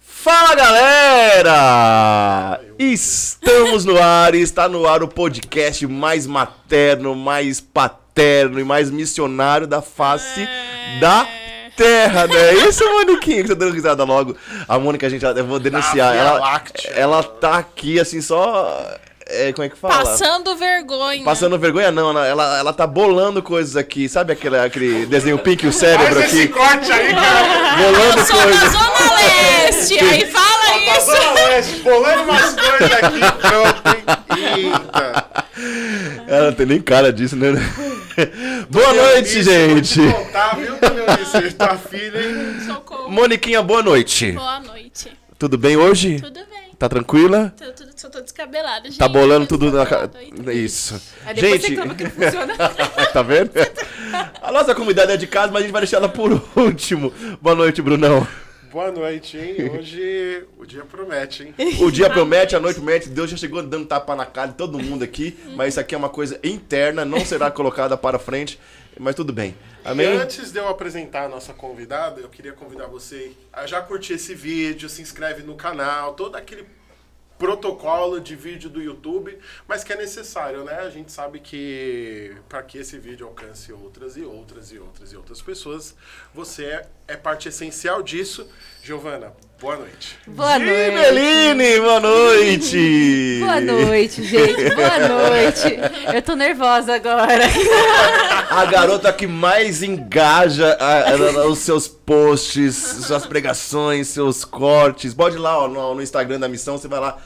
Fala galera! Estamos no ar e está no ar o podcast mais materno, mais paterno e mais missionário da face da terra, né? Isso, Moniquinha, que tá dando risada logo. A Mônica, gente, eu vou denunciar. Via Ela, ela tá aqui assim só. é, como é que fala? Passando vergonha. Passando vergonha, não, ela, ela, tá bolando coisas aqui. Sabe aquele, aquele desenho pink, o cérebro Faz esse aqui? corte aí, cara. Bolando Eu sou da coisas. Zona Leste, aí fala Tá isso. Zona Leste, bolando umas coisas aqui, pronto, hein? Eita. Ela não tem nem cara disso, né? Boa noite, gente! Vou te contar, viu, Cleonice? Tua filha, hein? Socorro. Moniquinha, boa noite. Boa noite. Tudo bem hoje? Tudo bem. Tá tranquila? Tô, tô, só tô descabelada, gente. Tá bolando tudo na cara. Isso. Aí depois Gente, você que não funciona. tá vendo? A nossa comunidade é de casa, mas a gente vai deixar ela por último. Boa noite, Brunão. Boa noite, hein? Hoje o dia promete, hein? O dia promete, a noite promete. Deus já chegou dando tapa na cara de todo mundo aqui. Mas isso aqui é uma coisa interna, não será colocada para frente. Mas tudo bem. E Amém? antes de eu apresentar a nossa convidada, eu queria convidar você a já curtir esse vídeo, se inscreve no canal, todo aquele protocolo de vídeo do YouTube, mas que é necessário, né? A gente sabe que para que esse vídeo alcance outras e outras e outras e outras pessoas, você é, é parte essencial disso. Giovana, boa noite. Boa noite. Gimeline, boa noite! Boa noite, gente. Boa noite. Eu tô nervosa agora. A garota que mais engaja a- a- os seus posts, suas pregações, seus cortes. Pode ir lá ó, no, no Instagram da missão, você vai lá.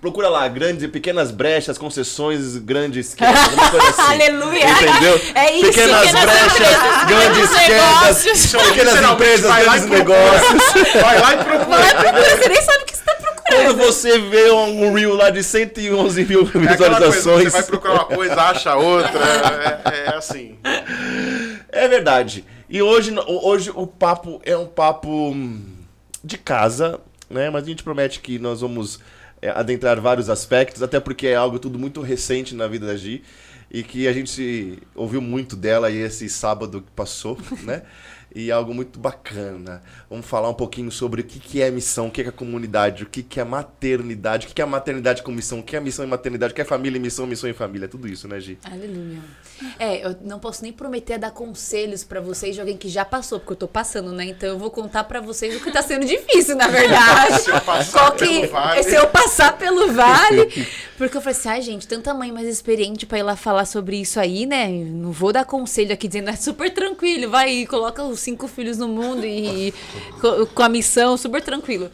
Procura lá, grandes e pequenas brechas, concessões, grandes quedas, alguma coisa assim. Aleluia. Entendeu? É isso. Pequenas, pequenas brechas, empresas, grandes grandes quedas, negócios. pequenas empresas, vai lá grandes e procura. negócios. Vai lá e procura. Vai procura, você nem sabe o que você tá procurando. Quando você vê um reel lá de 111 mil É aquela coisa, visualizações. você vai procurar uma coisa, acha outra, é, é assim. É verdade. E hoje, hoje o papo é um papo hum, de casa, né? Mas a gente promete que nós vamos adentrar vários aspectos, até porque é algo tudo muito recente na vida da Gi. E que a gente ouviu muito dela aí esse sábado que passou, né? E é algo muito bacana. Vamos falar um pouquinho sobre o que, que é missão, o que é a comunidade, o que, que é maternidade, o que, que é a maternidade com missão, o que é missão e maternidade, o que é família e missão, missão e família. Tudo isso, né, Gi? Aleluia. É, eu não posso nem prometer dar conselhos pra vocês de alguém que já passou, porque eu tô passando, né? Então eu vou contar pra vocês o que tá sendo difícil, na verdade. Se eu passar Qual que pelo vale. se eu passar pelo vale, porque eu falei assim, ai gente, tanta mãe mais experiente pra ir lá falar sobre isso aí, né? Não vou dar conselho aqui dizendo, é super tranquilo, vai e coloca os cinco filhos no mundo e co- com a missão, super tranquilo.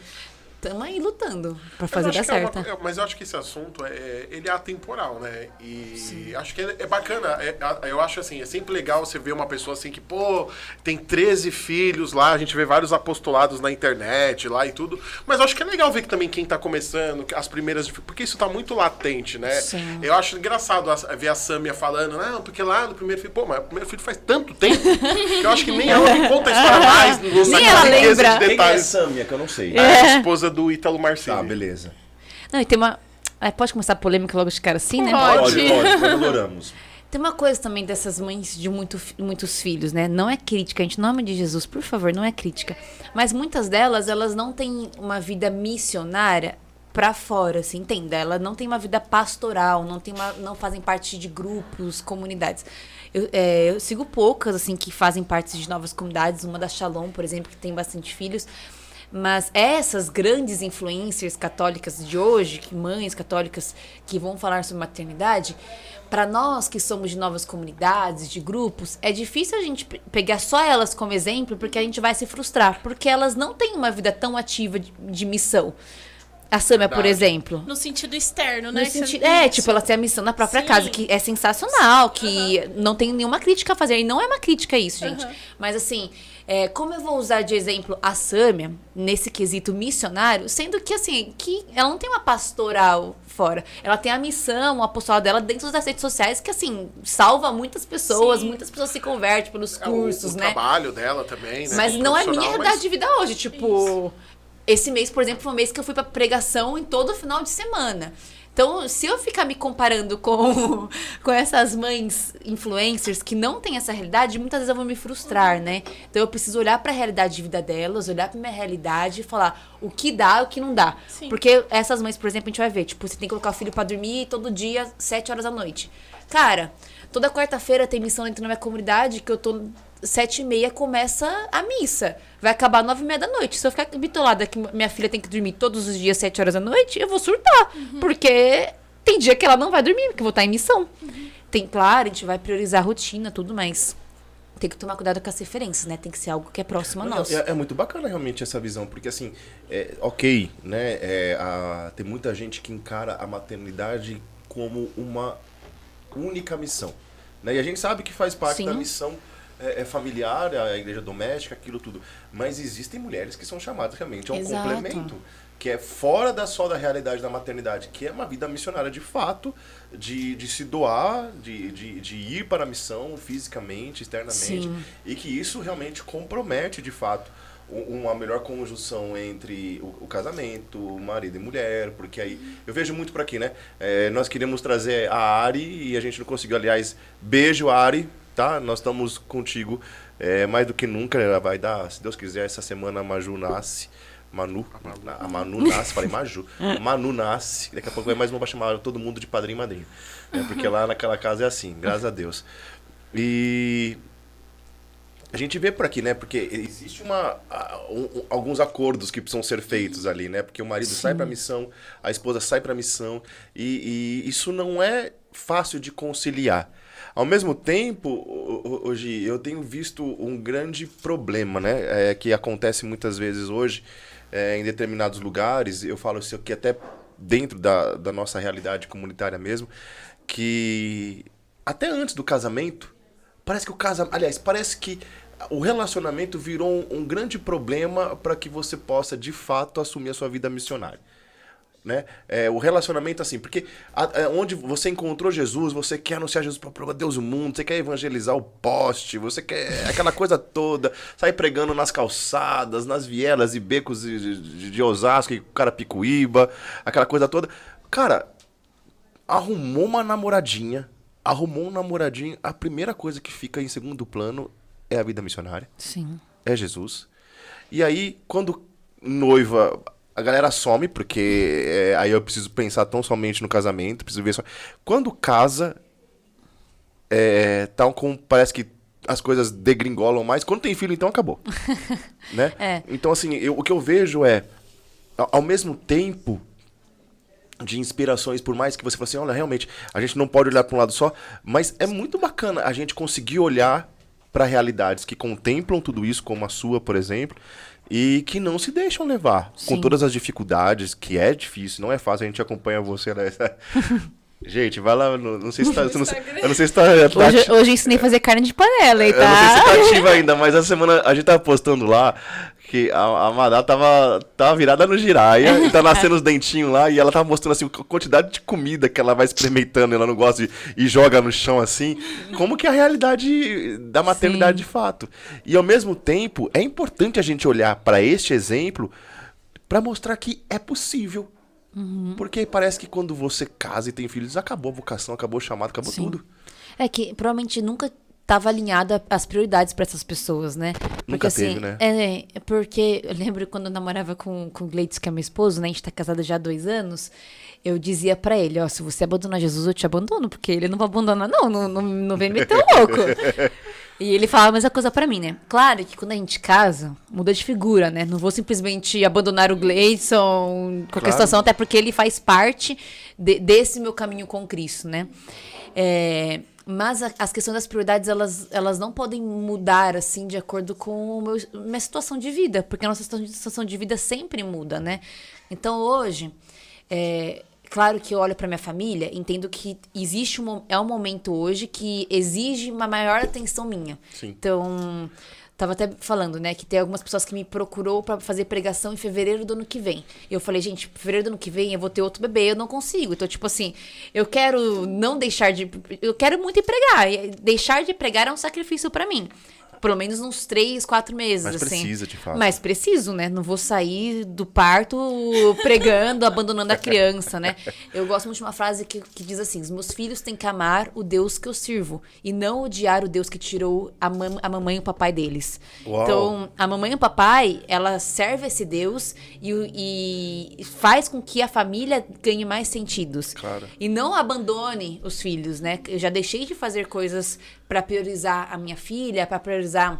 Tamo aí lutando pra fazer dar é uma certo. é, mas eu acho que esse assunto é, ele é atemporal, né? E acho que é, é bacana. é- eu acho assim, é sempre legal você ver uma pessoa assim que, pô, tem 13 filhos lá, a gente vê vários apostolados na internet lá e tudo. Mas eu acho que é legal ver que também quem tá começando, que as primeiras. Porque isso tá muito latente, né? Sim. Eu acho engraçado a- ver a Samia falando, não, porque lá no primeiro filho, pô, mas o primeiro filho faz tanto tempo que eu acho que nem ela me conta a história mais. Nem ela lembra. de Quem é detalhes. Samia, que eu não sei. É a esposa do Ítalo Marcelo. Tá, beleza. Não, e tem uma. Ah, pode começar a polêmica logo de cara assim, né? Pode. Pode, pode, adoramos. Tem uma coisa também dessas mães de muito, muitos filhos, né? Não é crítica, gente, em nome de Jesus, por favor, não é crítica. Mas muitas delas, elas não têm uma vida missionária pra fora, assim, entenda? Elas não têm uma vida pastoral, não, tem uma, não fazem parte de grupos, comunidades. Eu, é, eu sigo poucas, assim, que fazem parte de novas comunidades. Uma da Shalom, por exemplo, que tem bastante filhos. Mas essas grandes influencers católicas de hoje, que mães católicas que vão falar sobre maternidade, para nós que somos de novas comunidades, de grupos, é difícil a gente pe- pegar só elas como exemplo, porque a gente vai se frustrar, porque elas não têm uma vida tão ativa de, de missão. A Samia, por exemplo. No sentido externo, No né? sentido- é, tipo, ela tem a missão na própria Sim. casa, que é sensacional, que não tem nenhuma crítica a fazer. E não é uma crítica isso, gente. Aham. Mas assim, é, como eu vou usar de exemplo a Sâmia, nesse quesito missionário, sendo que assim, que ela não tem uma pastoral fora. Ela tem a missão, o apostolado dela dentro das redes sociais, que assim, salva muitas pessoas, Sim. muitas pessoas se convertem pelos É, o- cursos, o, né? trabalho dela também, né? Mas não é minha realidade mas- de vida hoje, tipo. esse mês, por exemplo, foi um mês que eu fui pra pregação em todo final de semana. Então, se eu ficar me comparando com, com essas mães influencers que não têm essa realidade, muitas vezes eu vou me frustrar, né? Então, eu preciso olhar pra realidade de vida delas, olhar pra minha realidade e falar o que dá e o que não dá. Sim. Porque essas mães, por exemplo, a gente vai ver, tipo, você tem que colocar o filho pra dormir todo dia, 7 horas da noite. Cara, toda quarta-feira tem missão dentro da minha comunidade que eu tô sete e meia começa a missa. Vai acabar nove e meia da noite. Se eu ficar bitolada que minha filha tem que dormir todos os dias sete horas da noite, eu vou surtar. Porque tem dia que ela não vai dormir, porque eu vou estar em missão. Tem, claro, a gente vai priorizar a rotina, tudo, mas tem que tomar cuidado com as referências, né? Tem que ser algo que é próximo a Não, nós. É, é muito bacana realmente essa visão, porque assim, é, ok, né? é, a- tem muita gente que encara a maternidade como uma única missão. Né? E a gente sabe que faz parte Sim. da missão é, é familiar, a igreja doméstica, aquilo tudo. Mas existem mulheres que são chamadas realmente a um Exato. complemento. Que é fora da só da realidade da maternidade, que é uma vida missionária de fato, de, de se doar, de, de, de ir para a missão fisicamente, externamente, Sim. e que isso realmente compromete de fato uma melhor conjunção entre o, o casamento, marido e mulher, porque aí eu vejo muito por aqui, né? É, nós queríamos trazer a Ari e a gente não conseguiu. Aliás, beijo Ari, tá? Nós estamos contigo é, mais do que nunca. Ela vai dar, se Deus quiser, essa semana a Maju nasce. Manu, a Manu nasce, falei Maju. Manu nasce, daqui a pouco vai mais uma pra chamar todo mundo de padrinho e madrinha. né? Porque lá naquela casa é assim, graças a Deus. E a gente vê por aqui, né? Porque existe uma, um- alguns acordos que precisam ser feitos ali, né? Porque o marido sai pra missão, a esposa sai pra missão, e, e isso não é fácil de conciliar. Ao mesmo tempo, ho- ho- hoje eu tenho visto um grande problema, né? É, que acontece muitas vezes hoje é, em determinados lugares. Eu falo isso aqui até dentro da, da nossa realidade comunitária mesmo, que até antes do casamento Parece que o casamento. Aliás, parece que o relacionamento virou um, um grande problema para que você possa, de fato, assumir a sua vida missionária. Né? É, o relacionamento, assim, porque a- é, onde você encontrou Jesus, você quer anunciar Jesus para Deus o mundo, você quer evangelizar o poste, você quer aquela coisa toda, sair pregando nas calçadas, nas vielas e becos de, de, de Osasco, e Carapicuíba, aquela coisa toda. Cara, arrumou uma namoradinha, arrumou um namoradinho, a primeira coisa que fica em segundo plano é a vida missionária, Sim. é Jesus. E aí, quando noiva, a galera some, porque é, aí eu preciso pensar tão somente no casamento, preciso ver só. Quando casa, é, tá com, parece que as coisas degringolam mais. Quando tem filho, então acabou. né? É. Então, assim, eu- o que eu vejo é, ao ao mesmo tempo de inspirações, por mais que você fale assim, olha, realmente, a gente não pode olhar para um lado só, mas é muito bacana a gente conseguir olhar para realidades que contemplam tudo isso, como a sua, por exemplo, e que não se deixam levar com Sim. todas as dificuldades, que é difícil, não é fácil, a gente acompanha você, né? Gente, vai lá, não, não sei se tá, eu não sei, eu não sei se tá, tá Hoje, hoje eu ensinei a fazer carne de panela, hein, eu não sei se tá? tá ativa ainda, mas essa semana a gente tava postando lá que a, a Madá tava, tava virada no giraia e tá nascendo os dentinhos lá e ela tava mostrando assim a quantidade de comida que ela vai experimentando, ela não gosta de, e joga no chão assim. Como que é a realidade da maternidade Sim. de fato. E ao mesmo tempo, é importante a gente olhar para este exemplo para mostrar que é possível. Uhum. Porque parece que quando você casa e tem filhos, acabou a vocação, acabou o chamado, acabou Sim. tudo. É que provavelmente nunca estava alinhada as prioridades para essas pessoas, né? Porque Nunca assim, teve, né? É, é porque eu lembro quando eu namorava com, com o Gleitz, que é meu esposo, né? A gente tá casado já há dois anos. Eu dizia pra ele, ó, se você abandonar Jesus, eu te abandono, porque ele não vai abandonar, não, não, não, não vem meter o louco. e ele falava a mesma coisa pra mim, né? Claro que quando a gente casa, muda de figura, né? Não vou simplesmente abandonar o Gleison, qualquer Claro. situação, até porque ele faz parte de- desse meu caminho com Cristo, né? É, mas a- as questões das prioridades, elas, elas não podem mudar, assim, de acordo com meu, minha situação de vida, porque a nossa situação de, situação de vida sempre muda, né? Então, hoje, é, claro que eu olho para minha família, entendo que existe um, é um momento hoje que exige uma maior atenção minha. Sim. Então, tava até falando, né, que tem algumas pessoas que me procurou para fazer pregação em fevereiro do ano que vem. Eu falei, gente, fevereiro do ano que vem eu vou ter outro bebê, eu não consigo. Então, tipo assim, eu quero não deixar de eu quero muito ir pregar. Deixar de pregar é um sacrifício para mim. Pelo menos uns três, quatro meses, Mas assim. precisa, de fato. Mas preciso, né? Não vou sair do parto pregando, abandonando a criança, né? Eu gosto muito de uma frase que, que diz assim: os meus filhos têm que amar o Deus que eu sirvo e não odiar o Deus que tirou a, mam a mamãe e o papai deles. Uau. Então, a mamãe e o papai, ela serve esse Deus e, e faz com que a família ganhe mais sentidos. Claro. E não abandone os filhos, né? Eu já deixei de fazer coisas pra priorizar a minha filha, pra priorizar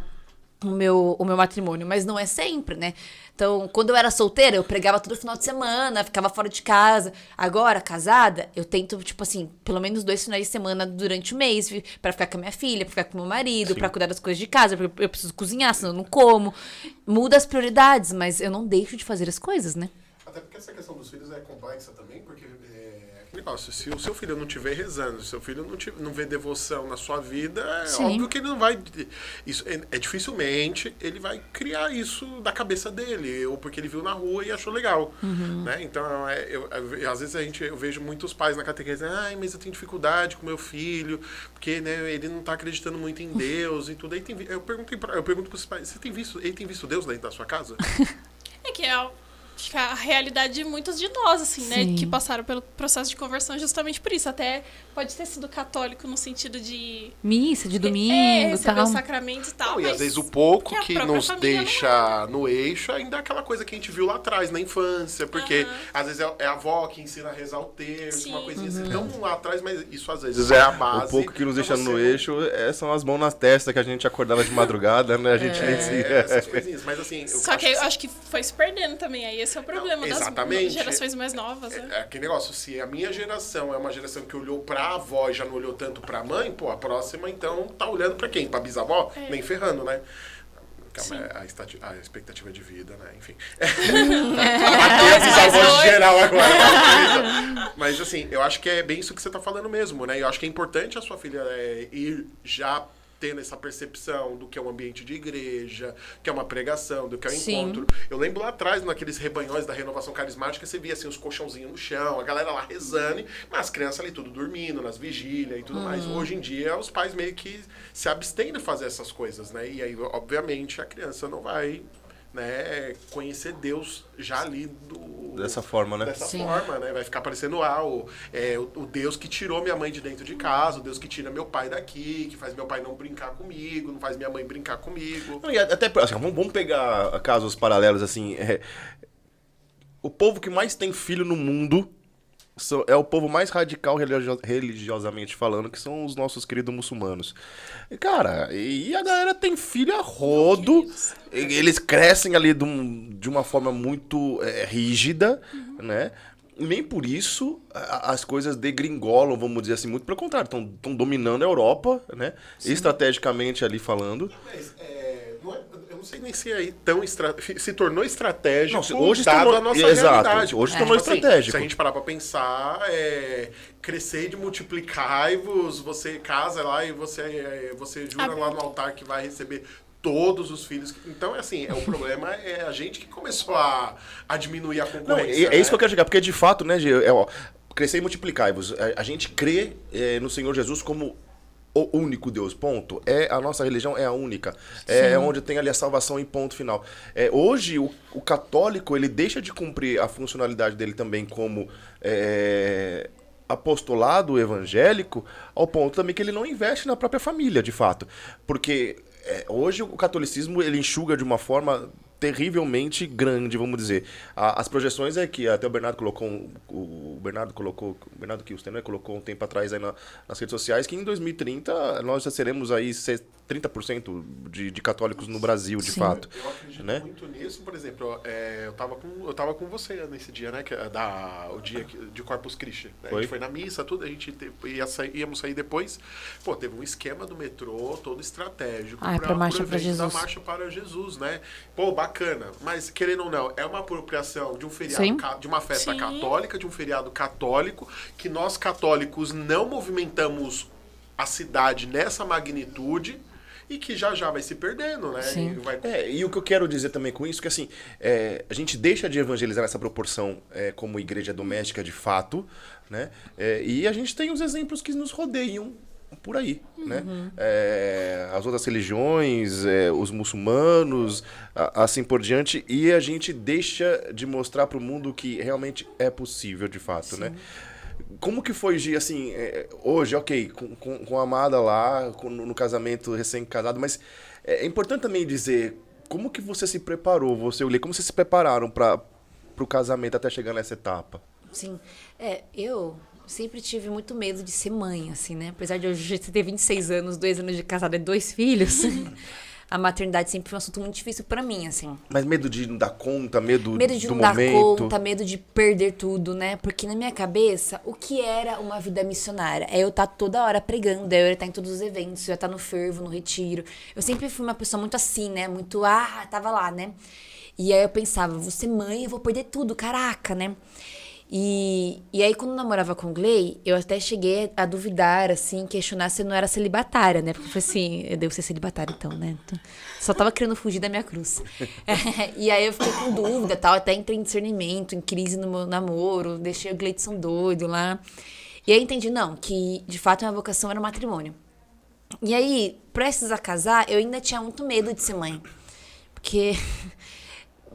o meu, o meu matrimônio, mas não é sempre, né? Então, quando eu era solteira, eu pregava todo final de semana, ficava fora de casa. Agora, casada, eu tento, tipo assim, pelo menos dois finais de semana durante o mês, pra ficar com a minha filha, pra ficar com o meu marido, pra cuidar das coisas de casa, porque eu preciso cozinhar, senão eu não como. Muda as prioridades, mas eu não deixo de fazer as coisas, né? Até porque essa questão dos filhos é complexa também, porque negócio, se o seu filho não estiver rezando, se o seu filho não, tiver, não vê devoção na sua vida, é Sim. óbvio que ele não vai. Isso, é, é dificilmente ele vai criar isso da cabeça dele, ou porque ele viu na rua e achou legal. Né? Então, é, eu, eu- às vezes a gente, eu vejo muitos pais na catequese, ai, mas eu tenho dificuldade com meu filho, porque né, ele não está acreditando muito em Deus e tudo. Aí tem, eu pergunto para eu pergunto para os pais, você tem visto, ele tem visto Deus dentro da sua casa? É que é a, é a realidade de muitos de nós, assim, Sim. né? Que passaram pelo processo de conversão justamente por isso. Até pode ter sido católico no sentido de. Missa de é, domingo, receber tal. os sacramentos e tal. Não, e às vezes o pouco que nos não deixa no eixo ainda é aquela coisa que a gente viu lá atrás, na infância. Porque às vezes é é a avó que ensina a rezar o terço, Sim. uma coisinha assim. Então lá atrás, mas isso às vezes é a base. O pouco que nos deixa você no não- eixo é, são as mãos nas testas que a gente acordava de madrugada, né? A gente nem se... É, essas coisinhas. Mas assim. eu Só que eu acho que foi se perdendo também. Aí esse é o problema das exatamente. gerações mais novas, né? É aquele negócio, se a minha geração é uma geração que olhou pra avó e já não olhou tanto pra mãe, pô, a próxima então tá olhando pra quem? Pra bisavó? É. Nem ferrando, né? Calma, Sim. a, estati- a expectativa de vida, né? Enfim. Bateu a bisavó de geral agora. mas- Mas assim, eu acho que é bem isso que você tá falando mesmo, né? Eu acho que é importante a sua filha é, ir já tendo essa percepção do que é um ambiente de igreja, que é uma pregação, do que é um Sim. encontro. Eu lembro lá atrás, naqueles rebanhões da renovação carismática, você via assim os colchãozinhos no chão, a galera lá rezando, mas as crianças ali tudo dormindo, nas vigílias e tudo mais. Hoje em dia, os pais meio que se abstêm de fazer essas coisas, né? E aí, obviamente, a criança não vai né, conhecer Deus já ali do, Dessa forma, né? dessa Sim. forma, né? Vai ficar parecendo ah, o, é, o, Deus que tirou minha mãe de dentro de casa, o Deus que tira meu pai daqui, que faz meu pai não brincar comigo, não faz minha mãe brincar comigo. Não, e até, assim, vamos, vamos pegar casos paralelos, assim. é, o povo que mais tem filho no mundo são- é o povo mais radical religio- religiosamente falando, que são os nossos queridos muçulmanos. E, cara, e a galera tem filho a rodo, eles crescem ali de, um- de uma forma muito é, rígida, né? Nem por isso as coisas degringolam, vamos dizer assim, muito pelo contrário, estão dominando a Europa, né? Estrategicamente ali falando. Mas, é, não é- não sei nem se aí tão estra- se tornou estratégico Não, se- hoje se dado tornou- a nossa Exato, realidade. hoje se Tipo tornou assim, estratégico. Se a gente parar pra pensar, é, crescer de multiplicai-vos, você casa lá e você, é, você jura Ah. lá no altar que vai receber todos os filhos. Então, é assim, é, o problema é a gente que começou a, a diminuir a Não, concorrência. é, é isso que eu né? quero chegar, porque de fato, né, é, ó, crescer e multiplicai-vos. A, a gente crê é, no Senhor Jesus como o único Deus, ponto. É a nossa religião é a única. É onde tem ali a salvação em ponto final. É, hoje o, o católico ele deixa de cumprir a funcionalidade dele também como é, apostolado evangélico, ao ponto também que ele não investe na própria família, de fato, porque é, hoje o catolicismo ele enxuga de uma forma terrivelmente grande, vamos dizer. A- as projeções é que até o Bernardo colocou, um- o Bernardo colocou, o Bernardo Kilsten, né, colocou um tempo atrás aí na- nas redes sociais que em 2030 nós já seremos aí se- 30% de, de católicos no Brasil, de Sim. fato. Eu acredito né? muito nisso, por exemplo, é, eu, tava com, eu tava com você nesse dia, né? Que, da, o dia que- de Corpus Christi. né? A gente foi na missa, tudo, a gente te- ia sair, íamos sair depois. Pô, teve um esquema do metrô todo estratégico Ah, é pra Marcha pro pra evento da Jesus. Marcha para Jesus, né? Pô, bacana. Mas, querendo ou não, é uma apropriação de um feriado, ca- de uma festa Sim. católica, de um feriado católico, que nós católicos não movimentamos a cidade nessa magnitude e que já já vai se perdendo, né? Sim. E vai É, e o que eu quero dizer também com isso é que assim, é, a gente deixa de evangelizar nessa proporção é, como igreja doméstica de fato, né? É, e a gente tem os exemplos que nos rodeiam por aí, né? Uhum. É, as outras religiões, é, os muçulmanos, a- assim por diante, e a gente deixa de mostrar para o mundo que realmente é possível, de fato, né? Como que foi, Gi, assim, é, hoje, ok, com, com, com a amada lá, com- no casamento recém-casado, mas é importante também dizer como que você se preparou, você e como vocês se prepararam para o casamento até chegar nessa etapa? Sim. É, eu sempre tive muito medo de ser mãe, assim, né? Apesar de hoje ter 26 anos, dois anos de casada e dois filhos, a maternidade sempre foi um assunto muito difícil pra mim, assim. Mas medo de não dar conta, medo, Medo de do não dar momento. conta, medo de perder tudo, né? Porque na minha cabeça, o que era uma vida missionária? É eu estar toda hora pregando, é eu estar em todos os eventos, eu estar no fervo, no retiro. Eu sempre fui uma pessoa muito assim, né? Muito, ah, tava lá, né? E aí eu pensava, vou ser mãe, eu vou perder tudo, caraca, né? E, e aí, quando namorava com o Gley, eu até cheguei a duvidar, assim, questionar se eu não era celibatária, né? Porque eu falei assim, eu devo ser celibatária então, né? Então, Só tava querendo fugir da minha cruz. e aí eu fiquei com dúvida tal, até entrei em discernimento, em crise no meu namoro, deixei o Gleidson doido lá. E aí entendi, não, que de fato a minha vocação era o matrimônio. E aí, prestes a casar, eu ainda tinha muito medo de ser mãe. Porque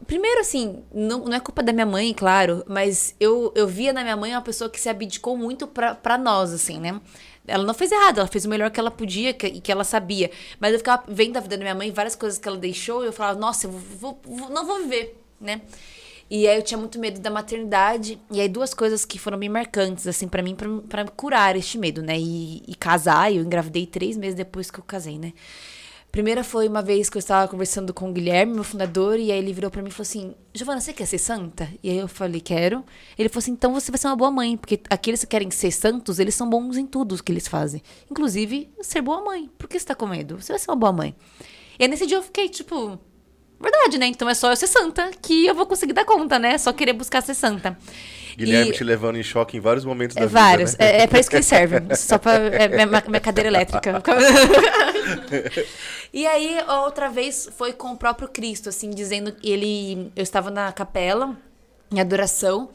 Primeiro, assim, não, não é culpa da minha mãe, claro, mas eu, eu via na minha mãe uma pessoa que se abdicou muito pra, pra nós, assim, né? Ela não fez errado, ela fez o melhor que ela podia e que ela sabia. Mas eu ficava vendo a vida da minha mãe, várias coisas que ela deixou, e eu falava, nossa, eu vou, vou- não vou viver, né? E aí eu tinha muito medo da maternidade. E aí duas coisas que foram bem marcantes, assim, pra mim, pra curar este medo, né? E, e casar, eu engravidei três meses depois que eu casei, né? Primeira foi uma vez que eu estava conversando com o Guilherme, meu fundador, e aí ele virou pra mim e falou assim: Giovana, você quer ser santa? E aí eu falei: Quero. Ele falou assim: então você vai ser uma boa mãe, porque aqueles que querem ser santos, eles são bons em tudo que eles fazem, inclusive ser boa mãe. Por que você tá com medo? Você vai ser uma boa mãe. E aí nesse dia eu fiquei tipo: Verdade, né? Então é só eu ser santa que eu vou conseguir dar conta, né? É Só querer buscar ser santa. Guilherme E- te levando em choque em vários momentos da é, vida, vários. né? É, é pra isso que eles servem. Só pra. É minha, minha cadeira elétrica. e aí, outra vez, foi com o próprio Cristo, assim, dizendo que ele. Eu estava na capela, em adoração.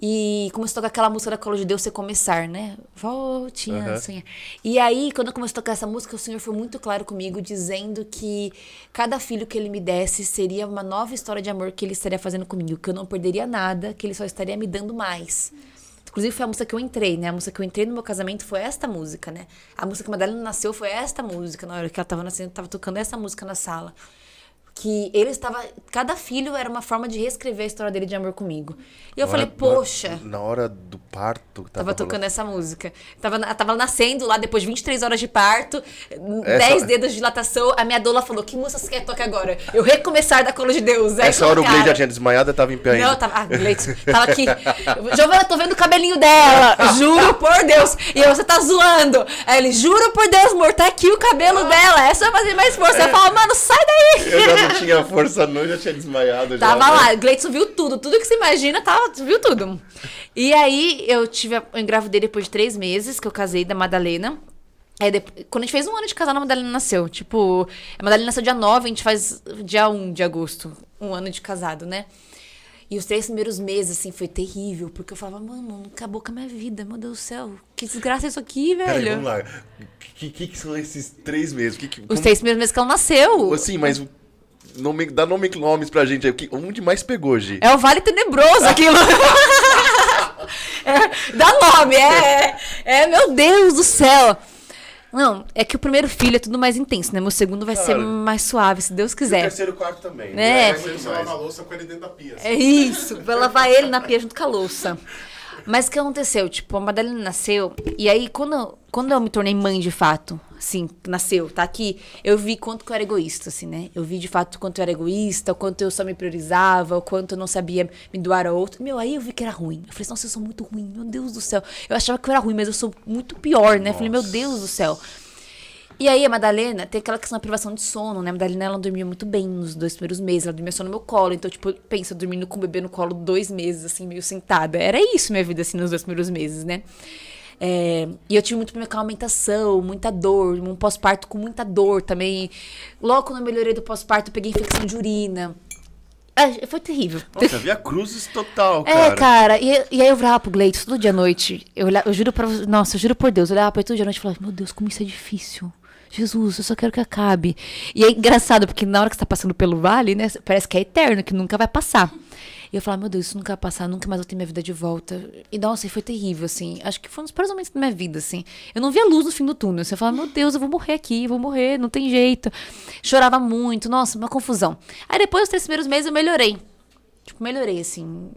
E começou a tocar aquela música da Cola de Deus, Você Começar, né? Volte a Aham. sonhar. E aí, quando começou a tocar essa música, o Senhor foi muito claro comigo, dizendo que cada filho que ele me desse seria uma nova história de amor que ele estaria fazendo comigo, que eu não perderia nada, que ele só estaria me dando mais. Inclusive foi a música que eu entrei, né? A música que eu entrei no meu casamento foi esta música, né? A música que a Madalena nasceu foi esta música. Na hora que ela tava nascendo, tava tocando essa música na sala. Que ele estava. Cada filho era uma forma de reescrever a história dele de amor comigo. E eu Na falei, hora- poxa. Na, na hora do parto. que Tava tocando essa música. Tava, tava nascendo lá, depois de 23 horas de parto, Essa- 10 dedos de dilatação. A minha doula falou: Que música você quer tocar agora? Eu recomeçar da colo de Deus. Aí Essa hora o. Gleide já tinha desmaiado tava em pé ainda. Não, tava. Ah, Gleitson, tava aqui. Giovana, tô vendo o cabelinho dela. Juro por Deus. E eu, você tá zoando. Aí ele, juro por Deus, amor, tá aqui o cabelo dela. É só fazer mais força. Eu falo, mano, sai daí. Já não tinha força não, já tinha desmaiado. já, Tava né? lá, Gleitson viu tudo, tudo que você imagina, tava, viu tudo. E aí eu tive, eu engravidei depois de três meses que eu casei da Madalena. Aí depois, quando a gente fez um ano de casal, a Madalena nasceu. Tipo, a Madalena nasceu dia 9, a gente faz dia 1 de agosto, um ano de casado, né? E os três primeiros meses, assim, foi terrível, porque eu falava, mano, acabou com a minha vida, meu Deus do céu, que desgraça é isso aqui, Peraí, velho. vamos lá. O que, que, que são esses três meses? Que, que, Os como- três primeiros meses que ela nasceu. Assim, mas nome, dá nome, nomes pra gente aí. O que- Onde mais pegou, Gi? É o Vale Tenebroso aquilo. É, dá nome, é, é. Meu Deus do céu. Não, é que o primeiro filho é tudo mais intenso, né? Meu segundo vai ser mais suave, se Deus E o quiser. terceiro e quarto também. É. né? Mas ele só lava a louça com ele dentro da pia. É isso, vai lavar ele na pia junto com a louça. Mas o que aconteceu? Tipo, a Madalena nasceu, e aí quando, quando eu me tornei mãe de fato, assim, nasceu, tá aqui, eu vi quanto que eu era egoísta, assim, né? Eu vi de fato quanto eu era egoísta, o quanto eu só me priorizava, o quanto eu não sabia me doar a outro. Meu, aí eu vi que era ruim. Eu falei, nossa, eu sou muito ruim, meu Deus do céu. Eu achava que eu era ruim, mas eu sou muito pior, né? Eu falei, meu Deus do céu. E aí a Madalena tem aquela questão da privação de sono, né? A Madalena, ela dormia muito bem nos dois primeiros meses. Ela dormia só no meu colo. Então, tipo, pensa, dormindo com o bebê no colo dois meses, assim, meio sentada. Era isso minha vida, assim, nos dois primeiros meses, né? É, e eu tive muito problema com a amamentação, muita dor, um pós-parto com muita dor também. Logo quando eu melhorei do pós-parto, eu peguei infecção de urina. Ah, foi terrível. Nossa, via cruzes total, É, cara. cara, e, e aí eu virava pro Gleitos todo dia à noite. Eu, olhava, eu juro pra você, nossa, eu juro por Deus, eu olhava pra ele todo dia à noite e falava, meu Deus, como isso é difícil. Jesus, eu só quero que acabe. E é engraçado, porque na hora que você tá passando pelo vale, né, parece que é eterno, que nunca vai passar. E eu falava, meu Deus, isso nunca vai passar, nunca mais vou ter minha vida de volta. E nossa, foi terrível, assim. Acho que foi um dos piores momentos da minha vida, assim. Eu não via luz no fim do túnel. Você falava, meu Deus, eu vou morrer aqui, vou morrer, não tem jeito. Chorava muito, nossa, uma confusão. Aí depois dos três primeiros meses eu melhorei. Tipo, melhorei, assim.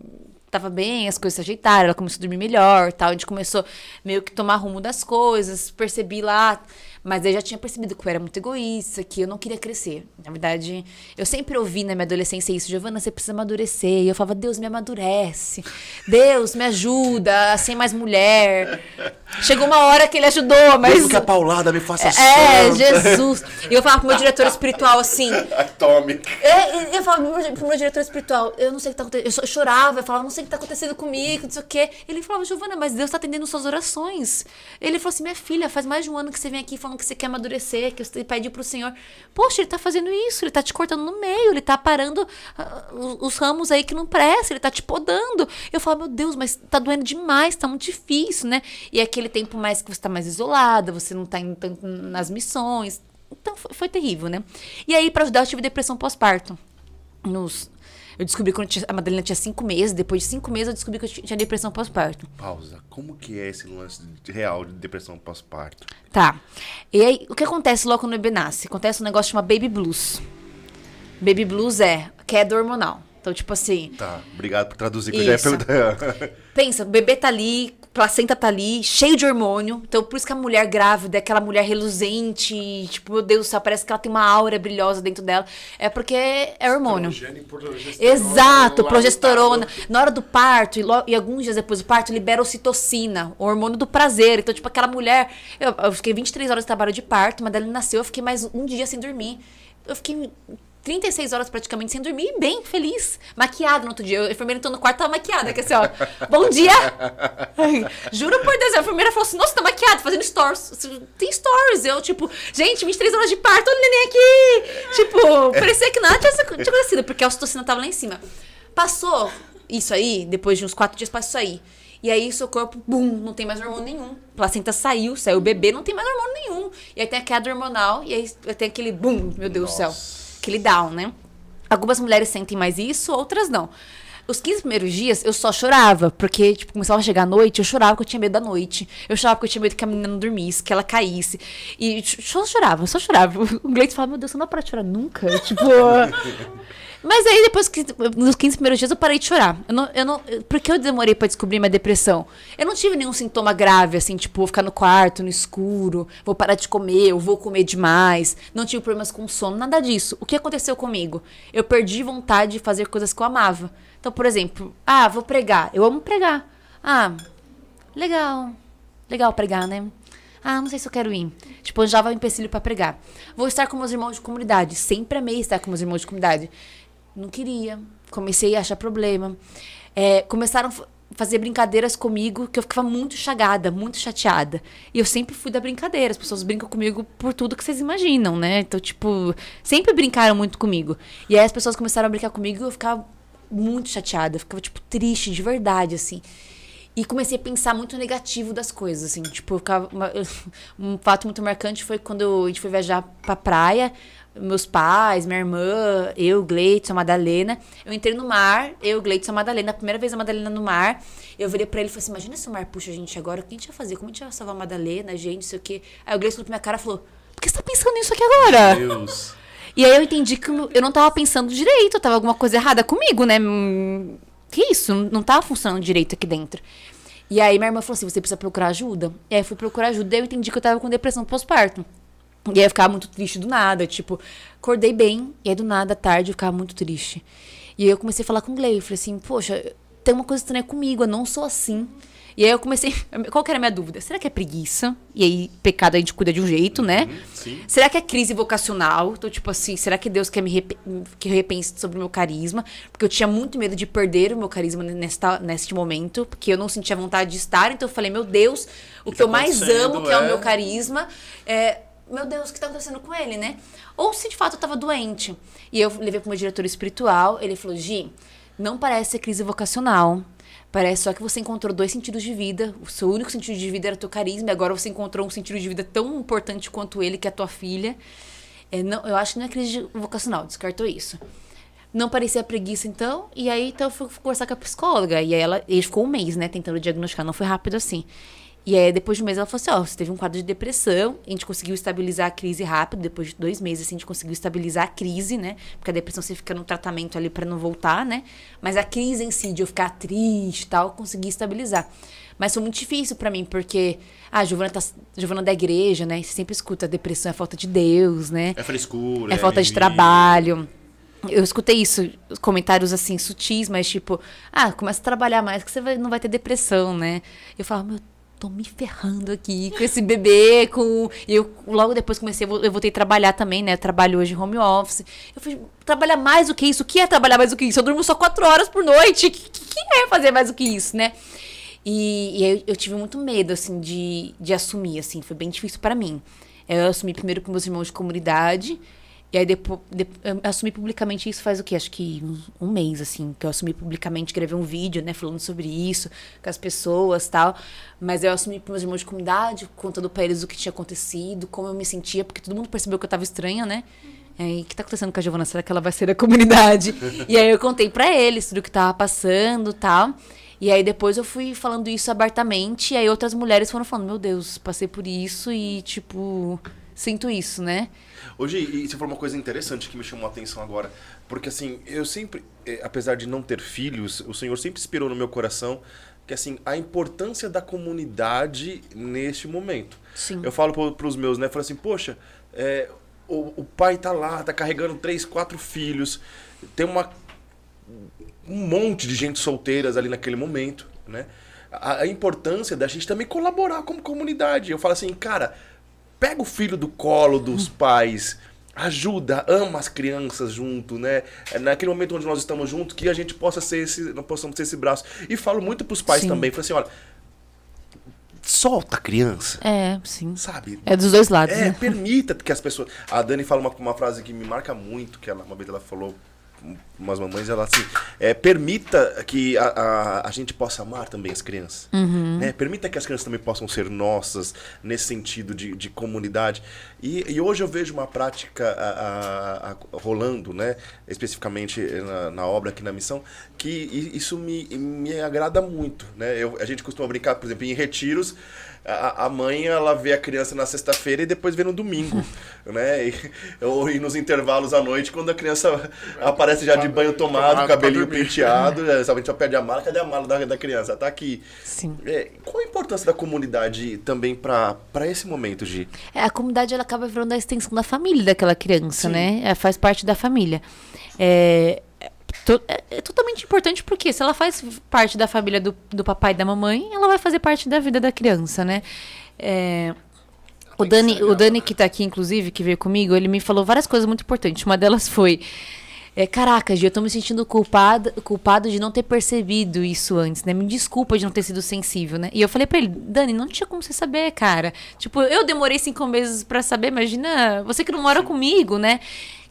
Tava bem, as coisas se ajeitaram, ela começou a dormir melhor, tal. A gente começou meio que tomar rumo das coisas, percebi lá. Mas eu já tinha percebido que eu era muito egoísta, que eu não queria crescer. Na verdade, eu sempre ouvi na minha adolescência isso, Giovana, você precisa amadurecer. E eu falava, Deus me amadurece. Deus me ajuda a ser mais mulher. Chegou uma hora que ele ajudou, mas. Mesmo que a paulada me faça É, santa. Jesus. E eu falava pro meu diretor espiritual assim. Atômica. É, eu falava pro meu, pro meu diretor espiritual, eu não sei o que tá acontecendo. Eu, eu chorava, eu falava, não sei o que tá acontecendo comigo, não sei o quê. Ele falava, Giovana, mas Deus tá atendendo suas orações. Ele falou assim, minha filha, faz mais de um ano que você vem aqui falando que você quer amadurecer, que você pede pro Senhor. Poxa, ele tá fazendo isso, ele tá te cortando no meio, ele tá parando ah, os, os ramos aí que não prestam, ele tá te podando. Eu falava, meu Deus, mas tá doendo demais, tá muito difícil, né? E é aquele tempo mais que você tá mais isolada, você não tá indo tanto nas missões. Então foi, foi terrível, né? E aí, pra ajudar, eu tive depressão pós-parto. Nos, eu descobri quando tinha- a Madalena tinha cinco meses. Depois de cinco meses, eu descobri que eu ti- tinha depressão pós-parto. Pausa. Como que é esse lance real de depressão pós-parto? Tá. E aí, o que acontece logo quando o bebê nasce? Acontece um negócio chamado baby blues. Baby blues é queda hormonal. Então, tipo assim, Tá, obrigado por traduzir, que eu já ia perguntar. pensa, o bebê tá ali, placenta tá ali, cheio de hormônio. Então, por isso que a mulher grávida é aquela mulher reluzente, tipo, meu Deus do céu, parece que ela tem uma aura brilhosa dentro dela. É porque é hormônio. Progesterona Exato, progesterona. Na hora do parto, e, lo- e alguns dias depois do parto, libera ocitocina, o hormônio do prazer. Então, tipo, aquela mulher. Eu, eu fiquei 23 horas de trabalho de parto, mas ela nasceu, eu fiquei mais um dia sem dormir. Eu fiquei 36 horas praticamente sem dormir, bem feliz. Maquiada no outro dia. A enfermeira entrou no quarto, tava maquiada, que assim, ó. Bom dia! Juro por Deus, a enfermeira falou assim: Nossa, tá maquiada, fazendo stories. Tem stories. Eu, tipo, gente, 23 horas de parto, olha o neném aqui. Tipo, parecia que nada tinha tinha acontecido, porque a ocitocina tava lá em cima. Passou isso aí, depois de uns quatro dias passou isso aí. E aí seu corpo, bum, não tem mais hormônio nenhum. Placenta saiu, saiu o bebê, não tem mais hormônio nenhum. E aí tem a queda hormonal, e aí tem aquele bum, meu Deus do céu. Aquele down, né? Algumas mulheres sentem mais isso, outras não. Os 15 primeiros dias eu só chorava, porque, tipo, começava a chegar a noite, eu chorava porque eu tinha medo da noite. Eu chorava porque eu tinha medo que a menina não dormisse, que ela caísse. E só chorava, só chorava. O Gleice falava, meu Deus, você não vai parar de chorar nunca? Tipo. Mas aí, depois que. Nos 15 primeiros dias, eu parei de chorar. Eu não, eu não, por que eu demorei pra descobrir minha depressão? Eu não tive nenhum sintoma grave, assim, tipo, vou ficar no quarto, no escuro, vou parar de comer, eu vou comer demais. Não tive problemas com sono, nada disso. O que aconteceu comigo? Eu perdi vontade de fazer coisas que eu amava. Então, por exemplo, ah, vou pregar. Eu amo pregar. Ah, legal. Legal pregar, né? Ah, não sei se eu quero ir. Tipo, já um empecilho pra pregar. Vou estar com meus irmãos de comunidade. Sempre amei estar com meus irmãos de comunidade. Não queria. Comecei a achar problema. É, começaram a fa- fazer brincadeiras comigo que eu ficava muito chagada, muito chateada. E eu sempre fui da brincadeira. As pessoas brincam comigo por tudo que vocês imaginam, né? Então, tipo, sempre brincaram muito comigo. E aí as pessoas começaram a brincar comigo e eu ficava muito chateada. Eu ficava, tipo, triste de verdade, assim. E comecei a pensar muito negativo das coisas, assim. Tipo, eu ficava, uma- um fato muito marcante foi quando a gente foi viajar pra praia. Meus pais, minha irmã, eu, Gleitson, a Madalena. Eu entrei no mar, eu, Gleitson, a Madalena. A primeira vez a Madalena no mar. Eu virei pra ele e falei assim, imagina se o mar puxa a gente agora. O que a gente vai fazer? Como a gente vai salvar a Madalena, a gente, não sei o quê. Aí o Gleitson olhou pra minha cara e falou, por que você tá pensando nisso aqui agora? Deus. E aí eu entendi que eu não tava pensando direito, tava alguma coisa errada comigo, né? Hum, Que isso? Não tava funcionando direito aqui dentro. E aí minha irmã falou assim: você precisa procurar ajuda. E aí eu fui procurar ajuda, daí eu entendi que eu tava com depressão pós-parto. E aí eu ficava muito triste do nada, tipo, acordei bem, e aí do nada, à tarde, eu ficava muito triste. E aí eu comecei a falar com o Glei, eu falei assim, poxa, tem uma coisa estranha comigo, eu não sou assim. E aí eu comecei. Qual que era a minha dúvida? Será que é preguiça? E aí, pecado a gente cuida de um jeito, né? sim. Será que é crise vocacional? Então, tipo assim, será que Deus quer me rep que eu repense sobre o meu carisma? Porque eu tinha muito medo de perder o meu carisma nesta, neste momento, porque eu não sentia vontade de estar. Então eu falei, meu Deus, o que, tá eu mais amo, que é, o é? meu carisma, é, meu Deus, o que tá acontecendo com ele, né? Ou se de fato eu tava doente. E eu levei pro meu diretor espiritual, ele falou, Gi, não parece ser crise vocacional. Parece só que você encontrou dois sentidos de vida. O seu único sentido de vida era o teu carisma, e agora você encontrou um sentido de vida tão importante quanto ele, que é a tua filha. É, não, eu acho que não é crise vocacional, descartou isso. Não parecia preguiça, então. E aí, então, eu fui conversar com a psicóloga. E aí, ela, ele ficou um mês, né, tentando diagnosticar. Não foi rápido assim. E aí, depois de um mês, ela falou assim: Ó, você teve um quadro de depressão. A gente conseguiu estabilizar a crise rápido. Depois de dois meses, assim, a gente conseguiu estabilizar a crise, né? Porque a depressão você fica no tratamento ali para não voltar, né? Mas a crise em si, de eu ficar triste e tal, eu consegui estabilizar. Mas foi muito difícil para mim, porque ah, a Giovana, tá, Giovana da igreja, né? Você sempre escuta a depressão é falta de Deus, né? É frescura. É falta de trabalho. Eu escutei isso, comentários assim, sutis, mas tipo, ah, começa a trabalhar mais que você vai- não vai ter depressão, né? Eu falo, meu, tô me ferrando aqui com esse bebê, com. E eu logo depois comecei, eu vo- eu voltei a trabalhar também, né? Eu trabalho hoje home office. Eu falei, trabalhar mais do que isso? O que é trabalhar mais do que isso? Eu durmo só quatro horas por noite. O que, que, é fazer mais do que isso, né? E, e eu, eu tive muito medo, assim, de, de assumir, assim, foi bem difícil pra mim. Eu assumi primeiro com meus irmãos de comunidade, e aí depois, eu assumi publicamente isso faz o quê? Acho que um, um mês, assim, que eu assumi publicamente, gravei um vídeo, né, falando sobre isso, com as pessoas tal. Mas eu assumi para meus irmãos de comunidade, contando pra eles o que tinha acontecido, como eu me sentia, porque todo mundo percebeu que eu tava estranha, né? E o que tá acontecendo com a Giovana? Será que ela vai ser da comunidade? e aí eu contei pra eles tudo o que tava passando tal. E aí depois eu fui falando isso abertamente, e aí outras mulheres foram falando, meu Deus, passei por isso e, tipo, sinto isso, né? Hoje, e você falou uma coisa interessante que me chamou a atenção agora. Porque assim, eu sempre, eh, apesar de não ter filhos, o Senhor sempre inspirou no meu coração que assim, a importância da comunidade neste momento. Sim. Eu falo para os meus, né? Falo assim, poxa, é, o, o pai tá lá, tá carregando três, quatro filhos, tem uma um monte de gente solteiras ali naquele momento, né? A importância da gente também colaborar como comunidade. Eu falo assim, cara, pega o filho do colo dos pais, ajuda, ama as crianças junto, né? É naquele momento onde nós estamos juntos, que a gente possa ser esse, nós possamos ser esse braço. E falo muito pros pais Sim. também, falo assim, olha, solta a criança, É, sim. sabe? É dos dois lados, É, né? permita que as pessoas. A Dani fala uma, uma frase que me marca muito, que ela, uma vez ela falou umas mamães, ela assim, é, permita que a, a, a gente possa amar também as crianças. Uhum. Né? Permita que as crianças também possam ser nossas, nesse sentido de, de comunidade. E, e hoje eu vejo uma prática a- rolando, né? especificamente na, na obra aqui na missão, que isso me, me agrada muito. Né? Eu, a gente costuma brincar, por exemplo, em retiros, a, a mãe ela vê a criança na sexta-feira e depois vê no domingo, né? E, ou e nos intervalos à noite, quando a criança aparece já de banho tomado, Tomado cabelinho penteado, né? sabe, a gente só perde a mala, cadê a mala da, da criança? Tá aqui. Sim. É, qual a importância da comunidade também para esse momento, Gi? É, a comunidade ela acaba virando a extensão da família daquela criança, né? É, faz parte da família. É, é é- totalmente importante porque se ela faz parte da família do, do papai e da mamãe, ela vai fazer parte da vida da criança, né? É, o Dani, o Dani que tá aqui, inclusive, que veio comigo, ele me falou várias coisas muito importantes. Uma delas foi. É, caraca, Gi, eu tô me sentindo culpado, culpado de não ter percebido isso antes, né? Me desculpa de não ter sido sensível, né? E eu falei pra ele, Dani, não tinha como você saber, cara. Tipo, eu demorei cinco meses pra saber, imagina, você que não mora comigo, né?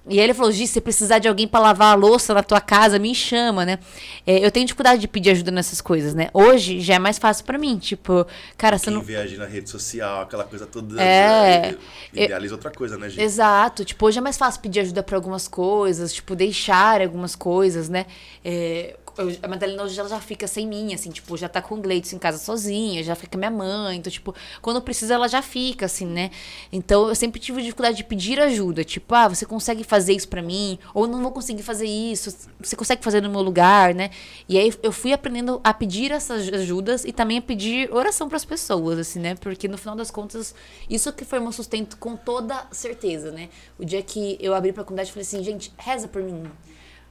E aí ele falou, Gi, se você precisar de alguém pra lavar a louça na tua casa, me chama, né? É, eu tenho dificuldade de pedir ajuda nessas coisas, né? Hoje já é mais fácil pra mim, tipo, cara, você não... agir na rede social, aquela coisa toda. É. né, Idealiza outra coisa, né, Gi? Exato, tipo, hoje é mais fácil pedir ajuda pra algumas coisas, tipo, deixar algumas coisas, né? É, eu- a Madalena hoje ela já fica sem mim, assim, tipo, já tá com o Gleitson em casa sozinha, já fica com minha mãe, então, tipo, quando precisa ela já fica, assim, né? Então eu sempre tive dificuldade de pedir ajuda, tipo, ah, você consegue fazer isso pra mim? Ou não vou conseguir fazer isso, você consegue fazer no meu lugar, né? E aí eu fui aprendendo a pedir essas ajudas e também a pedir oração pras pessoas, assim, né? Porque no final das contas, isso que foi meu sustento com toda certeza, né? O dia que eu abri pra comunidade, eu falei assim, gente, reza por mim.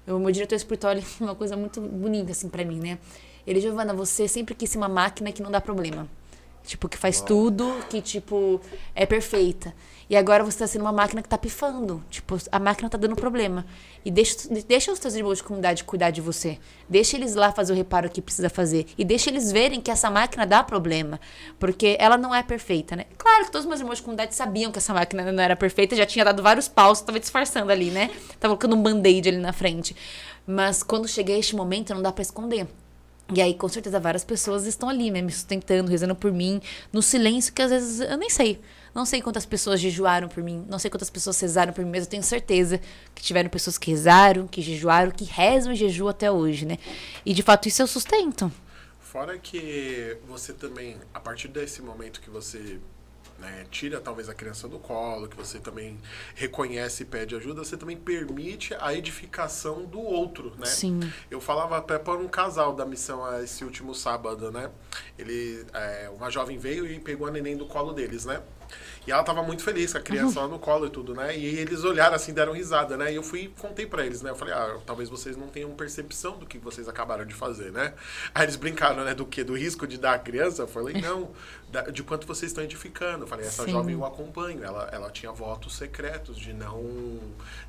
O meu diretor espiritual ele falou uma coisa muito bonita, assim, pra mim, né? Ele, Giovana, você sempre quis ser uma máquina que não dá problema. Tipo, que faz tudo, que, tipo, é perfeita. E agora você tá sendo uma máquina que tá pifando. Tipo, a máquina tá dando problema. E deixa, deixa os teus irmãos de comunidade cuidar de você. Deixa eles lá fazer o reparo que precisa fazer. E deixa eles verem que essa máquina dá problema. Porque ela não é perfeita, né? Claro que todos os meus irmãos de comunidade sabiam que essa máquina não era perfeita. Já tinha dado vários paus, tava disfarçando ali, né? Tava colocando um band-aid ali na frente. Mas quando cheguei a este momento, não dá pra esconder. E aí, com certeza, várias pessoas estão ali, né, me sustentando, rezando por mim, no silêncio que às vezes eu nem sei. Não sei quantas pessoas jejuaram por mim, não sei quantas pessoas rezaram por mim, mas eu tenho certeza que tiveram pessoas que rezaram, que jejuaram, que rezam e jejuam até hoje, né? E de fato isso eu sustento. Fora que você também, a partir desse momento que você né, tira talvez a criança do colo, que você também reconhece e pede ajuda, você também permite a edificação do outro, né? Sim. Eu falava até para um casal da missão esse último sábado, né? Ele, é, uma jovem veio e pegou a neném do colo deles, né? E ela tava muito feliz com a criança lá no colo e tudo, né? E eles olharam assim, deram risada, né? E eu fui contei para eles, né? Eu falei, ah, talvez vocês não tenham percepção do que vocês acabaram de fazer, né? Aí eles brincaram, né? Do que? Do risco de dar a criança? Eu falei, não, de quanto vocês estão edificando. Eu falei, essa Sim. jovem eu acompanho. Ela, ela tinha votos secretos de não,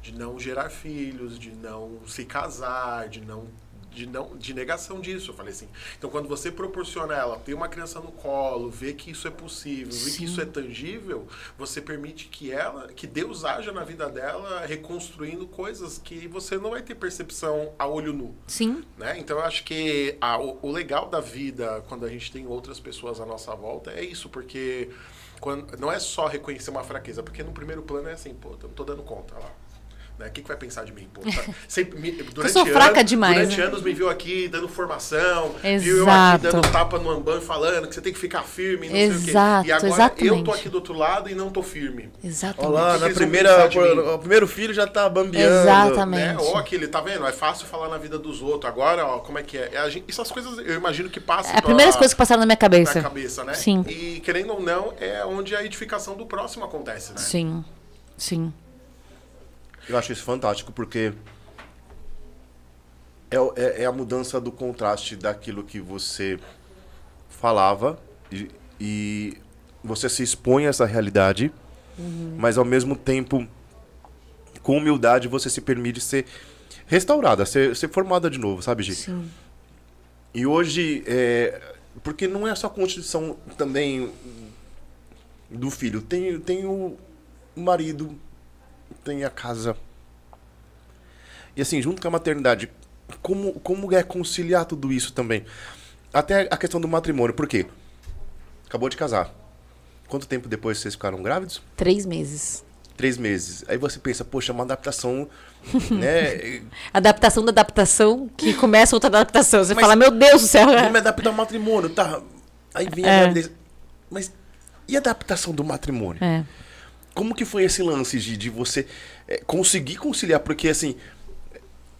de não gerar filhos, de não se casar, de não de, não, de negação disso. Eu falei assim. Então, quando você proporciona ela ter uma criança no colo, ver que isso é possível, ver que isso é tangível, você permite que ela, que Deus haja na vida dela, reconstruindo coisas que você não vai ter percepção a olho nu. Sim. Né? Então eu acho que a- o, o legal da vida, quando a gente tem outras pessoas à nossa volta, é isso, porque quando, não é só reconhecer uma fraqueza, porque no primeiro plano é assim, pô, eu não tô dando conta, lá. Né? O que, que vai pensar de mim? Pô, tá- sempre me, durante sou fraca demais, Durante né? anos me viu aqui dando formação, viu eu aqui Exato. dando tapa no ambão falando que você tem que ficar firme, não sei o Exato, quê. E agora eu exatamente. tô aqui do outro lado e não tô firme. Exatamente. Olha lá, que na vão primeira, o primeiro filho já tá bambeando. Exatamente. Né? Ou aquele, tá vendo? É fácil falar na vida dos outros. Agora, ó, como é que é? É a gente- essas coisas eu imagino que passam É a primeira coisa que passaram na minha na cabeça. cabeça, né? Sim. E querendo ou não, é onde a edificação do próximo acontece, né? Sim. Sim. Eu acho isso fantástico, porque é, é, é a mudança do contraste daquilo que você falava e, e você se expõe a essa realidade, mas ao mesmo tempo, com humildade, você se permite ser restaurada, ser, ser formada de novo, sabe, Gi? Sim. E hoje, é, porque não é só a constituição também do filho, tem, tem o marido, tem a casa. E assim, junto com a maternidade, como, como é conciliar tudo isso também? Até a questão do matrimônio, por quê? Acabou de casar. Quanto tempo depois vocês ficaram grávidos? Três meses. Três meses. Aí você pensa, poxa, é uma adaptação, né? Adaptação da adaptação, que começa outra adaptação. Você Mas- fala, meu Deus do céu. Vou me adaptar ao matrimônio, tá? Aí vem a É. gravidez. Mas e a adaptação do matrimônio? É. Como que foi esse lance de, de você é, conseguir conciliar? Porque assim,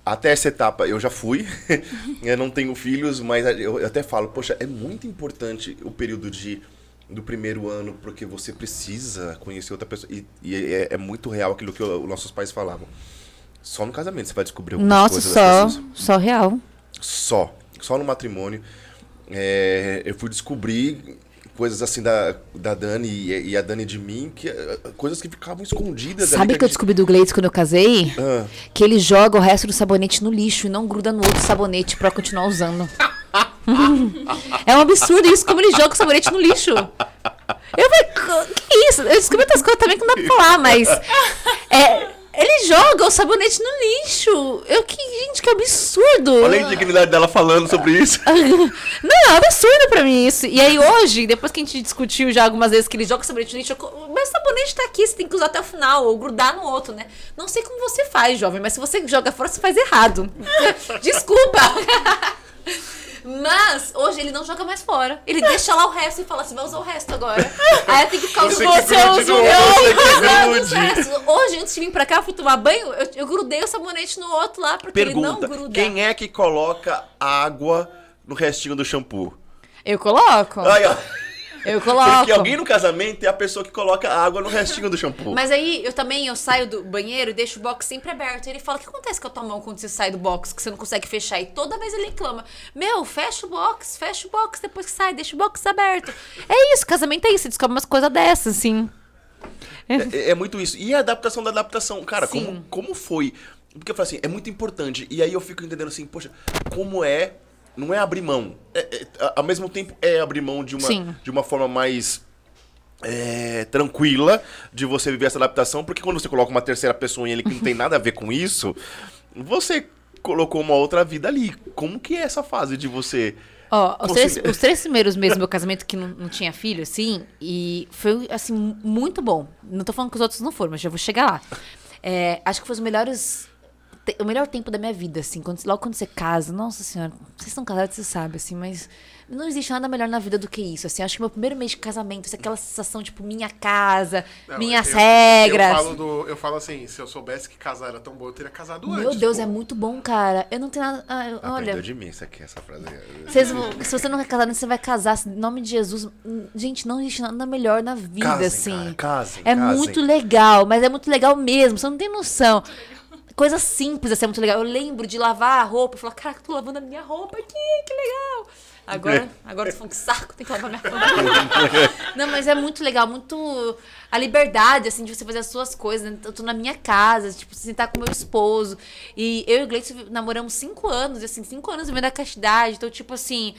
até essa etapa eu já fui, eu não tenho filhos, mas eu até falo, poxa, é muito importante o período de do primeiro ano, porque você precisa conhecer outra pessoa. E, e é, é muito real aquilo que os nossos pais falavam. Só no casamento você vai descobrir algumas Nossa, coisas só, das pessoas. só real. Só. Só no matrimônio. É, eu fui descobrir coisas assim da, da Dani e, e a Dani de mim, que, eh, coisas que ficavam escondidas. Sabe que eu descobri do Gleides quando eu casei? Ah, Que ele joga o resto do sabonete no lixo e não gruda no outro sabonete pra continuar usando. é um absurdo isso, como ele joga o sabonete no lixo. Eu falei, "Co- que isso? Eu descobri outras coisas também que não dá pra falar, mas. É, ele joga o sabonete no lixo. Eu que. Gente, que absurdo! olha a indignidade dela falando sobre isso. Não, é absurdo pra mim isso. E aí hoje, depois que a gente discutiu já algumas vezes que ele joga o sabonete no lixo, eu mas o sabonete tá aqui, você tem que usar até o final, ou grudar no outro, né? Não sei como você faz, jovem, mas se você joga fora, você faz errado. Desculpa! Mas hoje ele não joga mais fora. Ele deixa lá o resto e fala assim: vai usar o resto agora. Aí eu tenho que ficar Você usando você usa o meu, você restos. Hoje, antes de vir pra cá, eu fui tomar banho, eu, eu grudei o sabonete no outro lá, porque ele Pergunta: não gruda. quem é que coloca água no restinho do shampoo? Eu coloco. Aí, ó. Eu coloco. Porque alguém no casamento é a pessoa que coloca água no restinho do shampoo. Mas aí eu também eu saio do banheiro e deixo o box sempre aberto. E ele fala: o que acontece com a tua mão quando você sai do box, que você não consegue fechar? E toda vez ele reclama: Meu, fecha o box, fecha o box depois que sai, deixa o box aberto. É isso, casamento é isso, você descobre umas coisas dessas, assim. É, é muito isso. E a adaptação da adaptação. Cara, como, como foi? Porque eu falo assim, é muito importante. E aí eu fico entendendo assim, poxa, como é. Não é abrir mão. É- é- ao mesmo tempo é abrir mão de uma, Sim. de uma forma mais. é, tranquila de você viver essa adaptação, porque quando você coloca uma terceira pessoa em ele que não tem nada a ver com isso, você colocou uma outra vida ali. Como que é essa fase de você. Ó, os três, os três primeiros meses do meu casamento que não, não tinha filho, assim, e foi, assim, muito bom. Não tô falando que os outros não foram, mas já vou chegar lá. É, acho que foi os melhores. O melhor tempo da minha vida, assim, quando, logo quando você casa, nossa senhora, vocês estão casados, você sabe, assim, mas não existe nada melhor na vida do que isso, assim, acho que meu primeiro mês de casamento, assim, aquela sensação, tipo, minha casa, Não, minhas eu- regras. Eu falo, do, eu falo assim, se eu soubesse que casar era tão bom, eu teria casado antes. Meu Deus, pô. é muito bom, cara. Eu não tenho nada. ah, eu- olha. de mim isso aqui, essa frase. Vocês se você não é casado, você vai casar. Em nome de Jesus. Gente, não existe nada melhor na vida, Casem, assim. cara, casem, é casem. muito legal, mas é muito legal mesmo. Você não tem noção. Coisa simples assim é muito legal. Eu lembro de lavar a roupa e falar, cara, eu tô lavando a minha roupa aqui, que legal. Agora, agora eu tô falando que saco, tem que lavar minha roupa. não, mas é muito legal, muito. A liberdade, assim, de você fazer as suas coisas. né? Eu tô na minha casa, tipo, sentar com meu esposo. E eu e o Gleison namoramos cinco anos, e assim, cinco anos vivendo a castidade. Então, tipo assim,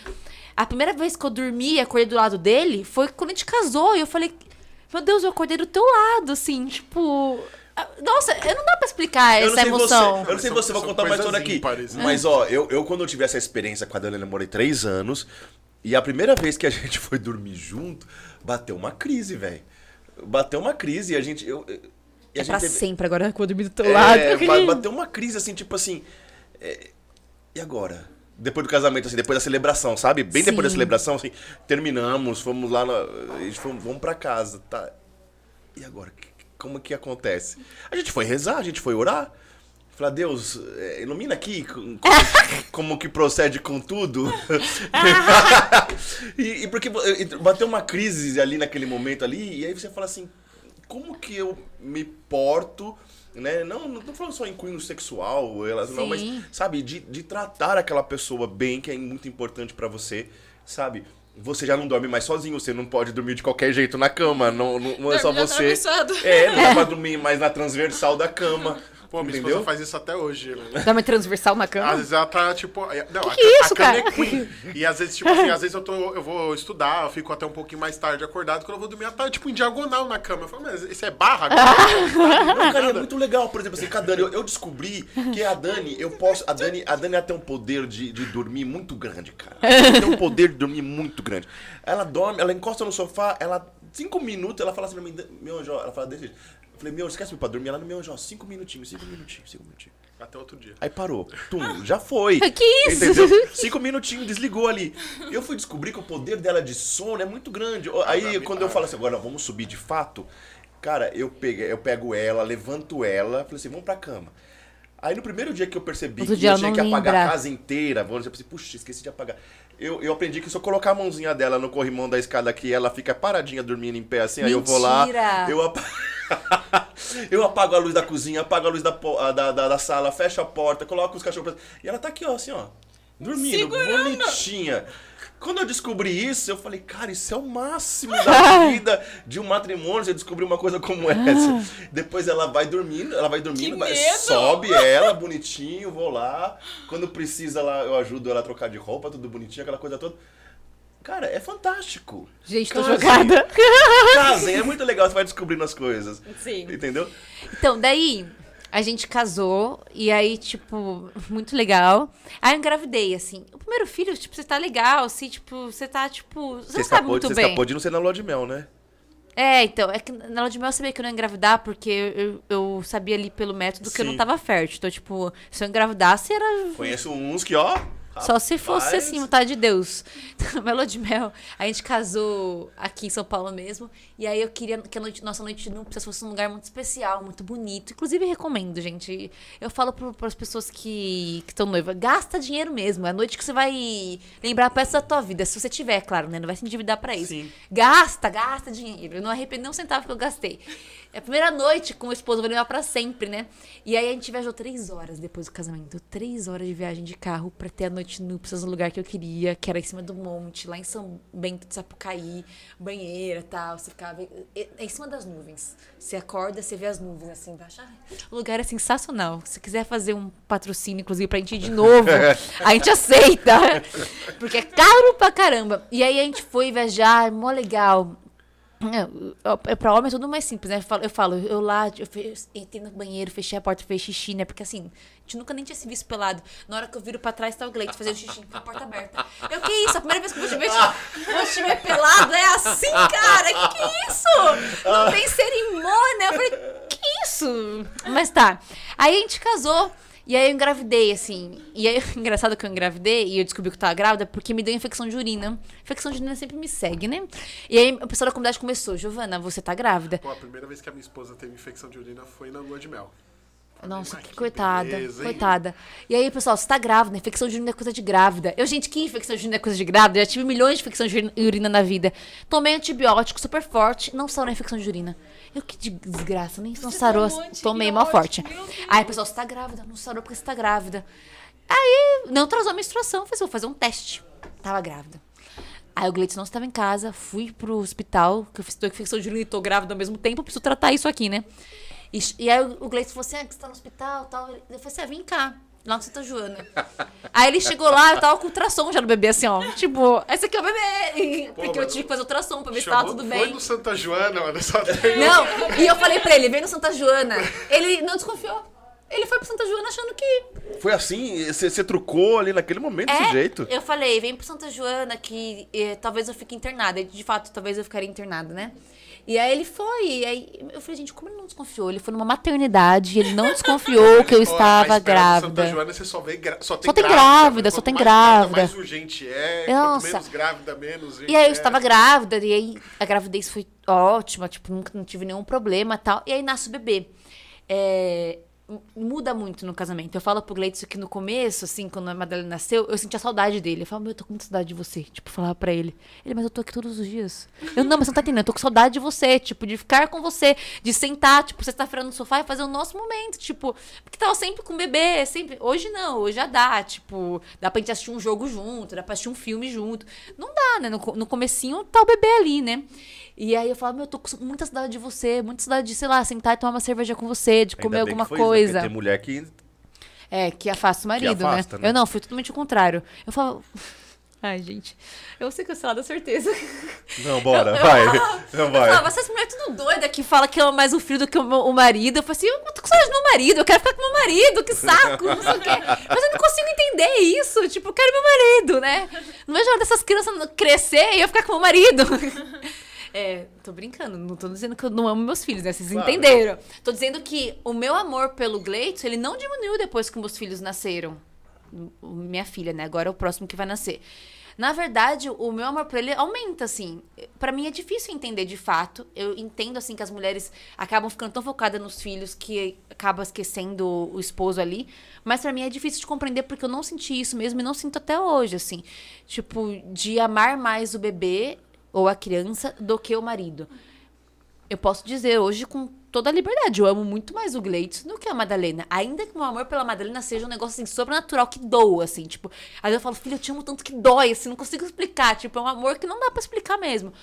a primeira vez que eu dormi e acordei do lado dele foi quando a gente casou. E eu falei, meu Deus, eu acordei do teu lado, assim, tipo. Ah, Nossa, eu não dá pra explicar Eu não essa sei emoção. Você, eu não sei São- você, vou contar uma coisas história aqui. né? Mas, ó, eu, eu quando eu tive essa experiência com a Dani, eu namorei três anos. E a primeira vez que a gente foi dormir junto, bateu uma crise, velho. Bateu uma crise e a gente. Eu, e a É gente pra teve- sempre agora quando eu dormi do teu É, lado. ba- bateu uma crise, assim, tipo assim. é, e agora? Depois do casamento, assim, depois da celebração, sabe? Bem depois da Sim. celebração, assim, terminamos, fomos lá, na, a gente foi, vamos pra casa, tá? E agora? Que- Como que acontece? A gente foi rezar, a gente foi orar. Falar, Deus, é, ilumina aqui com- como, como que procede com tudo. e, e porque bateu uma crise ali naquele momento ali, e aí você fala assim, como que eu me porto, né? Não, não tô falando só em cunho sexual, não, mas, sabe, de, de tratar aquela pessoa bem, que é muito importante pra você, sabe? Você já não dorme mais sozinho, você não pode dormir de qualquer jeito na cama, não, não, não é só Dorme você. atravessado. É, não dá pra dormir mais na transversal da cama. Pô, minha entendeu? esposa faz isso até hoje. Né? Dá uma transversal na Às cama? vezes ela tá, tipo... Não, a, que é isso, a cama cara? é queen. E às vezes, tipo assim, às vezes eu, tô, eu vou estudar, eu fico até um pouquinho mais tarde acordado, quando eu vou dormir, ela tá, tipo, em diagonal na cama. Eu falo, mas isso é barra? Não, cara, é muito legal. Por exemplo, assim, com a Dani, eu, eu descobri que a Dani, eu posso. A Dani, a Dani ela tem um poder de, de dormir muito grande, cara. Ela tem um poder de dormir muito grande. Ela dorme, ela encosta no sofá, ela. Cinco minutos, ela fala assim pra mim, meu anjo, ela fala desse jeito. Eu falei, meu, esquece pra dormir. Ela no meu anjo, ó, cinco minutinhos, cinco minutinhos, cinco minutinhos. Até outro dia. Aí parou. Tum, já foi. Que isso? Entendeu? Cinco minutinhos, desligou ali. Eu fui descobrir que o poder dela de sono é muito grande. Aí, quando eu falo assim, agora vamos subir de fato, cara, eu pego, eu pego ela, levanto ela, falei assim, vamos pra cama. Aí no primeiro dia que eu percebi Outro que eu tinha que apagar lembra. a casa inteira, vamos dizer puxa, esqueci de apagar. Eu, eu aprendi que se eu colocar a mãozinha dela no corrimão da escada aqui, ela fica paradinha dormindo em pé assim, aí eu vou lá, Mentira! eu apago. eu apago a luz da cozinha, apago a luz da, da, da, da sala, fecho a porta, coloco os cachorros pra... E ela tá aqui, ó, assim, ó. Dormindo, bonitinha. Quando eu descobri isso, eu falei, cara, isso é o máximo da vida de um matrimônio, você descobrir uma coisa como essa. Depois ela vai dormindo, ela vai dormindo, vai- sobe ela, bonitinho, vou lá. Quando precisa, lá, eu ajudo ela a trocar de roupa, tudo bonitinho, aquela coisa toda. Cara, é fantástico. Gente, tô Casem. jogada. Casem, é muito legal, você vai descobrindo as coisas. Sim. Entendeu? Então, daí a gente casou e aí, tipo, muito legal. Aí eu engravidei, assim. O primeiro filho, tipo, você tá legal, assim, tipo, você tá, tipo. Você, não sabe muito você bem. escapou de não ser na lua de mel, né? É, então, é que na lua de mel eu sabia que eu não ia engravidar, porque eu, eu sabia ali pelo método que eu não Sim. tava fértil. Então, tipo, se eu engravidasse, era. Conheço uns que, ó, Só se fosse Rapaz. assim, vontade de Deus. Melo de mel. A gente casou aqui em São Paulo mesmo. E aí eu queria que a noite, nossa noite de núpcias fosse um lugar muito especial, muito bonito. Inclusive, recomendo, gente. Eu falo para as pessoas que estão noivas, gasta dinheiro mesmo. É a noite que você vai lembrar pra essa da tua vida. Se você tiver, claro, né? Não vai se endividar pra isso. Sim. Gasta, gasta dinheiro. Eu não arrependo nem um centavo que eu gastei. É a primeira noite com o esposo, vou lembrar pra sempre, né? E aí a gente viajou três horas depois do casamento. Três horas de viagem de carro pra ter a noite núpcias no lugar que eu queria, que era em cima do monte, lá em São Bento de Sapucaí, banheira e tal. Você ficava é em cima das nuvens. Você acorda, você vê as nuvens assim embaixo. Ai, O lugar é sensacional. Se quiser fazer um patrocínio, inclusive, pra gente ir de novo, a gente aceita. Porque é caro pra caramba. E aí a gente foi viajar, mó legal. É, pra homem é tudo mais simples, né? Eu falo, eu, falo, eu lá, eu entrei no banheiro, fechei a porta, fez xixi, né? Porque assim, a gente nunca nem tinha se visto pelado. Na hora que eu viro pra trás, tá o Gleito fazendo xixi com a porta aberta. Eu, que isso? A primeira vez que eu te ver, vou te ver pelado é assim, cara? Que que isso? Não tem cerimônia. Eu falei, que isso? Mas tá. Aí a gente casou. E aí eu engravidei, assim. E aí, engraçado que eu engravidei e eu descobri que eu tava grávida porque me deu infecção de urina. Infecção de urina sempre me segue, né? E aí a pessoa da comunidade começou, Giovana, você tá grávida. Pô, a primeira vez que a minha esposa teve infecção de urina foi na lua de mel. Nossa, mas que coitada, beleza, coitada. E aí, pessoal, você tá grávida, infecção de urina é coisa de grávida. Eu, gente, que infecção de urina é coisa de grávida? Já tive milhões de infecções de urina- na vida. Tomei antibiótico super forte, não sarou a infecção de urina. Eu, que de- desgraça, nem não Você sarou, tomou tomei mal forte. Aí, pessoal, você tá grávida, não sarou porque você tá grávida. Aí, não atrasou a menstruação, falei, vou fazer um teste. Tava grávida. Aí o Gleitson não estava em casa, fui pro hospital, que eu fiz infecção de urina e tô grávida ao mesmo tempo, eu preciso tratar isso aqui, né? E, e aí o Gleitson falou assim, ah, que você tá no hospital e tal. Eu falei assim, ah, vem cá, lá no Santa Joana. aí ele chegou lá, eu tava com ultrassom já no bebê, assim, ó. Tipo, esse aqui é o bebê. Porque eu tive que fazer ultrassom pra ver se tava tudo Foi bem. no Santa Joana, mano. Só tem... Não, e eu falei pra ele, vem no Santa Joana. Ele não desconfiou. Ele foi pro Santa Joana achando que Foi assim? Você trucou ali naquele momento desse É, jeito? Eu falei, vem pro Santa Joana que eh, talvez eu fique internada. E, de fato, talvez eu ficaria internada, né? E aí ele foi. E aí eu falei, gente, como ele não desconfiou? Ele foi numa maternidade, ele não desconfiou que eu estava grávida. Santa Joana, você só vê gra... só tem Só tem grávida, grávida, né? só tem mais grávida. Mais urgente é, Nossa. menos grávida, menos E aí eu é. estava grávida, e aí a gravidez foi ótima, tipo, nunca não tive nenhum problema e tal. E aí nasce o bebê. É, muda muito no casamento. Eu falo pro Gleitson que no começo, assim, quando a Madalena nasceu, eu sentia saudade dele. Eu falava, meu, eu tô com muita saudade de você. Tipo, falava pra ele. Ele, mas eu tô aqui todos os dias. Eu, não, mas você não tá entendendo. Eu tô com saudade de você, tipo, de ficar com você, de sentar, tipo, sexta-feira no sofá e fazer o nosso momento, tipo, porque tava sempre com o bebê, sempre. Hoje não, hoje já dá, tipo, dá pra gente assistir um jogo junto, dá pra assistir um filme junto. Não dá, né? No, no comecinho tá o bebê ali, né? E aí eu falo, meu, eu tô com muita saudade de você, muita saudade de, sei lá, sentar e tomar uma cerveja com você, de comer Ainda bem alguma que foi isso, né? coisa. Tem mulher que. É, que afasta o marido, afasta, né? né? Eu não, foi totalmente o contrário. Eu falo. Ai, gente. Eu vou ser cancelada, certeza. Não, bora, vai. Não Eu vai. falava, essas mulheres tudo doida que fala que ama mais o filho do que o, meu- o marido. Eu falei assim, eu tô com saudade do meu marido, eu quero ficar com meu marido, que saco, não sei o quê. Mas eu não consigo entender isso. Tipo, eu quero meu marido, né? Não vejo hora dessas crianças crescer e eu ficar com meu marido. É, tô brincando, não tô dizendo que eu não amo meus filhos, né? Vocês Claro. entenderam. Tô dizendo que o meu amor pelo Gleitson, ele não diminuiu depois que meus filhos nasceram. Minha filha, né? Agora é o próximo que vai nascer. Na verdade, o meu amor por ele aumenta, assim. Pra mim é difícil entender de fato. Eu entendo, assim, que as mulheres acabam ficando tão focadas nos filhos que acaba esquecendo o esposo ali. Mas pra mim é difícil de compreender porque eu não senti isso mesmo e não sinto até hoje, assim. Tipo, de amar mais o bebê ou a criança do que o marido. Eu posso dizer hoje com toda a liberdade, eu amo muito mais o Gleitson do que a Madalena. Ainda que o meu amor pela Madalena seja um negócio assim, sobrenatural, que doa, assim, tipo. Aí eu falo, filho, eu te amo tanto que dói, assim, não consigo explicar. Tipo, é um amor que não dá pra explicar mesmo.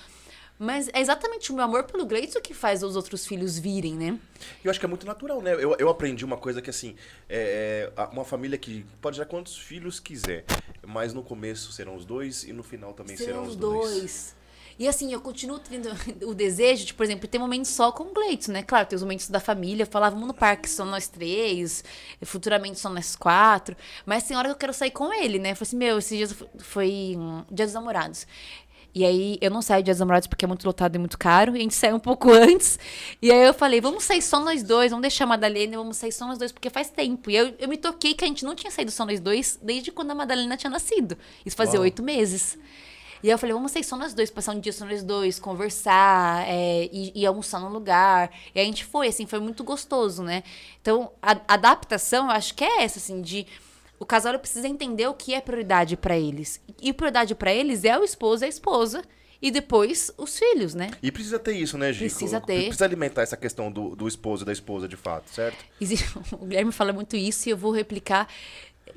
Mas é exatamente o meu amor pelo Gleitson que faz os outros filhos virem, né? Eu acho que é muito natural, né? Eu, eu aprendi uma coisa que, assim, é, é, uma família que pode ter quantos filhos quiser, mas no começo serão os dois e no final também serão, os dois. E assim, eu continuo tendo o desejo de, por exemplo, ter momentos só com o Gleitson, né? Claro, tem os momentos da família. Eu falava, vamos no parque, só nós três. Futuramente só nós quatro. Mas tem hora que eu quero sair com ele, né? Eu falei assim, meu, esses dias foi um dia dos namorados. E aí eu não saio de Dias Namorados porque é muito lotado e muito caro. E a gente saiu um pouco antes. E aí eu falei, vamos sair só nós dois, vamos deixar a Madalena, vamos sair só nós dois, porque faz tempo. E eu, eu me toquei que a gente não tinha saído só nós dois desde quando a Madalena tinha nascido. Isso fazia oito meses. E aí eu falei, vamos sair só nós dois, passar um dia só nós dois, conversar, é, e, e almoçar num lugar. E a gente foi, assim, foi muito gostoso, né? Então, a, adaptação, eu acho que é essa, assim, de o casal precisa entender o que é prioridade pra eles. E prioridade pra eles é o esposo e a esposa. E depois os filhos, né? E precisa ter isso, né, Gico? Precisa ter. Precisa alimentar essa questão do, do esposo e da esposa, de fato, certo? Existe- O Guilherme fala muito isso e eu vou replicar.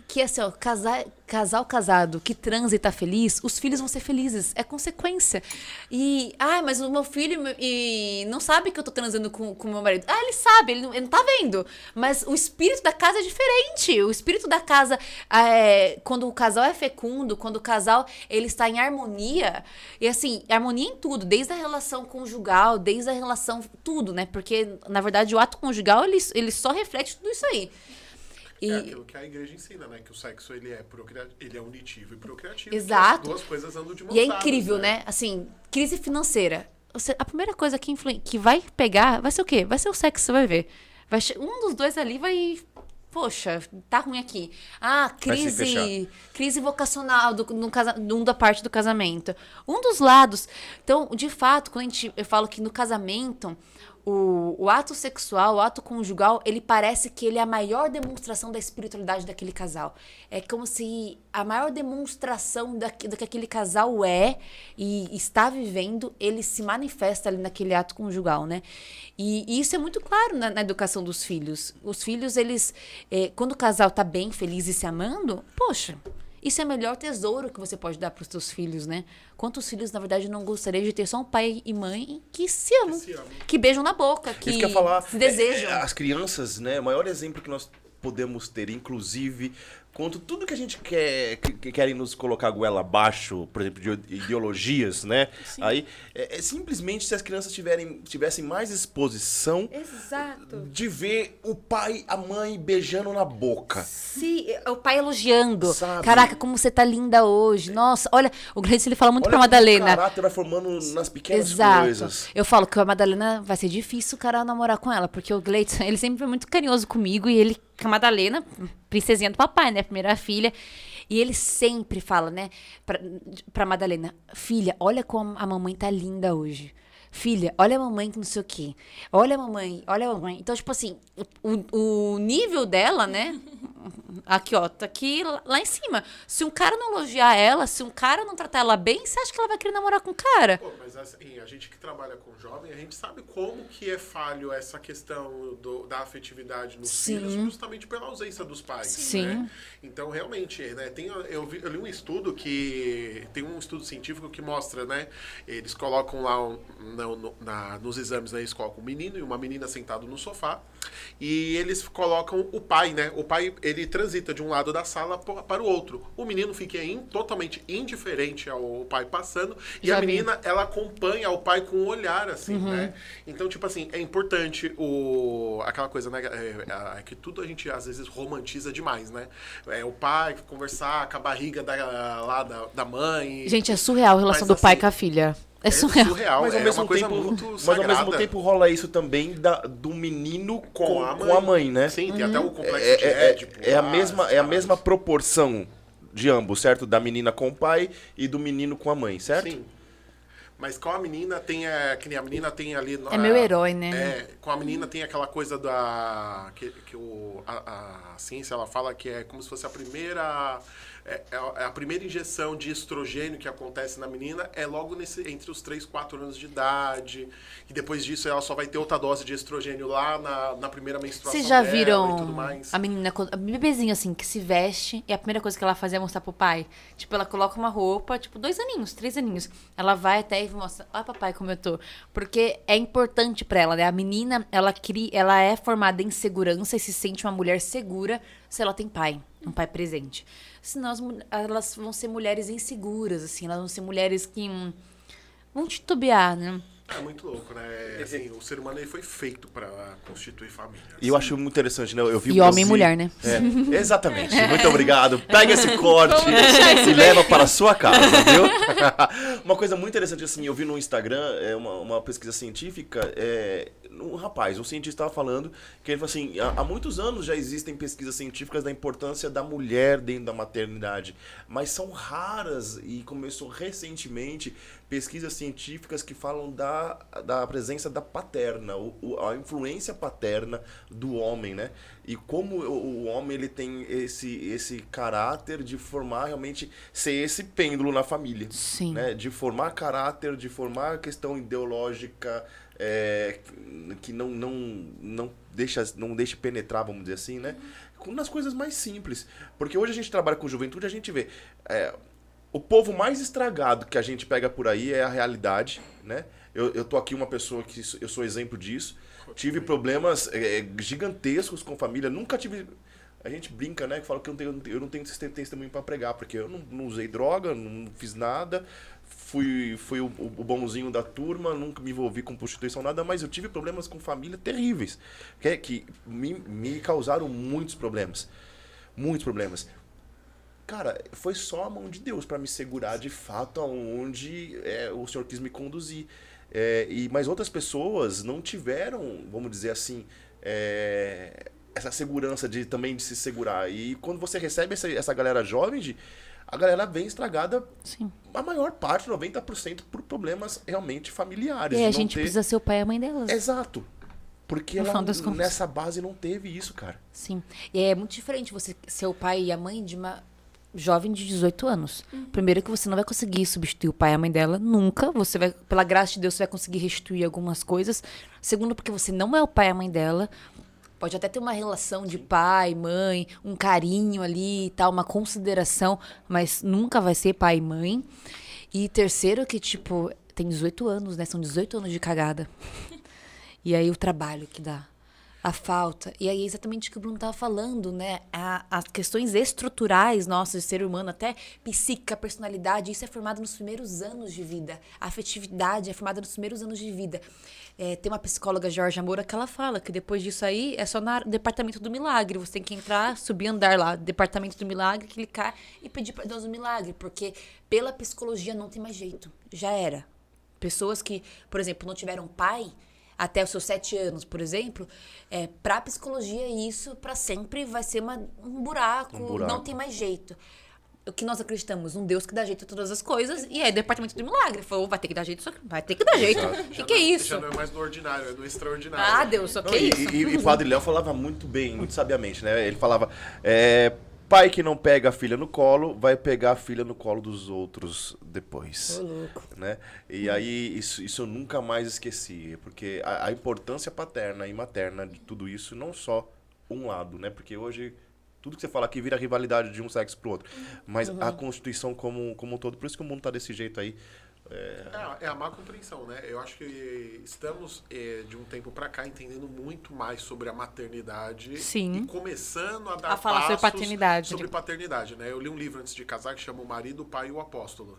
Que assim, ó, casar, casal casado que transa e tá feliz, os filhos vão ser felizes. É consequência. E, ah, mas o meu filho e não sabe que eu tô transando com o meu marido. Ah, ele sabe, ele não, ele não tá vendo. Mas o espírito da casa é diferente. O espírito da casa, é, quando o casal é fecundo, quando o casal ele está em harmonia, e assim, harmonia em tudo, desde a relação conjugal, desde a relação, tudo, né? Porque, na verdade, o ato conjugal, ele, ele só reflete tudo isso aí. E, É aquilo que a igreja ensina, né? Que o sexo ele é, procria... ele é unitivo e procriativo. Exato. duas coisas andam de mãos E é incrível, né? Assim, crise financeira. Você- a primeira coisa que, influen- que vai pegar vai ser o quê? Vai ser o sexo, você vai ver. Vai che- um dos dois ali vai. Poxa, tá ruim aqui. Ah, crise, crise vocacional do, no casa, de um da parte do casamento. Um dos lados. Então, de fato, quando a gente, eu falo que no casamento, o, o ato sexual, o ato conjugal, ele parece que ele é a maior demonstração da espiritualidade daquele casal. É como se a maior demonstração da, do que aquele casal é e está vivendo, ele se manifesta ali naquele ato conjugal, né? E, e isso é muito claro na, na educação dos filhos. Os filhos, eles, eh, quando o casal tá bem, feliz e se amando, poxa, isso é o melhor tesouro que você pode dar para os seus filhos, né? Quantos filhos, na verdade, não gostariam de ter só um pai e mãe que se amam, se amam. que beijam na boca, que, que falar. se desejam. é, é, as crianças, né? O maior exemplo que nós podemos ter, inclusive, quanto tudo que a gente quer, que, que querem nos colocar goela abaixo, por exemplo, de ideologias, né? Aí, é, é simplesmente se as crianças tiverem, tivessem mais exposição Exato. de ver o pai, a mãe beijando na boca. Se, o pai elogiando. Sabe? Caraca, como você tá linda hoje. Nossa, olha, o Gleice ele fala muito Olha pra Madalena. O caráter vai formando nas pequenas Exato. coisas. Eu falo que a Madalena vai ser difícil o cara namorar com ela, porque o Gleitson, ele sempre foi muito carinhoso comigo e ele com a Madalena, princesinha do papai, né, primeira filha, e ele sempre fala, né, pra, pra Madalena, filha, olha como a mamãe tá linda hoje. Filha, olha a mamãe que não sei o quê. Olha a mamãe, olha a mamãe. Então, tipo assim, o, o nível dela, né? Aqui, ó, tá aqui lá em cima. Se um cara não elogiar ela, se um cara não tratar ela bem, você acha que ela vai querer namorar com o cara? Pô, mas assim, a gente que trabalha com jovem, a gente sabe como que é falho essa questão do- da afetividade nos Sim. filhos, justamente pela ausência dos pais. Sim. né? Então, realmente, né, tem, eu, vi- eu li um estudo que. Tem um estudo científico que mostra, né? Eles colocam lá um- no- no- na- nos exames, né, eles colocam um menino e uma menina sentado no sofá. E eles colocam o pai, né? O pai, ele transita de um lado da sala para o outro. O menino fica in- totalmente indiferente ao pai passando. E Já a vi. menina, ela acompanha o pai com um olhar, assim, Uhum. né? Então, tipo assim, é importante o... Aquela coisa, né? É, é que tudo a gente, às vezes, romantiza demais, né? É o pai conversar com a barriga da, lá da, da mãe. Gente, é surreal a relação Mas, do pai assim, com a filha. É é surreal. surreal. Mas ao é mesmo uma coisa tempo, muito mas ao mesmo tempo rola isso também da, do menino com, com a mãe, né? Sim, tem até o complexo É, de é- Édipo. é a lá, mesma é a mesma proporção de ambos, certo? Da menina com o pai e do menino com a mãe, certo? Sim. Mas com a menina tem a, que nem a menina tem ali É meu herói, né? É, com a menina tem aquela coisa da que, que o, a, a ciência ela fala que é como se fosse a primeira é, é a- é a primeira injeção de estrogênio que acontece na menina é logo nesse entre os 3, 4 anos de idade. E depois disso ela só vai ter outra dose de estrogênio lá na, na primeira menstruação Vocês já e viram tudo mais. a menina, a bebezinho assim, que se veste e a primeira coisa que ela faz é mostrar pro pai? Tipo, ela coloca uma roupa, tipo, dois aninhos, três aninhos. Ela vai até e mostra, olha papai como eu tô. Porque é importante pra ela, né? A menina, ela cria, ela é formada em segurança e se sente uma mulher segura se ela tem pai, um pai presente. Senão as mu- elas vão ser mulheres inseguras, assim, elas vão ser mulheres que hum, vão titubear, né? É muito louco, né? Assim, o ser humano ele foi feito pra constituir família. E eu acho muito interessante, né? Eu vi E homem e mulher, né? É, exatamente. Muito obrigado. Pega esse corte e leva para a sua casa, viu? uma coisa muito interessante, assim, eu vi no Instagram é, uma, uma pesquisa científica, é, um rapaz, um cientista estava falando que ele falou assim, há, muitos anos já existem pesquisas científicas da importância da mulher dentro da maternidade, mas são raras e começou recentemente pesquisas científicas que falam da, da presença da paterna, o, o- a influência paterna do homem, né? E como o, o homem ele tem esse, esse caráter de formar realmente ser esse pêndulo na família, Sim. né? De formar caráter, de formar questão ideológica é, que não, não, não deixa não deixe penetrar, vamos dizer assim, né? Nas coisas mais simples, porque hoje a gente trabalha com juventude, a gente vê é, o povo mais estragado que a gente pega por aí é a realidade, né? Eu, eu tô aqui uma pessoa que eu sou exemplo disso. Tive problemas é, gigantescos com família. Nunca tive. A gente brinca, né? Que fala que eu não tenho, eu não tenho teste- testemunho para pregar, porque eu não, não usei droga, não fiz nada. Fui, fui o, o bonzinho da turma, nunca me envolvi com prostituição, nada, mas eu tive problemas com família terríveis, que, é que me, me causaram muitos problemas. Muitos problemas. Cara, foi só a mão de Deus para me segurar de fato aonde é, o Senhor quis me conduzir. É, e mas outras pessoas não tiveram, vamos dizer assim, é, essa segurança de também de se segurar. E quando você recebe essa, essa galera jovem, de, a galera vem estragada, Sim. a maior parte, 90%, por problemas realmente familiares. E a gente ter- precisa ser o pai e a mãe delas. Exato. Porque No ela, nessa base não teve isso, cara. Sim. E é muito diferente você ser o pai e a mãe de uma jovem de 18 anos. Primeiro que você não vai conseguir substituir o pai e a mãe dela nunca. Você vai, pela graça de Deus, você vai conseguir restituir algumas coisas. Segundo, porque você não é o pai e a mãe dela. Pode até ter uma relação de pai, mãe, um carinho ali e tal, uma consideração, mas nunca vai ser pai e mãe. E terceiro que, tipo, tem 18 anos, né? São 18 anos de cagada. E aí o trabalho que dá, a falta. E aí é exatamente o que o Bruno estava falando, né? A- as questões estruturais nossas de ser humano, até psíquica, personalidade, isso é formado nos primeiros anos de vida. A afetividade é formada nos primeiros anos de vida. É, tem uma psicóloga, Jorge Moura, que ela fala que depois disso aí é só no departamento do milagre. Você tem que entrar, subir andar lá, departamento do milagre, clicar e pedir para Deus o milagre. Porque pela psicologia não tem mais jeito. Já era. Pessoas que, por exemplo, não tiveram pai até os seus sete anos, por exemplo, é, para psicologia isso para sempre vai ser uma- um, buraco, Um buraco. não tem mais jeito. O que nós acreditamos? Um Deus que dá jeito em todas as coisas e é departamento do milagre. Falou, vai ter que dar jeito, só que vai ter que dar jeito. O que, que é não- isso? Já não é mais no ordinário, é no extraordinário. Ah, Deus, só que Não, é e, isso? e, e Padre Léo falava muito bem, muito sabiamente, né? Ele falava: é, pai que não pega a filha no colo, vai pegar a filha no colo dos outros depois. Ô, louco. Né? E aí, isso, isso eu nunca mais esqueci, porque a, a importância paterna e materna de tudo isso, não só um lado, né? Porque hoje. Tudo que você fala aqui vira rivalidade de um sexo pro outro. Mas a Constituição como, como um todo, por isso que o mundo tá desse jeito aí. É, é a má compreensão, né? Eu acho que estamos, é, de um tempo pra cá, entendendo muito mais sobre a maternidade. Sim. E começando a dar A falar sobre paternidade. Sobre paternidade, né? Eu li um livro antes de casar que chama O Marido, o Pai e o Apóstolo.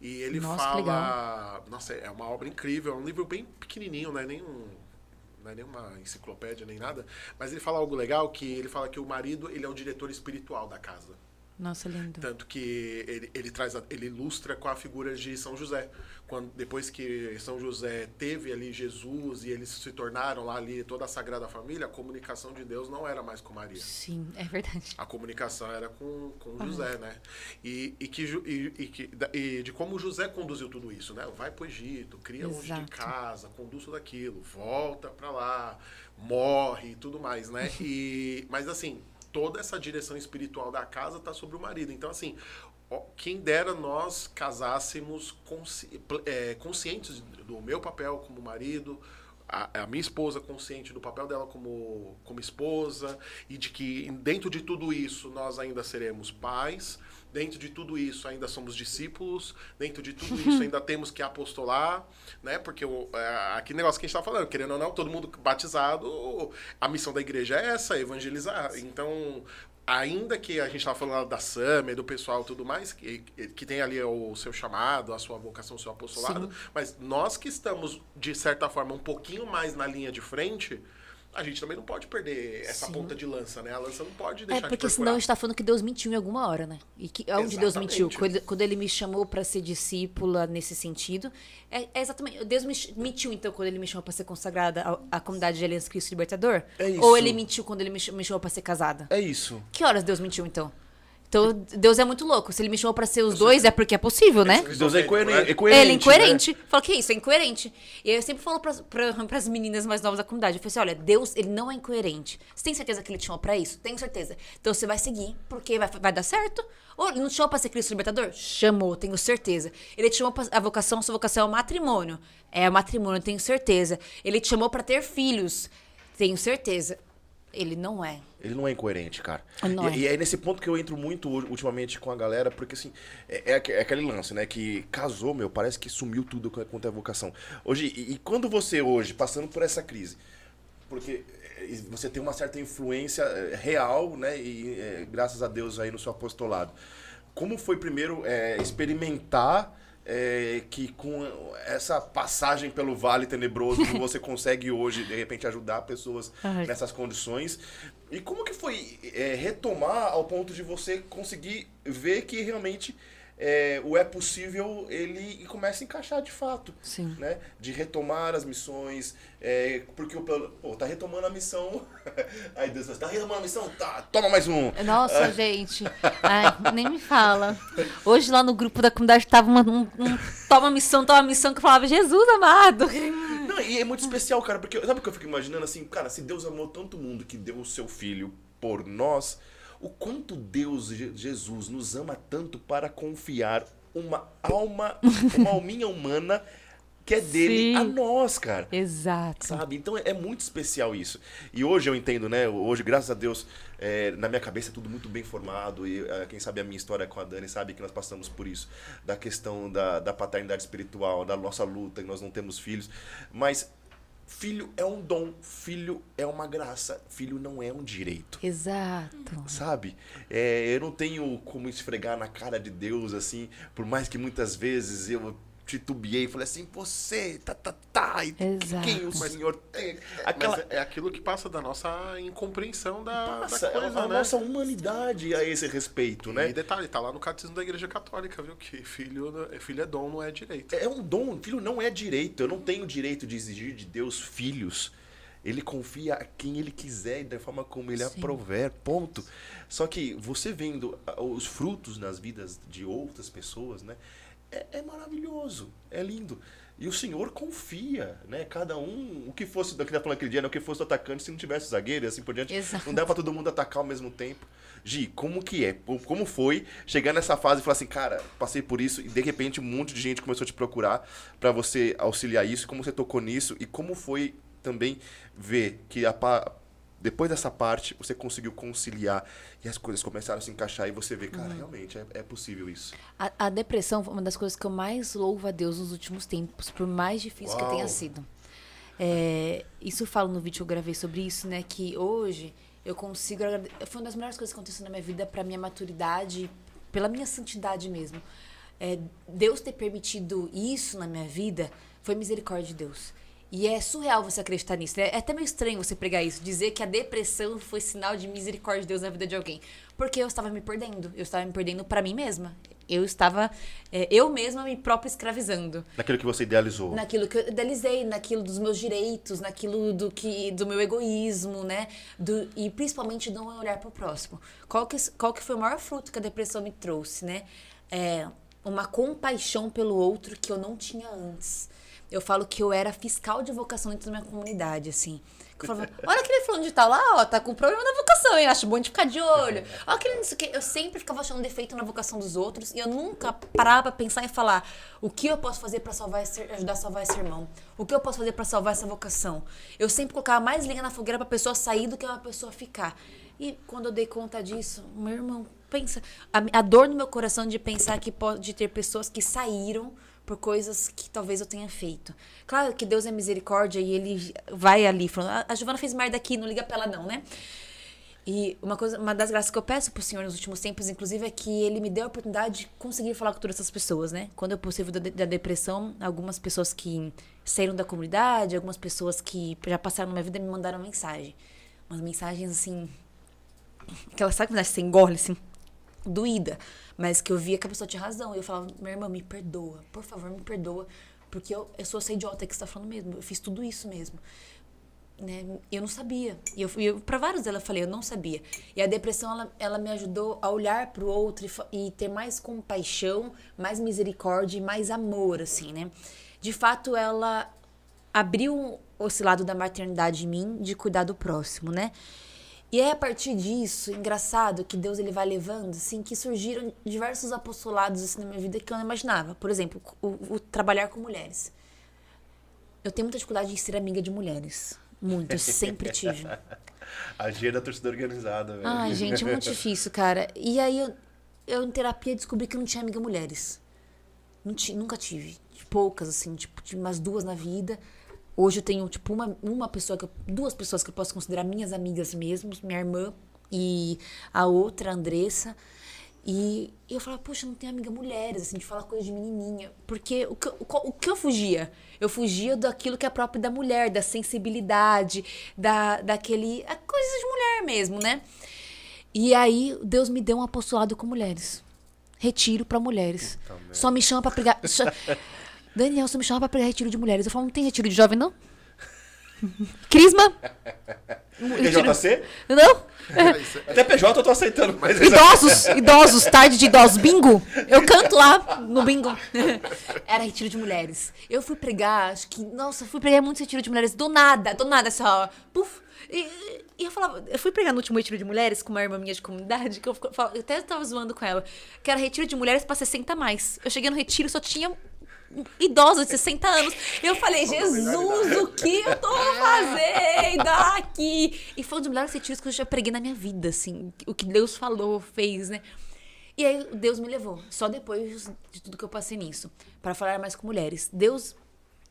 E ele Nossa, fala... Nossa, é uma obra incrível. É um livro bem pequenininho, não é nem um... Não é nenhuma enciclopédia nem nada, mas ele fala algo legal que ele fala que o marido ele é o diretor espiritual da casa. Nossa, lindo. Tanto que ele, ele traz, a- ele ilustra com a figura de São José. Quando, depois que São José teve ali Jesus e eles se tornaram lá ali toda a Sagrada Família, a comunicação de Deus não era mais com Maria. Sim, é verdade. A comunicação era com, com José, né? E, e, que, e, e que, e de como José conduziu tudo isso, né? Vai pro Egito, cria longe de Exato. casa, conduz tudo aquilo, volta pra lá, morre e tudo mais, né? E, mas assim, toda essa direção espiritual da casa tá sobre o marido. Então, assim, quem dera nós casássemos consci- é, conscientes do meu papel como marido, a, a minha esposa consciente do papel dela como, como esposa e de que dentro de tudo isso nós ainda seremos pais, dentro de tudo isso ainda somos discípulos, dentro de tudo isso ainda temos que apostolar, né? Porque o, é, aquele negócio que a gente está falando, querendo ou não, todo mundo batizado, a missão da igreja é essa, evangelizar. Então, ainda que a gente tava falando da Summer, do pessoal e tudo mais, que, que tem ali o seu chamado, a sua vocação, o seu apostolado, mas nós que estamos, de certa forma, um pouquinho mais na linha de frente, a gente também não pode perder essa Sim. ponta de lança, né? A lança não pode É, deixar porque de senão a gente tá falando que Deus mentiu em alguma hora, né? E que, onde Deus mentiu? Quando, quando ele me chamou pra ser discípula nesse sentido. É, é exatamente. Deus mentiu, então, quando ele me chamou pra ser consagrada à, à comunidade de Aliança Cristo Libertador? É isso. Ou ele mentiu quando ele me ch- me chamou pra ser casada? É isso. Que horas Deus mentiu, então? Então, Deus é muito louco. Se ele me chamou pra ser os dois, é porque é possível, né? Deus é incoerente. É Ele é incoerente. incoerente. Fala que isso, é incoerente. E eu sempre falo pras, pra, pras meninas mais novas da comunidade. Eu falei assim: olha, Deus, ele não é incoerente. Você tem certeza que ele te chamou pra isso? Tenho certeza. Então você vai seguir, porque vai, vai dar certo. Ou ele não te chamou pra ser Cristo Libertador? Chamou, tenho certeza. Ele te chamou pra a vocação, sua vocação é o matrimônio. É o matrimônio, tenho certeza. Ele te chamou pra ter filhos. Tenho certeza. Ele não é. Ele não é incoerente, cara. Não e, é. e é nesse ponto que eu entro muito ultimamente com a galera, porque assim, é, é é aquele lance, né? Que casou, meu, parece que sumiu tudo qu- quanto é vocação. Hoje, e, e quando você hoje, passando por essa crise, porque é, você tem uma certa influência é, real, né? E é, graças a Deus aí no seu apostolado. Como foi primeiro é, experimentar é, que com essa passagem pelo vale tenebroso você consegue hoje, de repente, ajudar pessoas Ai. nessas condições. E como que foi é, retomar ao ponto de você conseguir ver que realmente é, o é possível ele começa a encaixar de fato, Sim. né? De retomar as missões, é, porque o pô, tá retomando a missão. Aí Deus tá retomando a missão? Tá, toma mais um. Nossa, gente. Ai, nem me fala. Hoje lá no grupo da comunidade tava uma, um, um toma missão, toma missão, que eu falava, Jesus amado. Não, e é muito especial, cara, porque sabe o que eu fico imaginando assim, cara, se Deus amou tanto mundo que deu o seu filho por nós, o quanto Deus, Je- Jesus, nos ama tanto para confiar uma alma, uma alminha humana que é dele Sim. a nós, cara. Exato. Sabe? Então é muito especial isso. E hoje eu entendo, né? Hoje, graças a Deus, é, na minha cabeça é tudo muito bem formado. E é, quem sabe a minha história com a Dani sabe que nós passamos por isso. Da questão da, da paternidade espiritual, da nossa luta, que nós não temos filhos. Mas filho é um dom, filho é uma graça, filho não é um direito. Exato. Sabe? É, eu não tenho como esfregar na cara de Deus, assim, por mais que muitas vezes eu titubeei e falei assim, você, tá, tá, tá, e Exato. quem o senhor tem? Aquela... Mas é aquilo que passa da nossa incompreensão da, Passa, da coisa, a, a né? nossa humanidade a esse respeito, né? E detalhe, tá lá no catecismo da Igreja Católica, viu? Que filho, filho é dom, não é direito. É um dom, filho não é direito. Eu não tenho direito de exigir de Deus filhos. Ele confia a quem ele quiser e da forma como ele Sim. aprover, ponto. Só que você vendo os frutos nas vidas de outras pessoas, né? É, é maravilhoso, é lindo. E o Senhor confia, né? Cada um, o que fosse, do que tá falando aquele dia, né? o que fosse o atacante se não tivesse zagueiro e assim por diante. Exato. Não dá pra todo mundo atacar ao mesmo tempo. Gi, como que é? Como foi chegar nessa fase e falar assim, cara, passei por isso e de repente um monte de gente começou a te procurar pra você auxiliar isso, como você tocou nisso e como foi também ver que a depois dessa parte você conseguiu conciliar e as coisas começaram a se encaixar e você vê, cara, realmente é, é possível isso. A, a depressão foi uma das coisas que eu mais louvo a Deus nos últimos tempos, por mais difícil que Uau. tenha sido. É, isso eu falo no vídeo que eu gravei sobre isso, né? Que hoje eu consigo. Foi uma das melhores coisas que aconteceu na minha vida pra minha maturidade, pela minha santidade mesmo. É, Deus ter permitido isso na minha vida foi misericórdia de Deus. E é surreal você acreditar nisso. né? É até meio estranho você pregar isso, dizer que a depressão foi sinal de misericórdia de Deus na vida de alguém. Porque eu estava me perdendo. Eu estava me perdendo pra mim mesma. Eu estava, é, eu mesma me própria escravizando Naquilo que você idealizou. naquilo que eu idealizei, naquilo dos meus direitos, naquilo do que do meu egoísmo, né? Do, e principalmente não olhar para o próximo. Qual que, qual que foi o maior fruto que a depressão me trouxe, né? É uma compaixão pelo outro que eu não tinha antes. Eu falo que eu era fiscal de vocação dentro da minha comunidade, assim. Eu falava, olha aquele fulano de tal lá, ó, tá com problema na vocação, hein? Acho bom de ficar de olho. Olha aquele não sei o quê. Eu sempre ficava achando defeito na vocação dos outros e eu nunca parava pra pensar e falar o que eu posso fazer pra salvar esse, ajudar a salvar esse irmão. O que eu posso fazer pra salvar essa vocação. Eu sempre colocava mais lenha na fogueira pra pessoa sair do que uma pessoa ficar. E quando eu dei conta disso, meu irmão, pensa, a, a dor no meu coração de pensar que pode ter pessoas que saíram por coisas que talvez eu tenha feito. Claro que Deus é misericórdia e ele vai ali falando, "Ah, a Giovana fez merda aqui, não liga pra ela não, né? E uma coisa, uma das graças que eu peço pro Senhor nos últimos tempos, inclusive, é que ele me deu a oportunidade de conseguir falar com todas essas pessoas, né? Quando eu vídeo da, da depressão, algumas pessoas que saíram da comunidade, algumas pessoas que já passaram na minha vida me mandaram mensagem. Umas mensagens assim. Aquela, sabe quando você engole, assim? Doída. Mas que eu via que a pessoa tinha razão. E eu falava, minha irmã, me perdoa. Por favor, me perdoa. Porque eu, eu sou essa idiota que você tá falando mesmo. Eu fiz tudo isso mesmo né? Eu não sabia. E eu, eu para vários dela eu falei, eu não sabia. E a depressão ela, ela me ajudou a olhar para o outro e, e, ter mais compaixão, mais misericórdia e mais amor, assim, né? De fato, ela abriu esse lado da maternidade em mim, de cuidar do próximo, né? E é a partir disso, engraçado, que Deus ele vai levando, assim, que surgiram diversos apostolados assim, na minha vida que eu não imaginava. Por exemplo, o, o trabalhar com mulheres. Eu tenho muita dificuldade em ser amiga de mulheres muito, eu sempre tive. a G da torcida organizada, velho. Ai, gente, é muito difícil, cara. E aí eu, eu em terapia descobri que não tinha amiga mulheres. Não nunca tive. Poucas, assim, tipo, tive umas duas na vida. Hoje eu tenho, tipo, uma, uma pessoa, que eu, duas pessoas que eu posso considerar minhas amigas mesmo, minha irmã e a outra, a Andressa. E eu falava, poxa, não tenho amiga mulheres, assim, de falar coisa de menininha. Porque o que, o, o que eu fugia? Eu fugia daquilo que é próprio da mulher, da sensibilidade, da, daquele. A coisa de mulher mesmo, né? E aí Deus me deu um apostolado com mulheres. Retiro para mulheres. Só me chama para pregar. Daniel, só me chama pra pregar retiro de mulheres. Eu falo, não tem retiro de jovem, não? Crisma? PJC? Não? Até PJ eu tô aceitando. Mas idosos, idosos, tarde de idosos, bingo. Eu canto lá no bingo. Era retiro de mulheres. Eu fui pregar, acho que, nossa, fui pregar muito retiro de mulheres, do nada, do nada, só, puf. E, e, eu falava, eu fui pregar no último retiro de mulheres com uma irmã minha de comunidade, que eu, eu até tava zoando com ela, que era retiro de mulheres pra 60 mais. Eu cheguei no retiro só tinha idosa de 60 anos. Eu falei, Jesus, o que eu tô fazendo aqui? E foi um dos melhores retiros que eu já preguei na minha vida, assim. O que Deus falou, fez, né? E aí Deus me levou, só depois de tudo que eu passei nisso, para falar mais com mulheres. Deus,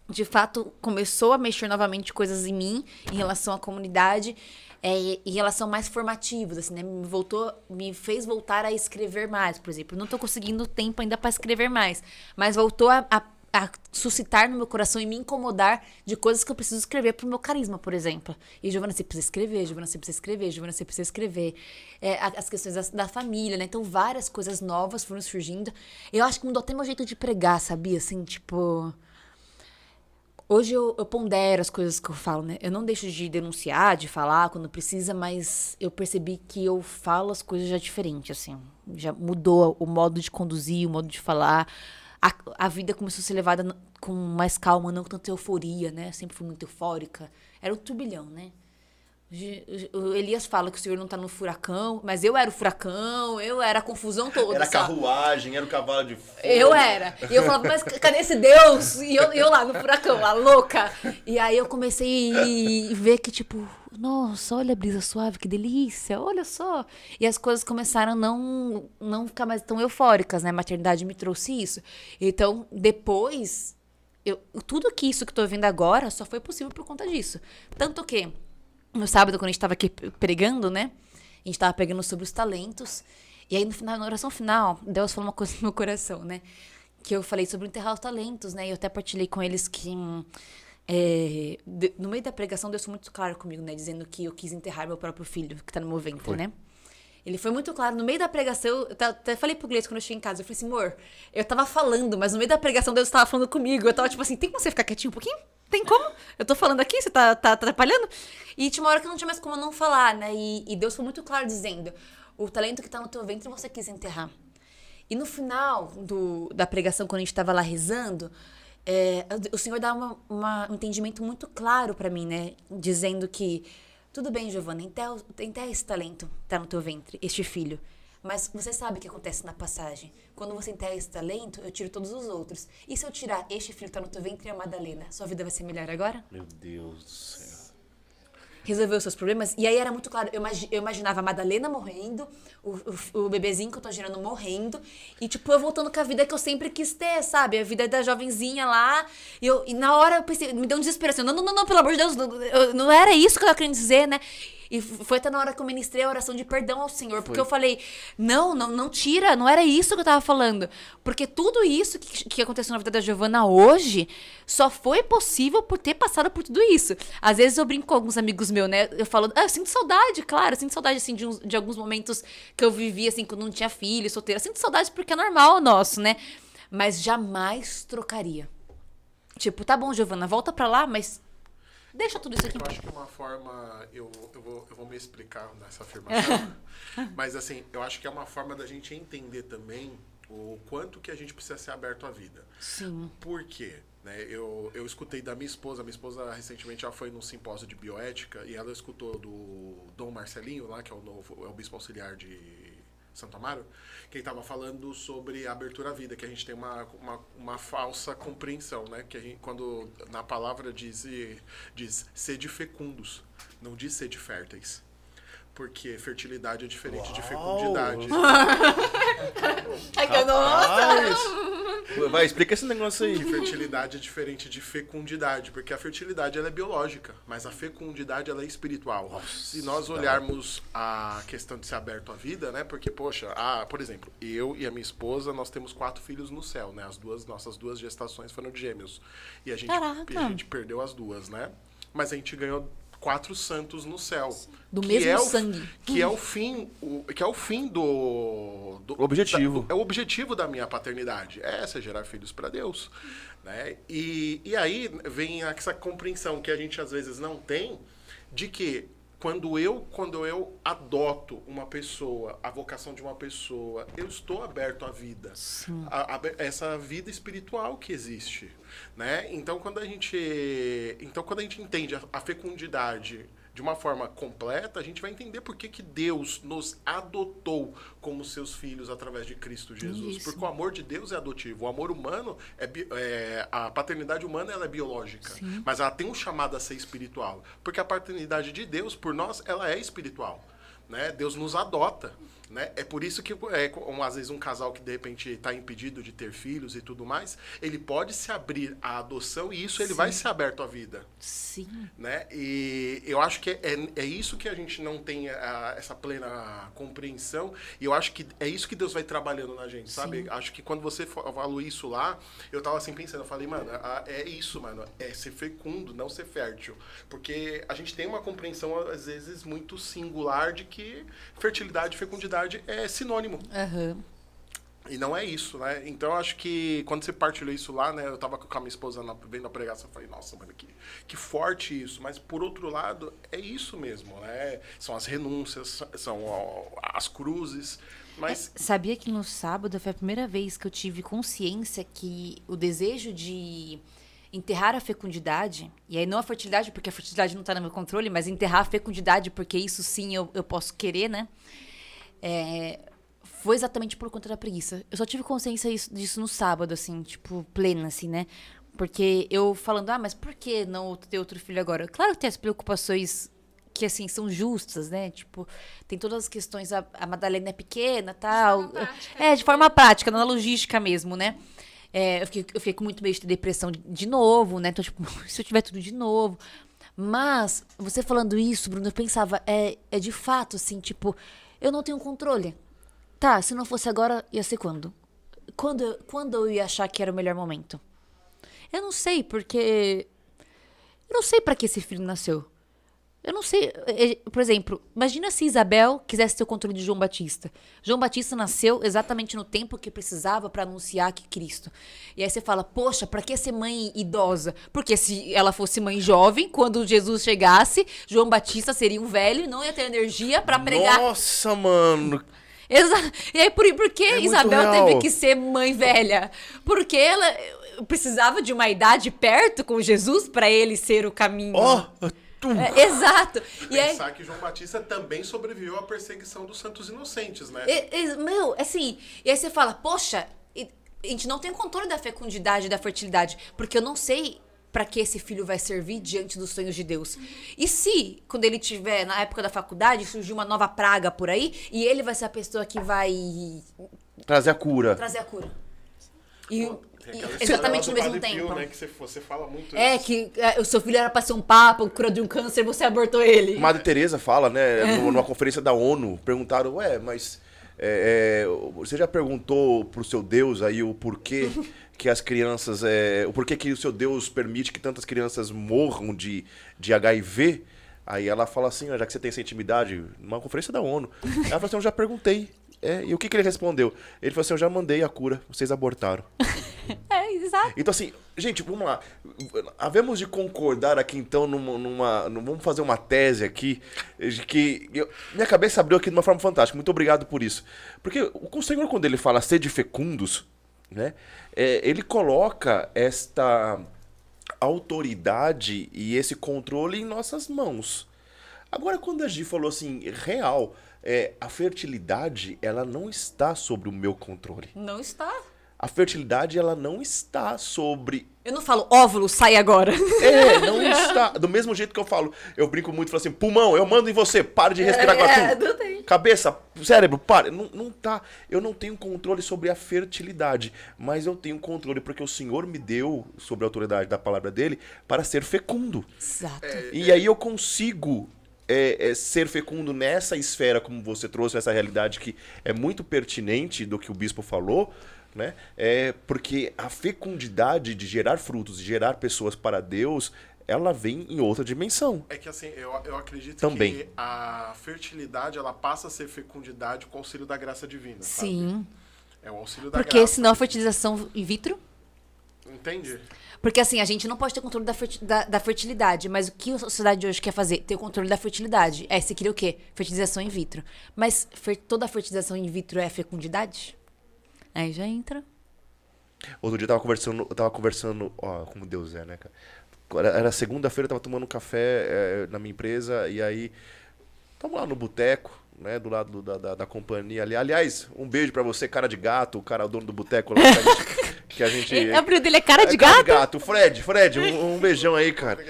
de fato, começou a mexer novamente coisas em mim, em relação à comunidade, é, em relação mais formativos, assim, né? Me voltou, me fez voltar a escrever mais, por exemplo. Não tô conseguindo tempo ainda para escrever mais, mas voltou a, a a suscitar no meu coração e me incomodar de coisas que eu preciso escrever pro meu carisma, por exemplo. E Giovana, você precisa escrever, Giovana, você precisa escrever, Giovana, você precisa escrever. É, as questões da, da, família, né? Então, várias coisas novas foram surgindo. Eu acho que mudou até meu jeito de pregar, sabia? Assim, tipo. Hoje eu, eu pondero as coisas que eu falo, né? Eu não deixo de denunciar, de falar quando precisa, mas eu percebi que eu falo as coisas já diferente, assim. Já mudou o modo de conduzir, o modo de falar a, a vida começou a ser levada com mais calma, não com tanta euforia, né? sempre fui muito eufórica. Era um turbilhão, né? O Elias fala que o senhor não tá no furacão, mas eu era o furacão, eu era a confusão toda. Era carruagem, era o cavalo de fogo. Eu era. E eu falava, mas cadê esse Deus? E eu, eu lá no furacão, a louca. E aí eu comecei a ver que, tipo, nossa, olha a brisa suave, que delícia, olha só. E as coisas começaram a não, não ficar mais tão eufóricas, né? A maternidade me trouxe isso. Então, depois, eu, tudo que isso que eu tô vendo agora só foi possível por conta disso. Tanto que, no sábado, quando a gente tava aqui pregando, né? A gente tava pregando sobre os talentos. E aí, no final, na oração final, Deus falou uma coisa no meu coração, né? Que eu falei sobre enterrar os talentos, né? E eu até partilhei com eles que é, de, no meio da pregação, Deus foi muito claro comigo, né? Dizendo que eu quis enterrar meu próprio filho, que tá no meu ventre, foi. né? Ele foi muito claro. No meio da pregação, eu até falei pro Gleice quando eu cheguei em casa. Eu falei assim, amor, eu tava falando, mas no meio da pregação Deus tava falando comigo. Eu tava tipo assim, tem como você ficar quietinho um pouquinho? Tem como? Eu tô falando aqui, você tá, tá, tá atrapalhando? E tinha uma hora que não tinha mais como não falar, né? E, e Deus foi muito claro dizendo: o talento que tá no teu ventre você quis enterrar. E no final do, da pregação, quando a gente tava lá rezando, é, o Senhor dá uma, uma, um entendimento muito claro para mim, né? Dizendo que, tudo bem, Giovana, enterra, esse talento, tá no teu ventre, este filho. Mas você sabe o que acontece na passagem. Quando você enterra esse talento, eu tiro todos os outros. E se eu tirar este filho que tá no teu ventre e a Madalena, sua vida vai ser melhor agora? Meu Deus do céu resolver os seus problemas. E aí era muito claro, eu, imag, eu imaginava a Madalena morrendo, o, o, o, bebezinho que eu tô gerando morrendo, e tipo, eu voltando com a vida que eu sempre quis ter, sabe? A vida da jovenzinha lá. E, eu, e na hora eu pensei, me deu um desespero assim, não, não, não, pelo amor de Deus, não, não era isso que eu queria dizer, né? E foi até na hora que eu ministrei a oração de perdão ao Senhor. Porque eu falei, não, não, não tira, não era isso que eu tava falando. Porque tudo isso que, que aconteceu na vida da Giovana hoje só foi possível por ter passado por tudo isso. Às vezes eu brinco com alguns amigos meus, né? Eu falo, ah, eu sinto saudade, claro, eu sinto saudade, assim, de, uns- de alguns momentos que eu vivi, assim, quando não tinha filho, solteira. Eu sinto saudade porque é normal nosso, né? Mas jamais trocaria. Tipo, tá bom, Giovana, volta pra lá, mas deixa tudo isso aqui. Eu acho que uma forma. Eu, eu, vou, eu vou me explicar nessa afirmação. mas assim, eu acho que é uma forma da gente entender também o quanto que a gente precisa ser aberto à vida. Sim. Por quê? Né, eu, eu escutei da minha esposa, minha esposa recentemente ela foi num simpósio de bioética e ela escutou do Dom Marcelinho, lá, que é o novo, é o bispo auxiliar de Santo Amaro, que ele estava falando sobre a abertura à vida, que a gente tem uma, uma, uma falsa compreensão, né? Que gente, quando na palavra diz, diz sede fecundos, não diz sede férteis. Porque fertilidade é diferente de Uau! fecundidade. É que eu não... Rapaz! Vai, explica esse negócio que aí. fertilidade é diferente de fecundidade, porque a fertilidade ela é biológica, mas a fecundidade ela é espiritual. Se nós olharmos a questão de ser aberto à vida, né? Porque poxa, ah, por exemplo, eu e a minha esposa nós temos quatro filhos no céu, né? As duas nossas duas gestações foram de gêmeos e a gente Caraca. a gente perdeu as duas, né? Mas a gente ganhou quatro santos no céu. Do que mesmo é o- sangue. que é o fim, o, que é o fim do, do Objetivo. da- é o objetivo da minha paternidade. É essa, gerar filhos para Deus. Né? E, e aí vem essa compreensão que a gente às vezes não tem de que quando eu, quando eu adoto uma pessoa, a vocação de uma pessoa, eu estou aberto à vida. A- a- essa vida espiritual que existe. Né? Então, quando a gente, então, quando a gente entende a, a fecundidade de uma forma completa, a gente vai entender por que, que Deus nos adotou como seus filhos através de Cristo Jesus. Isso. Porque o amor de Deus é adotivo. O amor humano é, é- a paternidade humana ela é biológica, mas ela tem um chamado a ser espiritual, porque a paternidade de Deus por nós ela é espiritual. Né? Deus nos adota. Né? É por isso que, é, um, às vezes, um casal que de repente está impedido de ter filhos e tudo mais, ele pode se abrir à adoção e isso ele vai ser aberto à vida Sim. né? E eu acho que é, é isso que a gente não tem a- essa plena compreensão. E eu acho que é isso que Deus vai trabalhando na gente, sabe? Acho que quando você fa- falou isso lá, eu tava assim pensando, eu falei, mano, é isso, mano, é ser fecundo, não ser fértil. Porque a gente tem uma compreensão, às vezes, muito singular de que fertilidade e fecundidade é sinônimo. Aham. E não é isso, né? Então eu acho que quando você partilhou isso lá, né? Eu tava com a minha esposa na, vendo a pregação, eu falei, nossa, mano, que, que forte isso. Mas por outro lado, é isso mesmo, né? São as renúncias, são ó, as cruzes. Mas Sabia que no sábado foi a primeira vez que eu tive consciência que o desejo de enterrar a fecundidade, e aí não a fertilidade, porque a fertilidade não está no meu controle, mas enterrar a fecundidade, porque isso sim eu, eu posso querer, né? É, foi exatamente por conta da preguiça. Eu só tive consciência isso- disso no sábado, assim, tipo, plena, assim, né? Porque eu falando, ah, mas por que não ter outro filho agora? Claro que tem as preocupações que, assim, são justas, né? Tipo, tem todas as questões, a, a Madalena é pequena tal. prática. É, de forma prática, na logística mesmo, né? É, eu, fiquei, eu fiquei com muito medo de ter depressão de, de novo, né? Então, tipo, se eu tiver tudo de novo. Mas, você falando isso, Bruno, eu pensava, é, é de fato, assim, tipo, eu não tenho controle. Tá, se não fosse agora, ia ser quando? Quando, quando eu ia achar que era o melhor momento? Eu não sei, porque. Eu não sei pra que esse filho nasceu. Eu não sei. é, é, Por exemplo, imagina se Isabel quisesse ter o controle de João Batista. João Batista nasceu exatamente no tempo que precisava pra anunciar que Cristo. E aí você fala, poxa, pra que ser mãe idosa? Porque se ela fosse mãe jovem, quando Jesus chegasse, João Batista seria um velho e não ia ter energia pra pregar. Nossa, mano. Exa e aí, por, por que É Isabel teve que ser mãe velha? Porque ela eh, precisava de uma idade perto com Jesus pra ele ser o caminho. Tu. É, exato. E aí, pensar que João Batista também sobreviveu à perseguição dos santos inocentes, né? e- e- meu, assim, e aí você fala, poxa, e- a gente não tem controle da fecundidade e da fertilidade, porque eu não sei pra que esse filho vai servir diante dos sonhos de Deus. E se, quando ele tiver na época da faculdade, surgir uma nova praga por aí, e ele vai ser a pessoa que vai Trazer a cura. trazer a cura. E, Tem aquela Exatamente no mesmo Padre Pio, tempo. né, que você, você fala muito É, isso. que é, o seu filho era pra ser um papa, cura de um câncer, você abortou ele. Madre Teresa fala, né, no- numa conferência da ONU, perguntaram, ué, mas é, é, você já perguntou pro seu Deus aí o porquê que as crianças, é, o porquê que o seu Deus permite que tantas crianças morram de, de HIV? Aí ela fala assim, ó, já que você tem essa intimidade, numa conferência da ONU. Ela falou assim, eu já perguntei. É, e o que, que ele respondeu? Ele falou assim, eu já mandei a cura, vocês abortaram. É, exato. Então, assim, gente, vamos lá. Havemos de concordar aqui, então, numa. numa- num- vamos fazer uma tese aqui, de que. eu- minha cabeça abriu aqui de uma forma fantástica. Muito obrigado por isso. Porque o o Senhor, quando ele fala sede fecundos, né? é, ele coloca esta autoridade e esse controle em nossas mãos. Agora, quando a Gi falou assim, real, é, a fertilidade, ela não está sobre o meu controle. Não está. A fertilidade, ela não está sobre. Eu não falo óvulo, sai agora. É, não está. Do mesmo jeito que eu falo, eu brinco muito, falo assim, pulmão, eu mando em você, para de respirar com a É, não tem. Cabeça, cérebro, para. Não, não tá. Eu não tenho controle sobre a fertilidade, mas eu tenho controle porque o Senhor me deu, sobre a autoridade da palavra dele, para ser fecundo. Exato. E aí eu consigo é, é, ser fecundo nessa esfera, como você trouxe, essa realidade que é muito pertinente do que o bispo falou, né? É porque a fecundidade de gerar frutos, de gerar pessoas para Deus, ela vem em outra dimensão. É que assim, eu, eu acredito Também. que a fertilidade, ela passa a ser fecundidade com o auxílio da graça divina, sabe? Sim. É o auxílio da Porque graça. senão a fertilização in vitro. Entende? Porque assim, a gente não pode ter controle da, ferti- da, da fertilidade, mas o que a sociedade de hoje quer fazer? Ter o controle da fertilidade. É, você queria o quê? Fertilização in vitro. Mas fer- toda fertilização in vitro é fecundidade? Aí já entra. Outro dia eu tava conversando, eu tava conversando, ó, como Deus é, né, cara? Era- Era segunda-feira, eu tava tomando um café é, na minha empresa, e aí, tamo lá no boteco, né, do lado da, da, da companhia ali. Aliás, um beijo pra você, cara de gato, o cara, o dono do boteco lá, que a gente... Gente O apelido dele é cara de É, cara gato? Fred, Fred, um, um beijão aí, cara.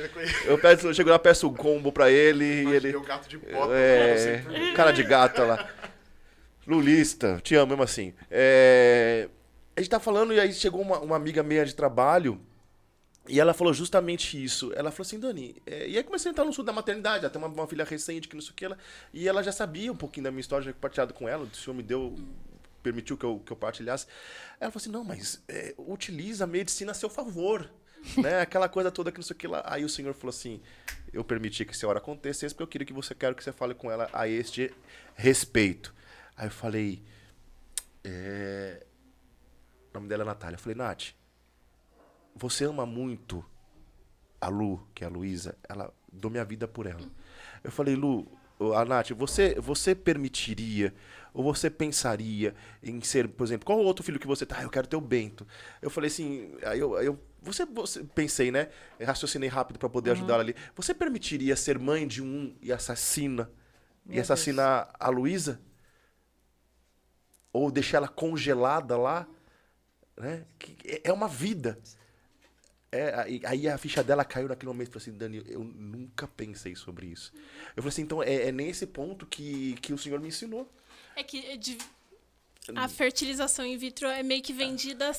Eu, peço, eu chego lá, peço um combo pra ele, e ele... o gato de pó. É, cara de gata lá. Lulista, te amo mesmo assim. É, a gente tá falando e aí chegou uma, uma amiga minha de trabalho e ela falou justamente isso. Ela falou assim, Dani, é, e aí comecei a entrar no sul da maternidade, ela tem uma, uma filha recente que não sei o que, ela, e ela já sabia um pouquinho da minha história, já compartilhado com ela, o senhor me deu, permitiu que eu, que eu partilhasse. Ela falou assim, não, mas é, utiliza a medicina a seu favor. né? Aquela coisa toda que não sei o que lá. Aí o senhor falou assim: eu permiti que essa hora acontecesse, porque eu queria que você quero que você fale com ela a este respeito. Aí eu falei, é... o nome dela é Natália. Eu falei, Nath, você ama muito a Lu, que é a Luísa, ela dou minha vida por ela. Eu falei, Lu, a Nath, você, você permitiria ou você pensaria em ser, por exemplo, qual outro filho que você tá? Ah, eu quero ter o Bento. Eu falei assim, aí eu, aí eu você, você pensei, né? Raciocinei rápido para poder ajudar ela ali. Você permitiria ser mãe de um e assassina e Meu assassinar a Luísa? Ou deixar ela congelada lá? Né? É- é uma vida. É, aí, aí a ficha dela caiu naquele momento. Falei assim, Dani, eu nunca pensei sobre isso. Eu falei assim, então é, é nesse ponto que, que o senhor me ensinou. É que de- a fertilização in vitro é meio que vendida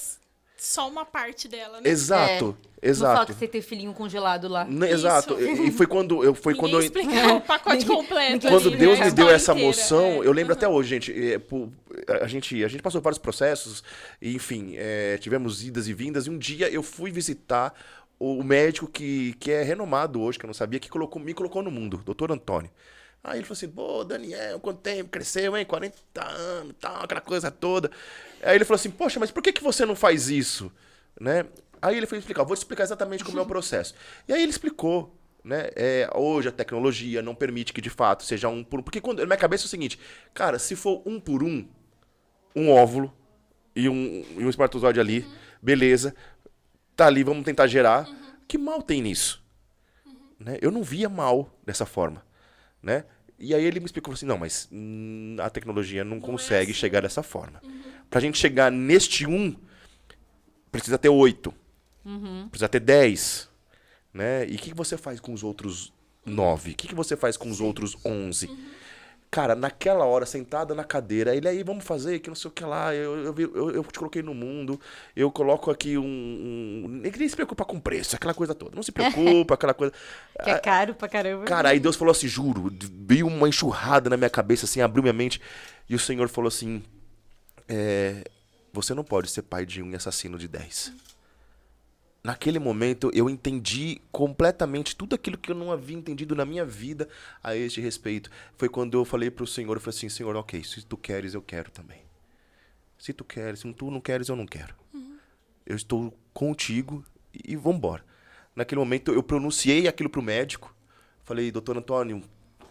só uma parte dela, né? Exato, Não fala exato. que você tem filhinho congelado lá. Exato. E, e foi quando eu foi Ninguém quando eu, explica o pacote completo. quando ali, Deus né? me deu essa inteira, moção, é. eu lembro Uhum. até hoje, gente. é, pô, a gente a gente passou vários processos, e, enfim, é, tivemos idas e vindas. E um dia eu fui visitar o médico que, que é renomado hoje, que eu não sabia, que colocou, me colocou no mundo, doutor Antônio. Aí ele falou assim, pô, Daniel, quanto tempo, cresceu, hein? 40 anos, tal, aquela coisa toda. Aí ele falou assim, poxa, mas por que, que você não faz isso? Né? Aí ele foi explicar, vou te explicar exatamente como é o processo. E aí ele explicou, né? É, hoje a tecnologia não permite que de fato seja um por um. Porque quando, na minha cabeça é o seguinte, cara, se for um por um, um óvulo e um, e um espermatozoide ali, beleza, tá ali, vamos tentar gerar. Que mal tem nisso? Né? Eu não via mal dessa forma, né? E aí ele me explicou assim, não, mas hum, a tecnologia não, é consegue assim. chegar dessa forma. Pra gente chegar neste um, precisa ter oito, precisa ter dez, né? E o que, que você faz com os outros nove? O que, que você faz com os outros onze? Cara, naquela hora, sentada na cadeira, ele aí, vamos fazer, que não sei o que lá, eu, eu, eu, eu te coloquei no mundo, eu coloco aqui um. um ele nem se preocupa com preço, aquela coisa toda. Não se preocupa, aquela coisa. Que é caro pra caramba. Cara, aí Deus falou assim, juro, veio uma enxurrada na minha cabeça, assim, abriu minha mente, e o Senhor falou assim: é, Você não pode ser pai de um e assassino de dez. Naquele momento eu entendi completamente tudo aquilo que eu não havia entendido na minha vida a este respeito. Foi quando eu falei pro Senhor, eu falei assim, Senhor, ok, se tu queres, eu quero também. Se tu queres, se tu não queres, eu não quero. Eu estou contigo e, e vambora. Naquele momento eu pronunciei aquilo pro médico. Falei, doutor Antônio,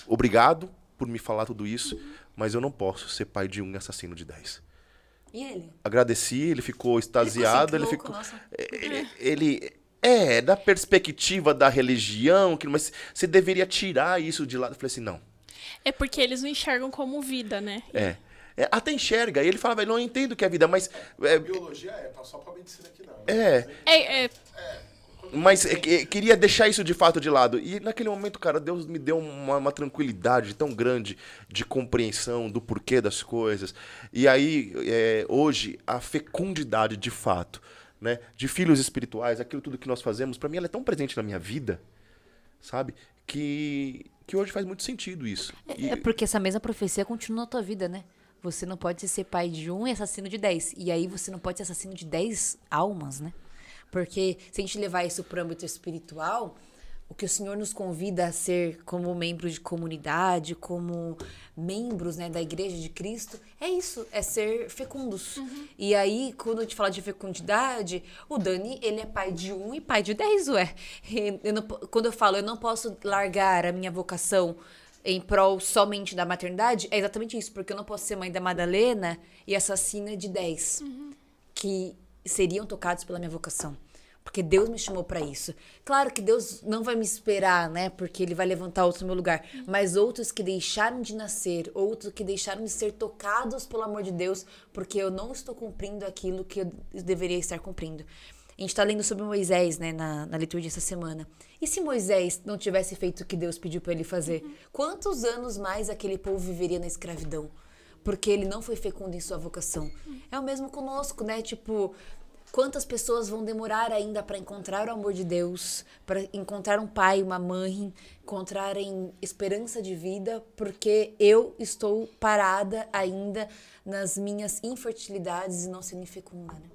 obrigado por me falar tudo isso, mas eu não posso ser pai de um assassino de dez E ele? agradeci, ele ficou extasiado, ele louco, ficou. nossa. Ele, ele- é, da perspectiva da religião, que- mas você deveria tirar isso de lado. Eu falei assim, não. É porque eles não enxergam como vida, né? É. É, até enxerga. E ele falava, eu não entendo o que é vida, mas. É, Biologia é, tá só pra medicina aqui não. é, É, é, mas é, que- queria deixar isso de fato de lado. E naquele momento, cara, Deus me deu uma, uma tranquilidade tão grande de compreensão do porquê das coisas. E aí, é, hoje, a fecundidade de fato, né, de filhos espirituais, aquilo tudo que nós fazemos, pra mim ela é tão presente na minha vida, sabe? Que, que hoje faz muito sentido isso. E- É porque essa mesma profecia continua na tua vida, né? Você não pode ser pai de um e assassino de dez. E aí você não pode ser assassino de dez almas, né? Porque se a gente levar isso para o âmbito espiritual, o que o Senhor nos convida a ser como membros de comunidade, como membros né, da Igreja de Cristo, é isso, é ser fecundos. E aí, quando a gente fala de fecundidade, o Dani, ele é pai de um e pai de dez, ué. Eu não quando eu falo, eu não posso largar a minha vocação em prol somente da maternidade, é exatamente isso, porque eu não posso ser mãe da Madalena e assassina de 10 que seriam tocados pela minha vocação. Porque Deus me chamou para isso. Claro que Deus não vai me esperar, né? Porque ele vai levantar outros no meu lugar, mas outros que deixaram de nascer, outros que deixaram de ser tocados pelo amor de Deus, porque eu não estou cumprindo aquilo que eu deveria estar cumprindo. A gente está lendo sobre Moisés, né, na, na liturgia essa semana. E se Moisés não tivesse feito o que Deus pediu para ele fazer? Quantos anos mais aquele povo viveria na escravidão? Porque ele não foi fecundo em sua vocação. É o mesmo conosco, né? Tipo, quantas pessoas vão demorar ainda para encontrar o amor de Deus, para encontrar um pai, uma mãe, encontrarem esperança de vida, porque eu estou parada ainda nas minhas infertilidades e não sendo fecunda, né?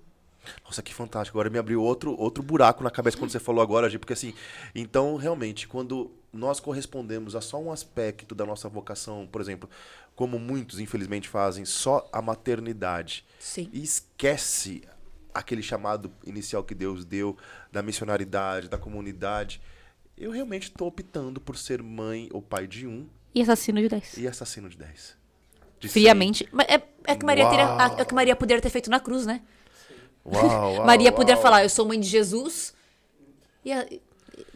Nossa, que fantástico. Agora me abriu outro, outro buraco na cabeça quando você falou agora, Gi, porque assim, então realmente, quando nós correspondemos a só um aspecto da nossa vocação, por exemplo, como muitos infelizmente fazem, só a maternidade, Sim. e esquece aquele chamado inicial que Deus deu da missionaridade, da comunidade, eu realmente estou optando por ser mãe ou pai de um E assassino de 10. e assassino de dez. De Friamente. Mas É, é que Maria teria, é que Maria poderia ter feito na cruz, né? Uau, uau, Maria poderia uau. falar, eu sou mãe de Jesus. E a-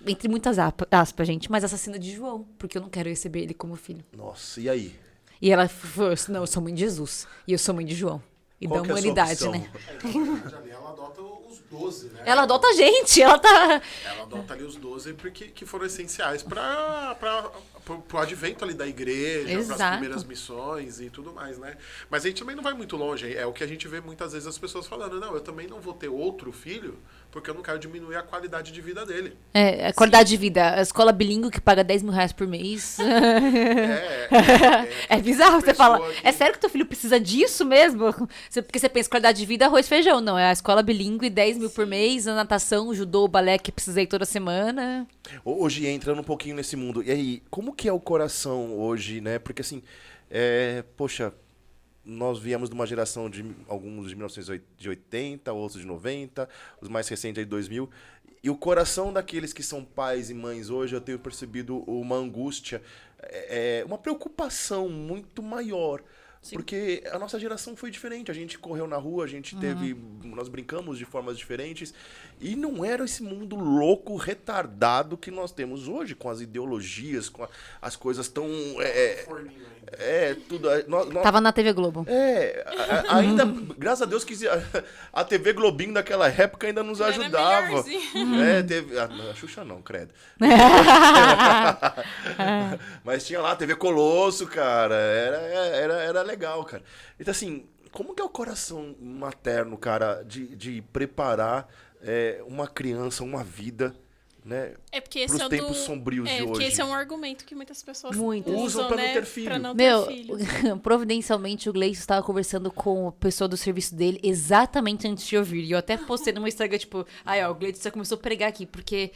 entre muitas aspas, gente, mas assassina de João, porque eu não quero receber ele como filho. Nossa, e aí? E ela falou, não, eu sou mãe de Jesus. E eu sou mãe de João. E Qual da é a sua humanidade, né? Na verdade, ali ela adota os 12, né? Ela adota a gente, ela tá. Ela adota ali os 12 porque que foram essenciais para pro, pro advento ali da igreja, para as primeiras missões e tudo mais, né? Mas a gente também não vai muito longe. É o que a gente vê muitas vezes as pessoas falando, não, eu também não vou ter outro filho porque eu não quero diminuir a qualidade de vida dele. É, a qualidade de vida. A escola bilíngue que paga 10 mil reais por mês. É, é, É bizarro, você fala, que- é sério que teu filho precisa disso mesmo? Porque você pensa, qualidade de vida, arroz e feijão. Não, é a escola bilíngue, 10 mil por mês, a natação, o judô, o balé que precisei toda semana. Hoje entrando um pouquinho nesse mundo. E aí, como que é o coração hoje, né? Porque assim, é, poxa, nós viemos de uma geração de alguns de 1980, outros de 90, os mais recentes aí de 2000. E o coração daqueles que são pais e mães hoje, eu tenho percebido uma angústia, é, é, uma preocupação muito maior Porque a nossa geração foi diferente. A gente correu na rua, a gente teve. Nós brincamos de formas diferentes. E não era esse mundo louco, retardado que nós temos hoje, com as ideologias, com a- as coisas tão. É, aí. é tudo. é, nós- nós- Tava na TV Globo. é, a- ainda, graças a Deus que a, a TV Globinho daquela época ainda nos ajudava. É, teve, a, a Xuxa não, credo. Mas tinha lá a TV Colosso, cara. Era, era, era legal, cara. Então, assim, como que é o coração materno, cara, de, de preparar é, uma criança, uma vida, né? É porque esse Pros é tempos do... sombrios é, de porque hoje. esse é um argumento que muitas pessoas Muitas. usam, Usam pra não né, ter filho. Não Meu, ter filho. providencialmente o Gleice estava conversando com a pessoa do serviço dele exatamente antes de ouvir. E eu até postei no meu Instagram, tipo, aí ó, o Gleice já começou a pregar aqui, porque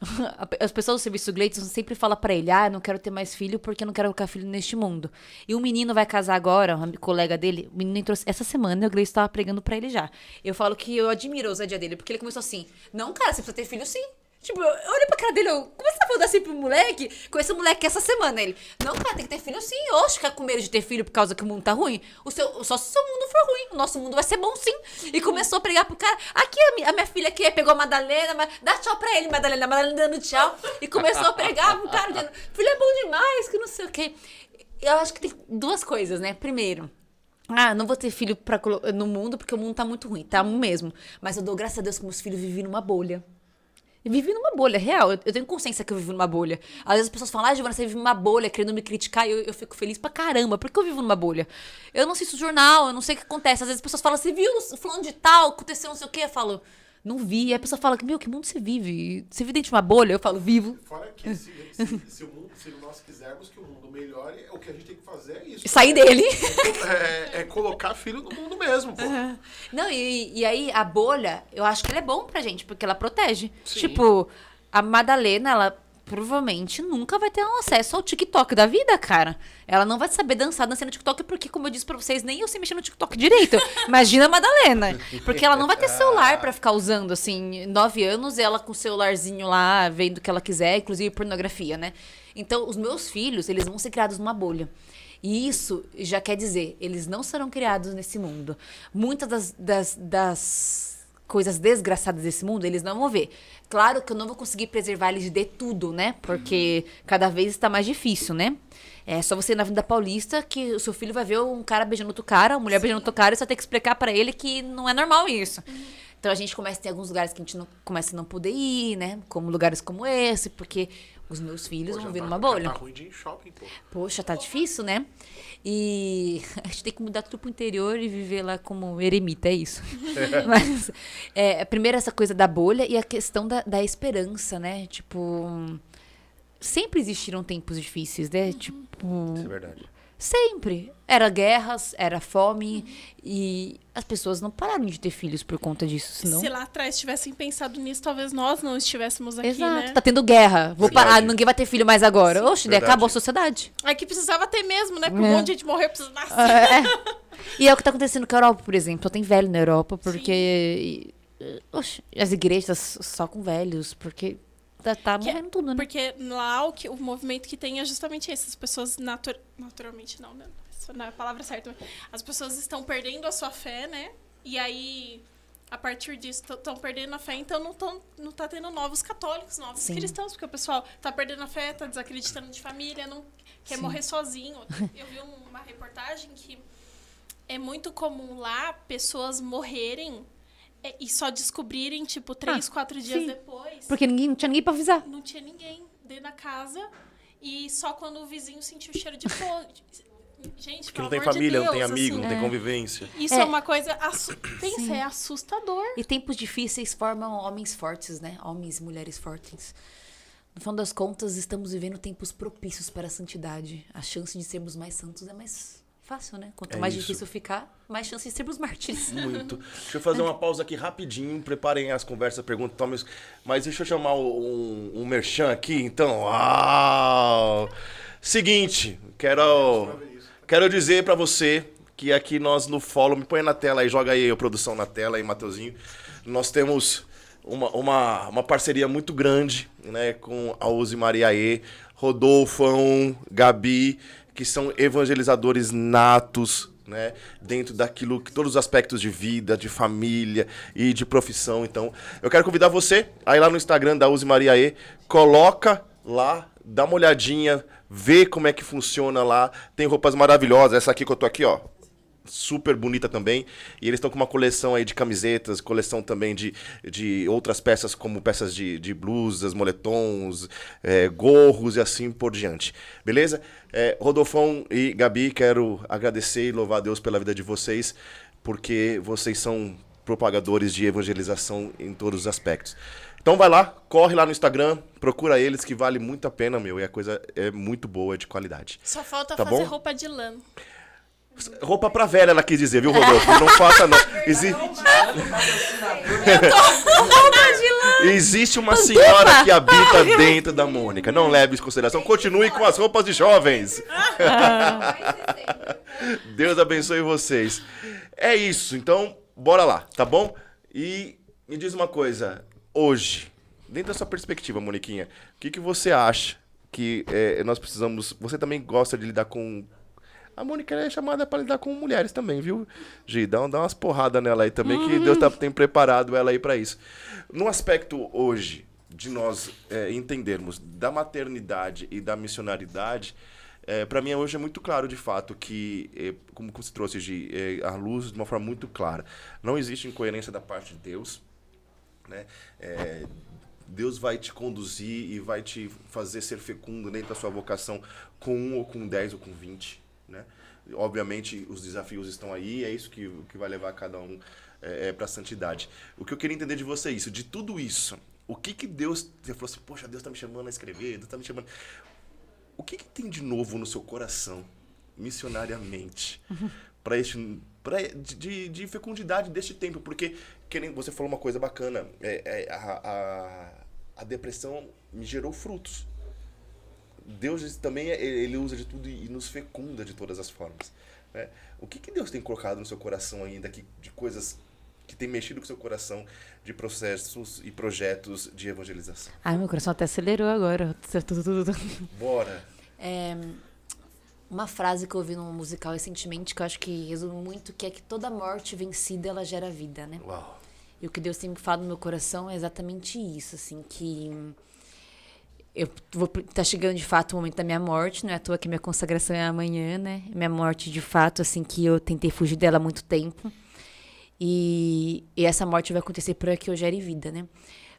as pessoas do serviço Gleice sempre falam pra ele, ah, não quero ter mais filho porque não quero colocar filho neste mundo. E o menino vai casar agora, um colega dele, o menino entrou essa semana e o Gleice estava pregando pra ele já. Eu falo que eu admiro a ousadia dele, porque ele começou assim, não, cara, você precisa ter filho sim. Tipo, eu olhei pra cara dele, eu, como você tá falando assim pro moleque? Com esse moleque essa semana. Ele, não, cara, tem que ter filho sim. Oxe, ficar com medo de ter filho por causa que o mundo tá ruim. O seu, só se o seu mundo for ruim. O nosso mundo vai ser bom sim. E começou a pregar pro cara. Aqui, a minha, a minha filha aqui pegou a Madalena, mas dá tchau pra ele, Madalena. Madalena dando tchau. E começou a pregar pro cara, dizendo, filho é bom demais, que não sei o quê. Eu acho que tem duas coisas, né? Primeiro, ah, não vou ter filho pra, no mundo porque o mundo tá muito ruim, tá mesmo. Mas eu dou graças a Deus que meus filhos vivem numa bolha. Eu vivi numa bolha, real. Eu, eu tenho consciência que eu vivo numa bolha. Às vezes as pessoas falam, ah, Giovana, você vive numa bolha, querendo me criticar, e eu, eu fico feliz pra caramba. Por que eu vivo numa bolha? Eu não assisto jornal, eu não sei o que acontece. Às vezes as pessoas falam, você viu fulano de tal, aconteceu não sei o quê? Eu falo, não vi. E a pessoa fala, meu, que mundo você vive? Você vive dentro de uma bolha? Eu falo, vivo. Fora que se, se, se o mundo, se nós quisermos que o mundo melhore, o que a gente tem que fazer é isso. Sair dele. É, é colocar filho no mundo mesmo, pô. Não, e, e aí a bolha, eu acho que ela é bom pra gente, porque ela protege. Sim. Tipo, a Madalena, ela provavelmente nunca vai ter um acesso ao TikTok da vida, cara. Ela não vai saber dançar dançando no TikTok, porque, como eu disse pra vocês, nem eu sei mexer no TikTok direito. Imagina a Madalena. Porque ela não vai ter celular pra ficar usando, assim, nove anos, ela com o celularzinho lá, vendo o que ela quiser, inclusive pornografia, né? Então, os meus filhos, eles vão ser criados numa bolha. E isso já quer dizer, eles não serão criados nesse mundo. Muitas das, das, das coisas desgraçadas desse mundo, eles não vão ver. Claro que eu não vou conseguir preservar eles de tudo, né? Porque cada vez está mais difícil, né? É só você ir na Avenida Paulista que o seu filho vai ver um cara beijando outro cara, uma mulher beijando outro cara, e você ter que explicar pra ele que não é normal isso. Então a gente começa a ter alguns lugares que a gente não, começa a não poder ir, né? Como lugares como esse, porque os meus filhos Pô, vão já vir tá- numa já bolha. Tá ruim de ir shopping, pô. Poxa, tá difícil, né? E a gente tem que mudar tudo pro interior e viver lá como eremita, é isso. Mas, é, primeiro essa coisa da bolha e a questão da, da esperança, né? Tipo, sempre existiram tempos difíceis, né? Tipo, Isso é verdade. Sempre. Era guerras, era fome e as pessoas não pararam de ter filhos por conta disso, senão... Se lá atrás tivessem pensado nisso, talvez nós não estivéssemos aqui, Exato, né? tá tendo guerra. Vou Sim. parar, Verdade. ninguém vai ter filho mais agora. Oxe, daí Verdade. acabou a sociedade. Aqui precisava ter mesmo, né? Porque É. um monte de gente morreu, precisa nascer. É. E é o que tá acontecendo com a Europa, por exemplo. Só tem velho na Europa, porque. e, oxe, as igrejas só com velhos, porque tá, tá Que- morrendo tudo, né? Porque lá o, que, o movimento que tem é justamente esse. As pessoas natu- naturalmente não, né? Isso não é a palavra certa. mas As pessoas estão perdendo a sua fé, né? E aí, a partir disso, estão perdendo a fé, então não, tão, não tá tendo novos católicos, novos Sim. cristãos, porque o pessoal tá perdendo a fé, tá desacreditando de família, não quer Sim. morrer sozinho. Eu vi um- uma reportagem que é muito comum lá pessoas morrerem é, e só descobrirem, tipo, três, Ah, quatro dias sim. depois Porque ninguém, não tinha ninguém pra avisar. não tinha ninguém dentro da casa e só quando o vizinho sentiu o cheiro de fogo. Gente, Que não tem amor de família, não tem Deus, amigo, assim, não tem convivência. Isso É. é, uma coisa. Assu... Pensa, Sim. é assustador. E tempos difíceis formam homens fortes, né? Homens e mulheres fortes. No final das contas, estamos vivendo tempos propícios para a santidade. A chance de sermos mais santos é mais fácil, né? Quanto É mais isso. difícil ficar, mais chance de sermos mártires. Muito. Deixa eu fazer uma pausa aqui rapidinho. Preparem as conversas, perguntas, tomem. os- Mas deixa eu chamar um, um merchan aqui, então. Uau! Seguinte, quero, quero dizer pra você que aqui nós no Follow, me põe na tela aí, joga aí a produção na tela aí, Mateuzinho. Nós temos uma, uma, uma parceria muito grande, né, com a Uzi Mariaê, Rodolfão, Gabi, que são evangelizadores natos, né? Dentro daquilo que todos os aspectos de vida, de família e de profissão. Então, eu quero convidar você aí lá no Instagram da Use Maria E, coloca lá, dá uma olhadinha, vê como é que funciona lá. Tem roupas maravilhosas, essa aqui que eu tô aqui, ó, super bonita também. E eles estão com uma coleção aí de camisetas, coleção também de, de outras peças, como peças de, de blusas, moletons, é, gorros e assim por diante. Beleza? É, Rodolfão e Gabi, quero agradecer e louvar a Deus pela vida de vocês, porque vocês são propagadores de evangelização em todos os aspectos. Então vai lá, corre lá no Instagram, procura eles que vale muito a pena, meu, e a coisa é muito boa, é de qualidade. Só falta Tá fazer bom? roupa de lã. Roupa pra velha, ela quis dizer, viu, Rodolfo? Não faça, não. Exi- Existe uma senhora que habita dentro da Mônica. Não leve isso em consideração. Continue com as roupas de jovens. Deus abençoe vocês. É isso. Então, bora lá, tá bom? E me diz uma coisa. Hoje, dentro da sua perspectiva, Moniquinha, o que, que você acha que é, nós precisamos... Você também gosta de lidar com a Mônica é chamada para lidar com mulheres também, viu? Gi, dá, dá umas porradas nela aí também, que Deus tá, tem preparado ela aí para isso. No aspecto hoje de nós é, entendermos da maternidade e da missionaridade, é, para mim hoje é muito claro de fato que, é, como você trouxe, Gi, é, a luz de uma forma muito clara. Não existe incoerência da parte de Deus, né? É, Deus vai te conduzir e vai te fazer ser fecundo dentro da sua vocação com um ou com dez ou com vinte? Obviamente os desafios estão aí, é isso que, que vai levar cada um é, para a santidade. O que eu queria entender de você é isso, de tudo isso, o que que Deus, você falou assim, poxa, Deus está me chamando a escrever, Deus está me chamando... O que que tem de novo no seu coração, missionariamente, para este pra, de, de, de fecundidade deste tempo? Porque, querendo, você falou uma coisa bacana, é, é, a, a, a depressão me gerou frutos. Deus também é- ele usa de tudo e nos fecunda de todas as formas. né? O que, que Deus tem colocado no seu coração ainda que, de coisas que tem mexido com o seu coração de processos e projetos de evangelização? Ai, meu coração até acelerou agora. Bora! É, uma frase que eu ouvi num musical recentemente que eu acho que resume muito, que é que toda morte vencida, ela gera vida, né? Uau! E o que Deus tem me falado no meu coração é exatamente isso, assim, que eu vou tá chegando de fato o momento da minha morte, não é à toa que minha consagração é amanhã, né? Minha morte de fato, assim, que eu tentei fugir dela há muito tempo. E, e essa morte vai acontecer para que eu gere vida, né?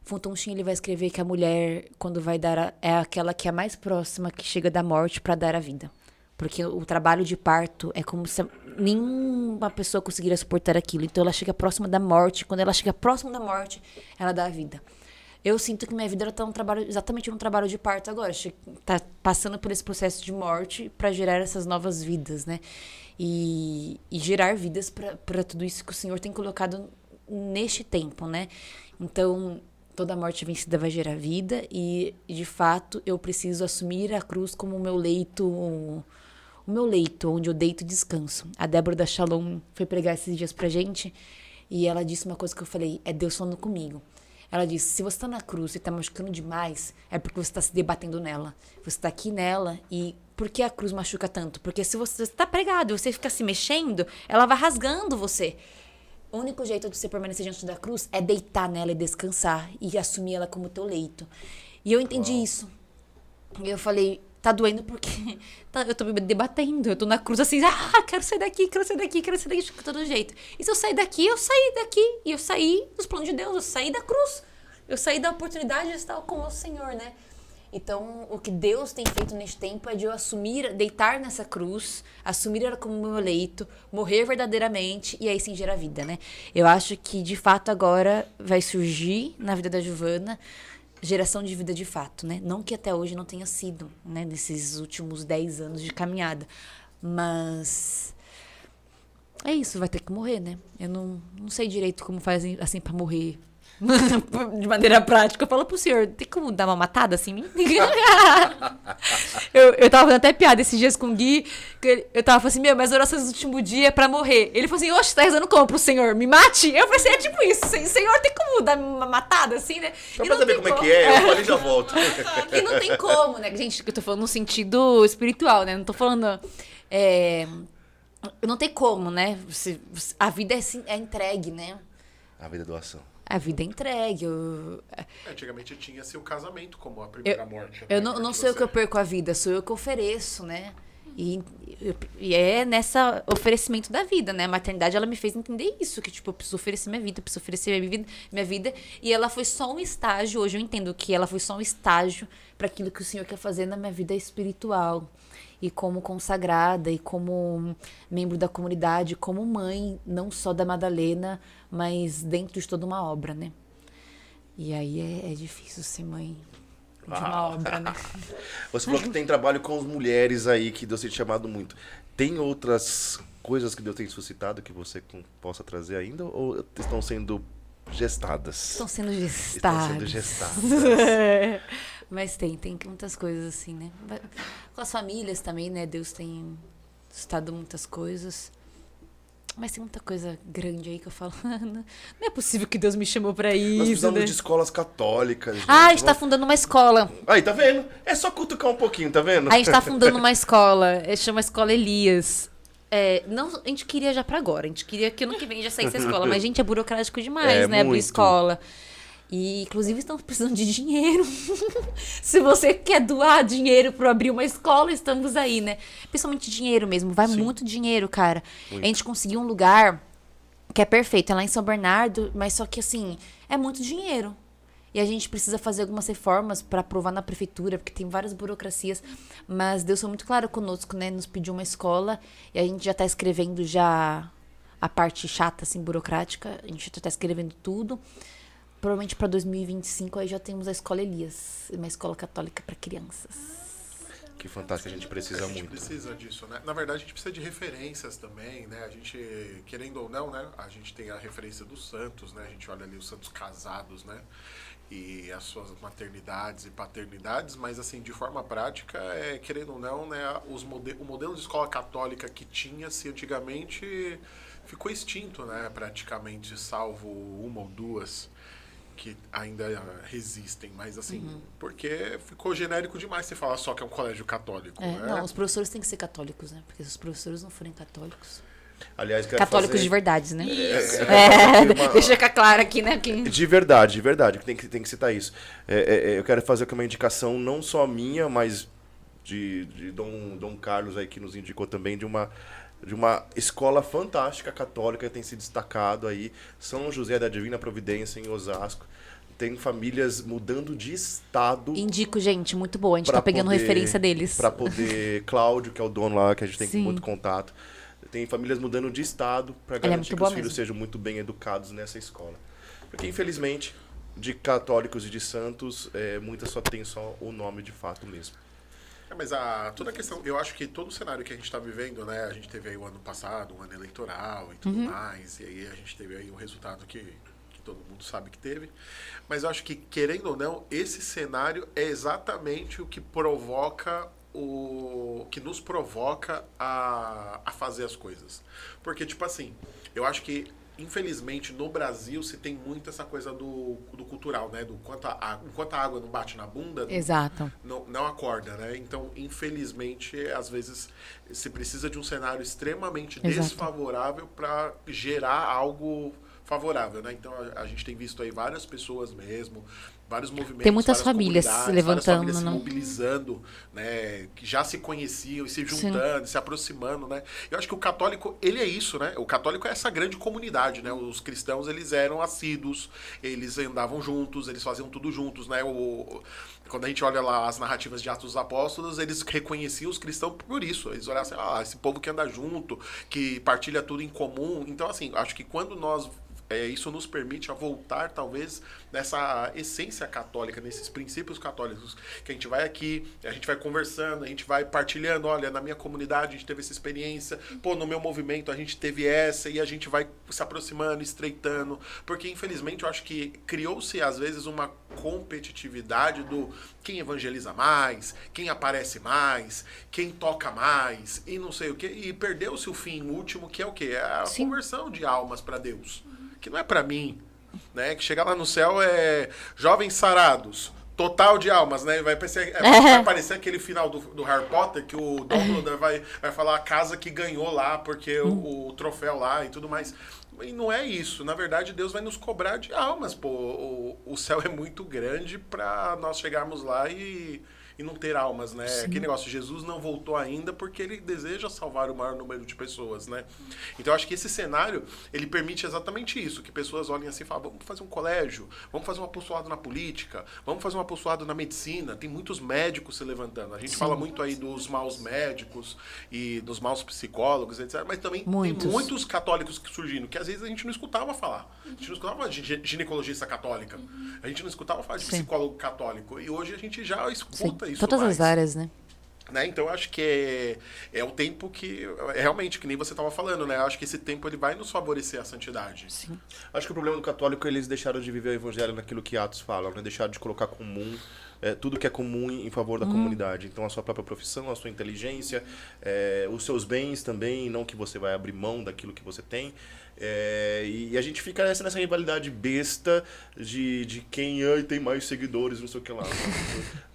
Fonton Shin, ele vai escrever que a mulher, quando vai dar, a, é aquela que é mais próxima que chega da morte para dar a vida. Porque o trabalho de parto é como se nenhuma pessoa conseguiria suportar aquilo. Então ela chega próxima da morte. Quando ela chega próxima da morte, ela dá a vida. Eu sinto que minha vida ela tá um trabalho, exatamente um trabalho de parto agora. Che- Tá passando por esse processo de morte para gerar essas novas vidas, né? E, e gerar vidas para tudo isso que o Senhor tem colocado neste tempo, né? Então, toda morte vencida vai gerar vida e, de fato, eu preciso assumir a cruz como o meu leito, o meu leito, onde eu deito e descanso. A Débora da Shalom foi pregar esses dias pra gente e ela disse uma coisa que eu falei, é Deus falando comigo. Ela disse, se você está na cruz e está machucando demais, é porque você está se debatendo nela. Você está aqui nela e por que a cruz machuca tanto? Porque se você está pregado e você fica se mexendo, ela vai rasgando você. O único jeito de você permanecer diante da cruz é deitar nela e descansar e assumir ela como teu leito. E eu entendi isso. E eu falei, tá doendo porque tá- eu tô me debatendo, eu tô na cruz assim, ah, quero sair daqui, quero sair daqui, quero sair daqui de todo jeito. E se eu sair daqui, eu saí daqui, e eu saí dos planos de Deus, eu saí da cruz. Eu saí da oportunidade de estar com o Senhor, né? Então, o que Deus tem feito neste tempo é de eu assumir, deitar nessa cruz, assumir ela como meu leito, morrer verdadeiramente e aí sim gerar vida, né? Eu acho que de fato agora vai surgir na vida da Giovana geração de vida de fato, né? Não que até hoje não tenha sido, né? Nesses últimos 10 anos de caminhada. Mas. É isso, vai ter que morrer, né? Eu não, não sei direito como faz assim pra morrer de maneira prática, eu falo pro senhor, tem como dar uma matada assim em mim? eu, eu tava fazendo até piada esses dias com o Gui, que ele- eu tava falando assim, meu, mas orações do último dia é pra morrer. Ele falou assim, oxe, tá rezando como pro senhor? Me mate? Eu falei assim, é tipo isso, sen- senhor, tem como dar uma matada assim, né? Só pra não saber como é que é, eu falei e já volto. e não tem como, né? Gente, que eu tô falando no sentido espiritual, né? Não tô falando. É, não tem como, né? Você- você- a vida é, assim- é entregue, né? A vida é doação. A vida é entregue. Eu, Antigamente tinha-se o casamento como a primeira morte. né? eu não, não sou eu que eu perco a vida, sou eu que ofereço, né? E, eu- e é nessa oferecimento da vida, né? A maternidade, ela me fez entender isso, que, tipo, eu preciso oferecer minha vida, eu preciso oferecer minha vida, minha vida. E ela foi só um estágio, hoje eu entendo que ela foi só um estágio para aquilo que o Senhor quer fazer na minha vida espiritual. E como consagrada, e como membro da comunidade, como mãe, não só da Madalena, mas dentro de toda uma obra, né? E aí é, é difícil ser mãe de uma obra, né? Você falou que tem trabalho com as mulheres aí, que Deus tem te chamado muito. Tem outras coisas que Deus tem suscitado que você possa trazer ainda? Ou estão sendo gestadas? Estão sendo Estão gestadas. sendo gestadas. Mas tem, tem muitas coisas assim, né? Com as famílias também, né? Deus tem estado muitas coisas. Mas tem muita coisa grande aí que eu falo. Não é possível que Deus me chamou pra Nós isso, precisamos né? de escolas católicas. gente. Ah, a gente tá fundando uma escola. Aí, tá vendo? É só cutucar um pouquinho, tá vendo? A gente tá fundando uma escola. eh, Chama Escola Elias. É, não, a gente queria já pra agora. A gente queria que ano que vem já saísse a escola. Mas, gente, é burocrático demais, É, né? Abrir muito. escola. E, inclusive, estamos precisando de dinheiro. Se você quer doar dinheiro para abrir uma escola, estamos aí, né? Principalmente dinheiro mesmo. Vai muito dinheiro, cara. A gente conseguiu um lugar que é perfeito. É lá em São Bernardo, mas só que, assim, é muito dinheiro. E a gente precisa fazer algumas reformas para aprovar na prefeitura, porque tem várias burocracias. Mas Deus foi muito claro conosco, né? Nos pediu uma escola e a gente já tá escrevendo já a parte chata, assim, burocrática. A gente já tá escrevendo tudo. Provavelmente para 2025 aí já temos a escola Elias, uma escola católica para crianças. Que fantástico, a gente precisa A gente muito. precisa disso, né? Na verdade, a gente precisa de referências também, né? A gente, querendo ou não, né? A gente tem a referência dos santos, né? A gente olha ali os santos casados, né? E as suas maternidades e paternidades, mas assim, de forma prática, é, querendo ou não, né? Os mode o modelo de escola católica que tinha-se antigamente ficou extinto, né? Praticamente, salvo uma ou duas que ainda resistem, mas assim, Uhum. porque ficou genérico demais você falar só que é um colégio católico, É, né? não, os professores têm que ser católicos, né? Porque se os professores não forem católicos. Aliás, quero Católicos fazer... de verdade, né? É, É, uma- deixa ficar claro aqui, né? Que... De verdade, de verdade, tem que, tem que citar isso. É, é, é, eu quero fazer aqui uma indicação não só minha, mas de, de Dom, Dom Carlos aí que nos indicou também de uma de uma escola fantástica católica que tem se destacado aí, São José da Divina Providência em Osasco. Tem famílias mudando de estado Indico, gente, muito boa. A gente tá pegando poder- referência deles. Pra poder Cláudio, que é o dono lá, que a gente tem Sim. muito contato. Tem famílias mudando de estado para é garantir muito que os filhos mesmo. sejam muito bem educados nessa escola. Porque infelizmente, de católicos e de santos, é, muitas só tem só o nome de fato mesmo. É, mas a, toda a questão, eu acho que todo o cenário que a gente está vivendo, né? A gente teve aí o ano passado, um ano eleitoral e tudo Uhum. mais, e aí a gente teve aí um resultado que, que todo mundo sabe que teve. Mas eu acho que, querendo ou não, esse cenário é exatamente o que provoca o. que nos provoca a, a fazer as coisas. Porque, tipo assim, eu acho que. Infelizmente, no Brasil, se tem muito essa coisa do, do cultural, né? Do quanto a, enquanto a água não bate na bunda, Exato. não, não acorda, né? Então, infelizmente, às vezes se precisa de um cenário extremamente Exato. desfavorável para gerar algo favorável, né? Então, a, a gente tem visto aí várias pessoas mesmo, vários movimentos, Tem muitas famílias levantando, várias famílias se né? mobilizando, né? Que já se conheciam e se Sim. juntando, se aproximando, né? Eu acho que o católico, ele é isso, né? O católico é essa grande comunidade, né? Os cristãos, eles eram assíduos, eles andavam juntos, eles faziam tudo juntos, né? O, quando a gente olha lá as narrativas de Atos dos Apóstolos, eles reconheciam os cristãos por isso. Eles olhavam assim, ah, esse povo que anda junto, que partilha tudo em comum. Então, assim, acho que quando nós é, isso nos permite a voltar, talvez, nessa essência católica, nesses princípios católicos, que a gente vai aqui, a gente vai conversando, a gente vai partilhando, olha, na minha comunidade a gente teve essa experiência, pô, no meu movimento a gente teve essa, e a gente vai se aproximando, estreitando, porque infelizmente eu acho que criou-se às vezes uma competitividade do quem evangeliza mais, quem aparece mais, quem toca mais, e não sei o que, e perdeu-se o fim último, que é o que? É a Sim. conversão de almas para Deus, que não é para mim, né? Que chegar lá no céu é jovens sarados. Total de almas, né? Vai parecer, é, vai parecer aquele final do, do Harry Potter que o Dumbledore vai, vai falar a casa que ganhou lá, porque o, o troféu lá e tudo mais. E não é isso. Na verdade, Deus vai nos cobrar de almas, pô. O, o céu é muito grande para nós chegarmos lá e, e não ter almas, né? Aquele negócio, Jesus não voltou ainda porque ele deseja salvar o maior número de pessoas, né? Então, eu acho que esse cenário, ele permite exatamente isso, que pessoas olhem assim e falem, vamos fazer um colégio, vamos fazer um apostolado na política, vamos fazer um apostolado na medicina. Tem muitos médicos se levantando. A gente fala muito aí dos maus médicos e dos maus psicólogos, etc. Mas também Muitos. tem muitos católicos que surgindo, que às vezes a gente não escutava falar. A gente não escutava ginecologista católica. A gente não escutava falar de Sim. psicólogo católico. E hoje a gente já Sim, isso todas mais as áreas, né? né? Então eu acho que é, é o tempo que é realmente que nem você estava falando, né? Eu acho que esse tempo ele vai nos favorecer a santidade. Sim. Acho que o problema do católico é eles deixaram de viver o evangelho naquilo que Atos fala, né? Deixaram de colocar comum é, tudo que é comum em favor da comunidade. Então, a sua própria profissão, a sua inteligência, é, os seus bens também, não que você vai abrir mão daquilo que você tem. É, e a gente fica nessa, nessa rivalidade besta de, de quem ai, tem mais seguidores, não sei o que lá.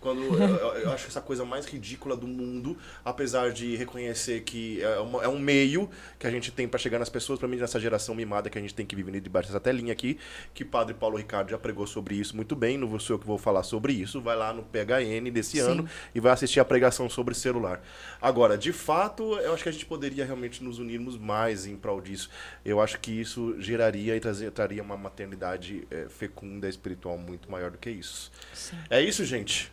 Quando eu, eu- acho essa coisa mais ridícula do mundo, apesar de reconhecer que é, uma- é um meio que a gente tem para chegar nas pessoas, para mim nessa geração mimada que a gente tem que viver debaixo dessa telinha aqui, que Padre Paulo Ricardo já pregou sobre isso muito bem, não sou eu que vou falar sobre isso, vai lá no PHN desse Sim. ano e vai assistir a pregação sobre celular. Agora, de fato, eu acho que a gente poderia realmente nos unirmos mais em prol disso. Eu acho que isso geraria e trazer- traria uma maternidade eh, fecunda espiritual muito maior do que isso. Sim. É isso, gente?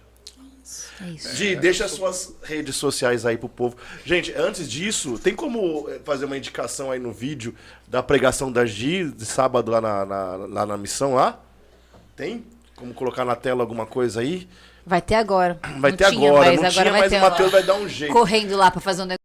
É isso. Gi, deixa as suas redes sociais aí pro povo. Gente, antes disso, tem como eh, fazer uma indicação aí no vídeo da pregação da Gi, de sábado lá na, na- lá na missão lá? Tem? Como colocar na tela alguma coisa aí? Vai ter agora. Vai Não ter tinha, agora, mas não agora tinha, vai mas ter o Matheus vai dar um jeito. Correndo lá pra fazer um negócio.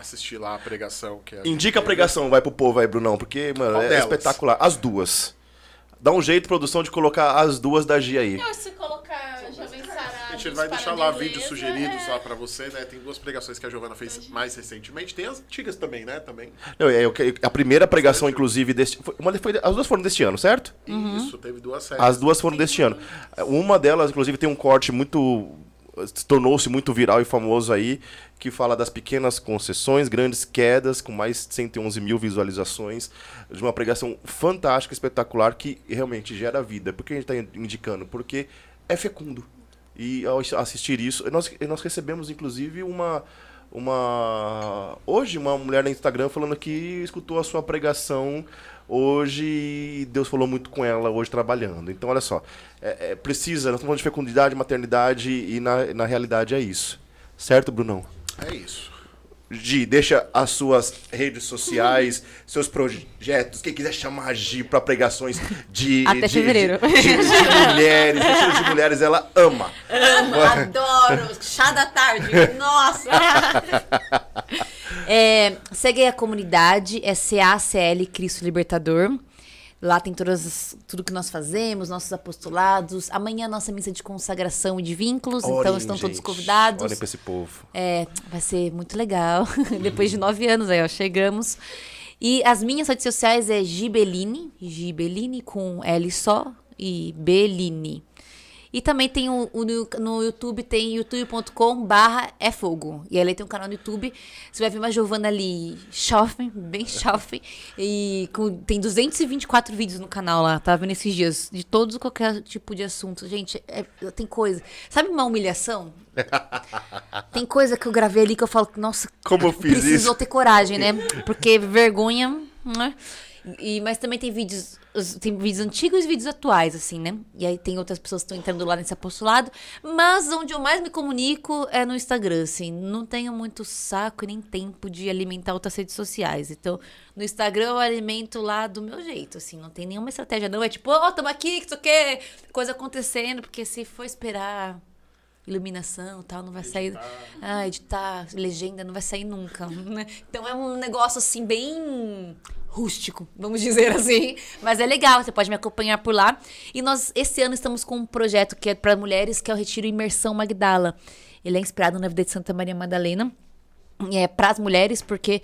Assistir lá a pregação que é Indica a pregação, vai pro povo aí, Brunão, porque, mano, Qual é delas? espetacular. As duas. Dá um jeito, produção, de colocar as duas da Gi aí. Eu, se colocar Jovem Sarado. A gente vai deixar lá vídeos sugeridos lá pra você, né? Tem duas pregações que a Giovana fez mais recentemente. Tem as antigas também, né? Também. Não, é, eu que- a primeira pregação, inclusive, deste, foi- uma, foi, as duas foram deste ano, certo? Isso, teve duas séries. As duas foram deste ano. Uma delas, inclusive, tem um corte muito. Tornou-se muito viral e famoso aí, que fala das pequenas concessões, grandes quedas, com mais de 111 mil visualizações, de uma pregação fantástica, espetacular, que realmente gera vida. Por que a gente está indicando? Porque é fecundo. E ao assistir isso, nós, nós recebemos, inclusive, uma. Uma. Hoje, uma mulher no Instagram falando que escutou a sua pregação hoje Deus falou muito com ela hoje trabalhando. Então, olha só, é, é, precisa, nós estamos falando de fecundidade, maternidade e na, na realidade é isso. Certo, Brunão? É isso. Gi, deixa as suas redes sociais, seus projetos, quem quiser chamar a Gi para pregações de, Até de, fevereiro. de, de, de mulheres, de mulheres, ela ama. Amo, adoro. Chá da tarde. Nossa. é, segue a comunidade, é CACL Cristo Libertador. Lá tem todas as- tudo que nós fazemos, nossos apostolados. Amanhã nossa missa de consagração e de vínculos, então Orem, estão todos gente. convidados. Olhem para esse povo. É, vai ser muito legal. Depois de nove anos aí, ó, chegamos. E as minhas redes sociais é Gibelline, Gibelline com L só e Beline. E também tem no, YouTube, tem youtube.com barra é fogo. E aí tem um canal no YouTube, você vai ver uma Giovana ali, chofem, bem chofem. E com, tem 224 vídeos no canal lá, tava vendo esses dias, de todos qualquer tipo de assunto. Gente, é- tem coisa. Sabe uma humilhação? tem coisa que eu gravei ali que eu falo, nossa, Como eu fiz precisou isso? ter coragem, né? Porque vergonha, né? E, mas também tem vídeos, os- tem vídeos antigos e vídeos atuais, assim, né? E aí tem outras pessoas que estão entrando lá nesse apostolado. Mas onde eu mais me comunico é no Instagram, assim. Não tenho muito saco e nem tempo de alimentar outras redes sociais. Então, no Instagram eu alimento lá do meu jeito, assim. Não tem nenhuma estratégia, não. É tipo, ó, tamo aqui, que isso aqui, coisa acontecendo. Porque se for esperar iluminação tal, não vai sair. Ah, editar, legenda, não vai sair nunca. né? Então é um negócio assim, bem rústico, vamos dizer assim. Mas é legal, você pode me acompanhar por lá. E nós, esse ano, estamos com um projeto que é para mulheres, que é o Retiro Imersão Magdala. Ele é inspirado na vida de Santa Maria Madalena. É para as mulheres, porque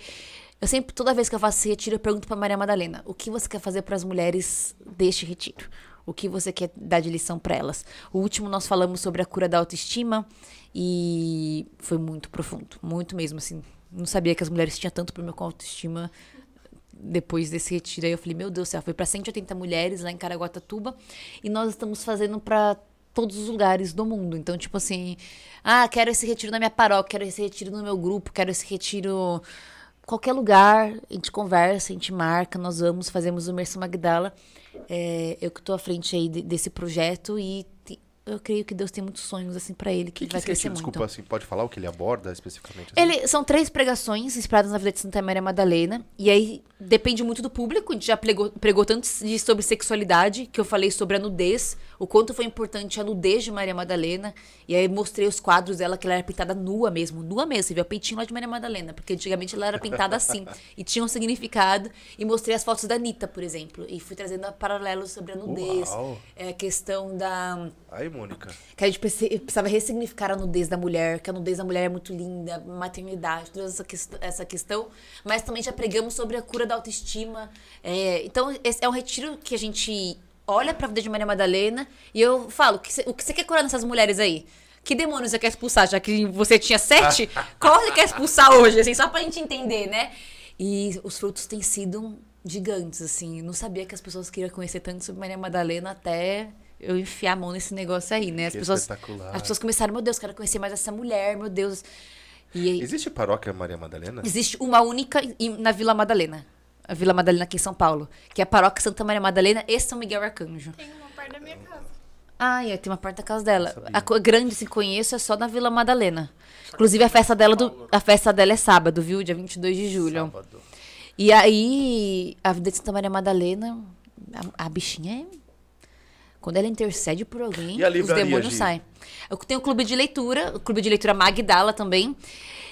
eu sempre, toda vez que eu faço esse retiro, eu pergunto para Maria Madalena: o que você quer fazer para as mulheres deste retiro? O que você quer dar de lição para elas? O último nós falamos sobre a cura da autoestima e foi muito profundo, muito mesmo assim. Não sabia que as mulheres tinham tanto problema com autoestima depois desse retiro. Aí eu falei, meu Deus do céu, foi para 180 mulheres lá em Caraguatatuba e nós estamos fazendo para todos os lugares do mundo. Então, tipo assim, ah, quero esse retiro na minha paróquia, quero esse retiro no meu grupo, quero esse retiro qualquer lugar, a gente conversa, a gente marca, nós vamos, fazemos o Imersão Magdala. É, eu que estou à frente aí de- desse projeto e te- eu creio que Deus tem muitos sonhos assim para ele que, que, vai crescer muito. desculpa, assim, pode falar o que ele aborda especificamente? assim? Ele, são três pregações inspiradas na vida de Santa Maria Madalena. E aí depende muito do público. A gente já pregou, pregou tanto de- sobre sexualidade, que eu falei sobre a nudez, o quanto foi importante a nudez de Maria Madalena. E aí mostrei os quadros dela, que ela era pintada nua mesmo. Nua mesmo. Você viu o peitinho lá de Maria Madalena. Porque antigamente ela era pintada assim. e tinha um significado. E mostrei as fotos da Anitta, por exemplo. E fui trazendo paralelos sobre a nudez. Uau. É, a questão da Aí, Mônica. que a gente preci- precisava ressignificar a nudez da mulher, que a nudez da mulher é muito linda, maternidade, toda essa, quest- essa questão. Mas também já pregamos sobre a cura da autoestima. É, então, esse é um retiro que a gente olha pra vida de Maria Madalena e eu falo, o que cê- o que você quer curar nessas mulheres aí? Que demônio você quer expulsar? Já que você tinha sete, qual você quer expulsar hoje? Assim, só pra gente entender, né? E os frutos têm sido gigantes, assim. Não sabia que as pessoas queriam conhecer tanto sobre Maria Madalena até eu enfiar a mão nesse negócio aí, né? As Que pessoas, espetacular. as pessoas começaram, meu Deus, quero conhecer mais essa mulher, meu Deus. E aí, Existe paróquia Maria Madalena? existe uma única na Vila Madalena. A Vila Madalena aqui em São Paulo. Que é a paróquia Santa Maria Madalena e São Miguel Arcanjo. Tem uma perto da minha casa. Ah, é, tem uma parte da casa dela. A grande, se conheço, é só na Vila Madalena. Inclusive, a festa dela, do, a festa dela é sábado, viu? Dia 22 de julho. Sábado. E aí, a vida de Santa Maria Madalena, a, a bichinha é. Quando ela intercede por alguém, os demônios saem. Eu tenho o clube de leitura, o clube de leitura Magdala também.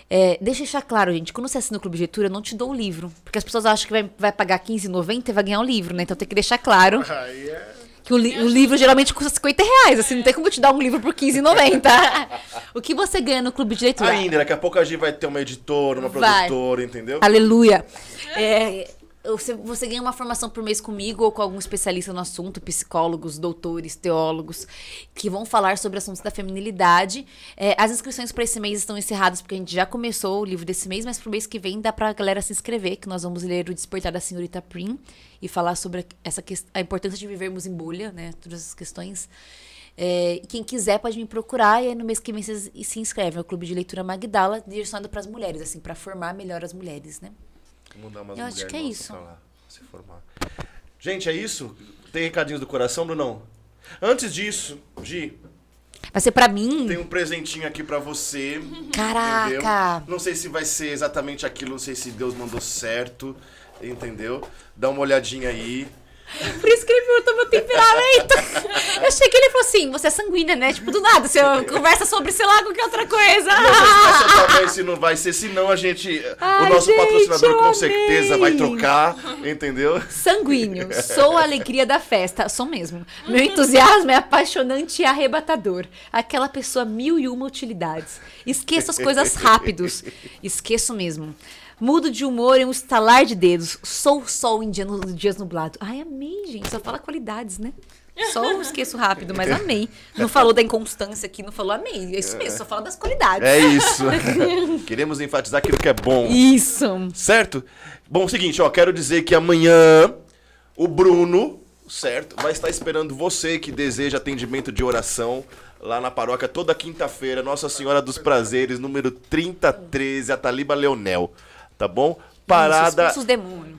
É, deixa eu deixar claro, gente, quando você assina o clube de leitura, eu não te dou o livro. Porque as pessoas acham que vai, vai pagar R$15,90 e vai ganhar um livro, né? Então tem que deixar claro Aí é. que o, li- o livro geralmente custa 50 reais. Assim, não tem como eu te dar um livro por R$15,90. o que você ganha no clube de leitura? Ainda, daqui a pouco a gente vai ter uma editora, uma Vai. produtora, entendeu? Aleluia. É, você, você ganha uma formação por mês comigo ou com algum especialista no assunto, psicólogos, doutores, teólogos, que vão falar sobre assuntos da feminilidade. É, as inscrições para esse mês estão encerradas porque a gente já começou o livro desse mês, mas pro mês que vem dá pra galera se inscrever, que nós vamos ler o Despertar da Senhorita Prim e falar sobre essa a importância de vivermos em bolha, né? Todas essas questões. É, quem quiser pode me procurar e aí no mês que vem vocês se inscrevem. É o Clube de Leitura Magdala, direcionado para as mulheres, assim, para formar melhor as mulheres, né? Vamos dar umas Eu acho que é isso. pra lá se formar. Gente, é isso? Tem recadinhos do coração, Brunão? Antes disso, Gi, Vai ser pra mim? tem um presentinho aqui pra você. Caraca! Entendeu? Não sei se vai ser exatamente aquilo, não sei se Deus mandou certo, entendeu? Dá uma olhadinha aí. Por isso que ele perguntou meu temperamento. Eu achei que ele falou assim: você é sanguínea, né? Tipo, do nada, você conversa sobre, sei lá, qualquer outra coisa. Vai ser talvez, se não vai ser, senão a gente. Ai, o nosso gente, patrocinador com certeza vai trocar, entendeu? Sanguíneo, sou a alegria da festa, sou mesmo. Meu entusiasmo é apaixonante e arrebatador. Aquela pessoa mil e uma utilidades. Esqueço as coisas rápidos. Esqueço mesmo. Mudo de humor em um estalar de dedos. Sou sol em dia- dias nublados. Ai, amei, gente. Só fala qualidades, né? Só eu esqueço rápido, mas amei. Não falou da inconstância aqui, não falou amei. É isso mesmo, só fala das qualidades. É isso. Queremos enfatizar aquilo que é bom. Isso. Certo? Bom, é seguinte, ó, quero dizer que amanhã o Bruno, certo, vai estar esperando você que deseja atendimento de oração lá na paróquia toda quinta-feira, Nossa Senhora dos Prazeres, número 3013, a Taliba Leonel, tá bom? Parada Isso,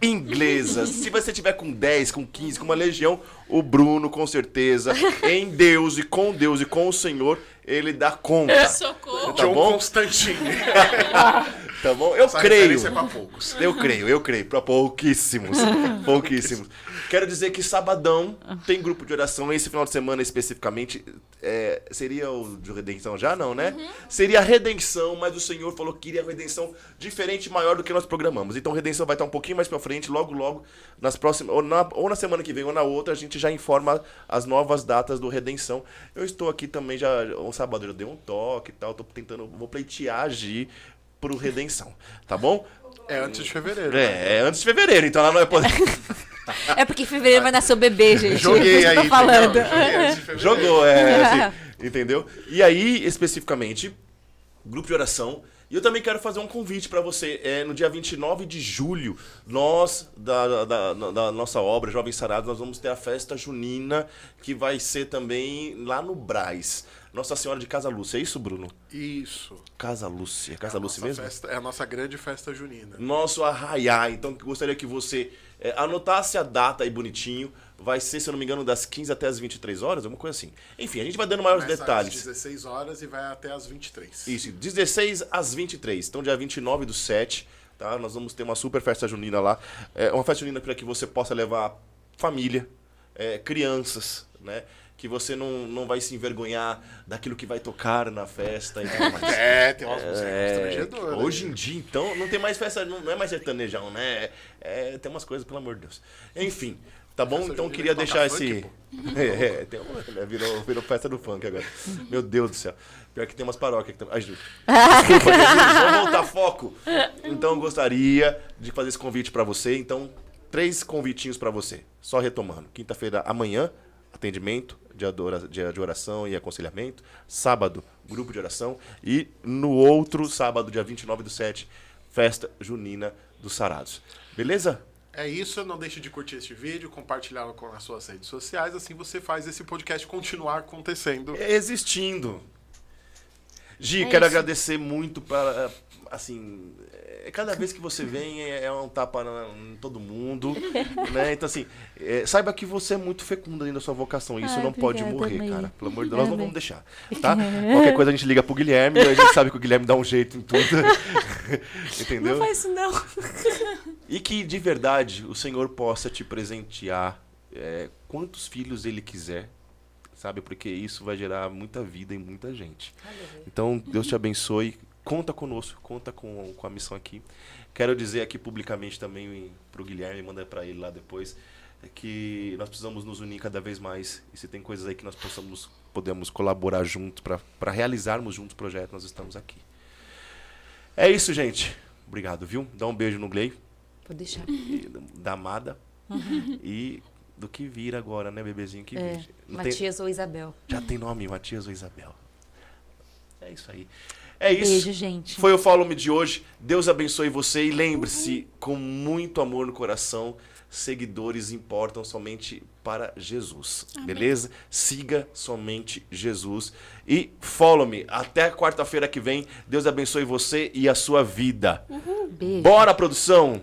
inglesa. Se você tiver com 10, com 15, com uma legião, o Bruno, com certeza, em Deus e com Deus e com o Senhor, ele dá conta. Socorro. Tá John bom? Constantine. Tá bom? Eu Essa creio. é pra poucos. Eu creio, eu creio. Pra pouquíssimos. pouquíssimos. Quero dizer que sabadão tem grupo de oração. Esse final de semana especificamente. é, seria o de redenção já? Não, né? Seria a redenção, mas o Senhor falou que queria redenção diferente maior do que nós programamos. Então redenção vai estar um pouquinho mais pra frente, logo, logo, nas próximas. Ou na, ou na semana que vem ou na outra, a gente já informa as novas datas do redenção. Eu estou aqui também já. Um sábado eu já dei um toque e tal. Tô tentando. Vou pleitear agir pro redenção. Tá bom? É antes de fevereiro. né? É, é antes de fevereiro, então ela não é. poder- É porque em fevereiro vai nascer o bebê, gente. Joguei é aí. isso que eu tô falando. Joguei antes de fevereiro. Jogou, é, assim, entendeu? E aí, especificamente, grupo de oração. E eu também quero fazer um convite pra você. É, no dia 29 de julho, nós, da, da, da- da nossa obra, Jovens Sarados, nós vamos ter a festa junina, que vai ser também lá no Braz. Nossa Senhora de Casa Lúcia. É isso, Bruno? Isso. Casa Lúcia. É Casa Lúcia Nossa mesmo? festa- é a nossa grande festa junina. nosso arraiá. Então, gostaria que você é, anotasse a data aí bonitinho. Vai ser, se eu não me engano, das 15 até as 23 horas, alguma coisa assim. Enfim, a gente vai dando maiores Começa detalhes. às 16 horas e vai até às 23. Isso, 16 às 23. Então, dia 29 do 7, tá? Nós vamos ter uma super festa junina lá. É uma festa junina para que você possa levar família, é, crianças, né? Que você não, não vai se envergonhar daquilo que vai tocar na festa e tudo mais. É, tem umas músicas É, hoje em dia, então, não tem mais festa, não, não é mais sertanejão, né? É, tem umas coisas, pelo amor de Deus. Enfim, tá bom? Festa Então queria deixar funk, esse. pô. É, é, tem uma, né? virou, virou festa do funk agora. Meu Deus do céu. Pior que tem umas paróquias que também. Desculpa, Jesus, vamos voltar foco. Então eu gostaria de fazer esse convite pra você. Então, três convitinhos pra você. Só retomando. Quinta-feira, amanhã, atendimento de, adora, de, de oração e aconselhamento. Sábado, grupo de oração. E no outro sábado, dia 29 do 7, festa junina dos Sarados. Beleza? É isso, não deixe de curtir este vídeo, compartilhá-lo com as suas redes sociais, assim você faz esse podcast continuar acontecendo. existindo. Gi, É quero isso. agradecer muito para assim, é, cada vez que você vem é, é um tapa na- em todo mundo, né? Então assim, é, saiba que você é muito fecunda dentro da sua vocação, isso Ai, não pode morrer, cara. Pelo amor de Deus, nós não vamos deixar, tá? Qualquer coisa a gente liga pro Guilherme, a gente sabe que o Guilherme dá um jeito em tudo. Entendeu? Não faz isso, não. E que de verdade o Senhor possa te presentear é, quantos filhos Ele quiser, sabe? Porque isso vai gerar muita vida em muita gente. Então, Deus te abençoe. Conta conosco, conta com, com a missão aqui. Quero dizer aqui publicamente também para o Guilherme, manda para ele lá depois, é que nós precisamos nos unir cada vez mais. E se tem coisas aí que nós possamos, podemos colaborar juntos para realizarmos juntos o projeto, nós estamos aqui. É isso, gente. Obrigado, viu? Dá um beijo no Glei Vou deixar. e da amada e do que vira agora, né, bebezinho que É. Não tem- Matias ou Isabel. já tem nome, Matias ou Isabel. É isso aí. É isso. Beijo, gente. Foi o Follow Me de hoje. Deus abençoe você e lembre-se, com muito amor no coração, seguidores importam somente para Jesus. Beleza? Siga somente Jesus. E follow me. Até quarta-feira que vem. Deus abençoe você e a sua vida. Beijo. Bora, produção!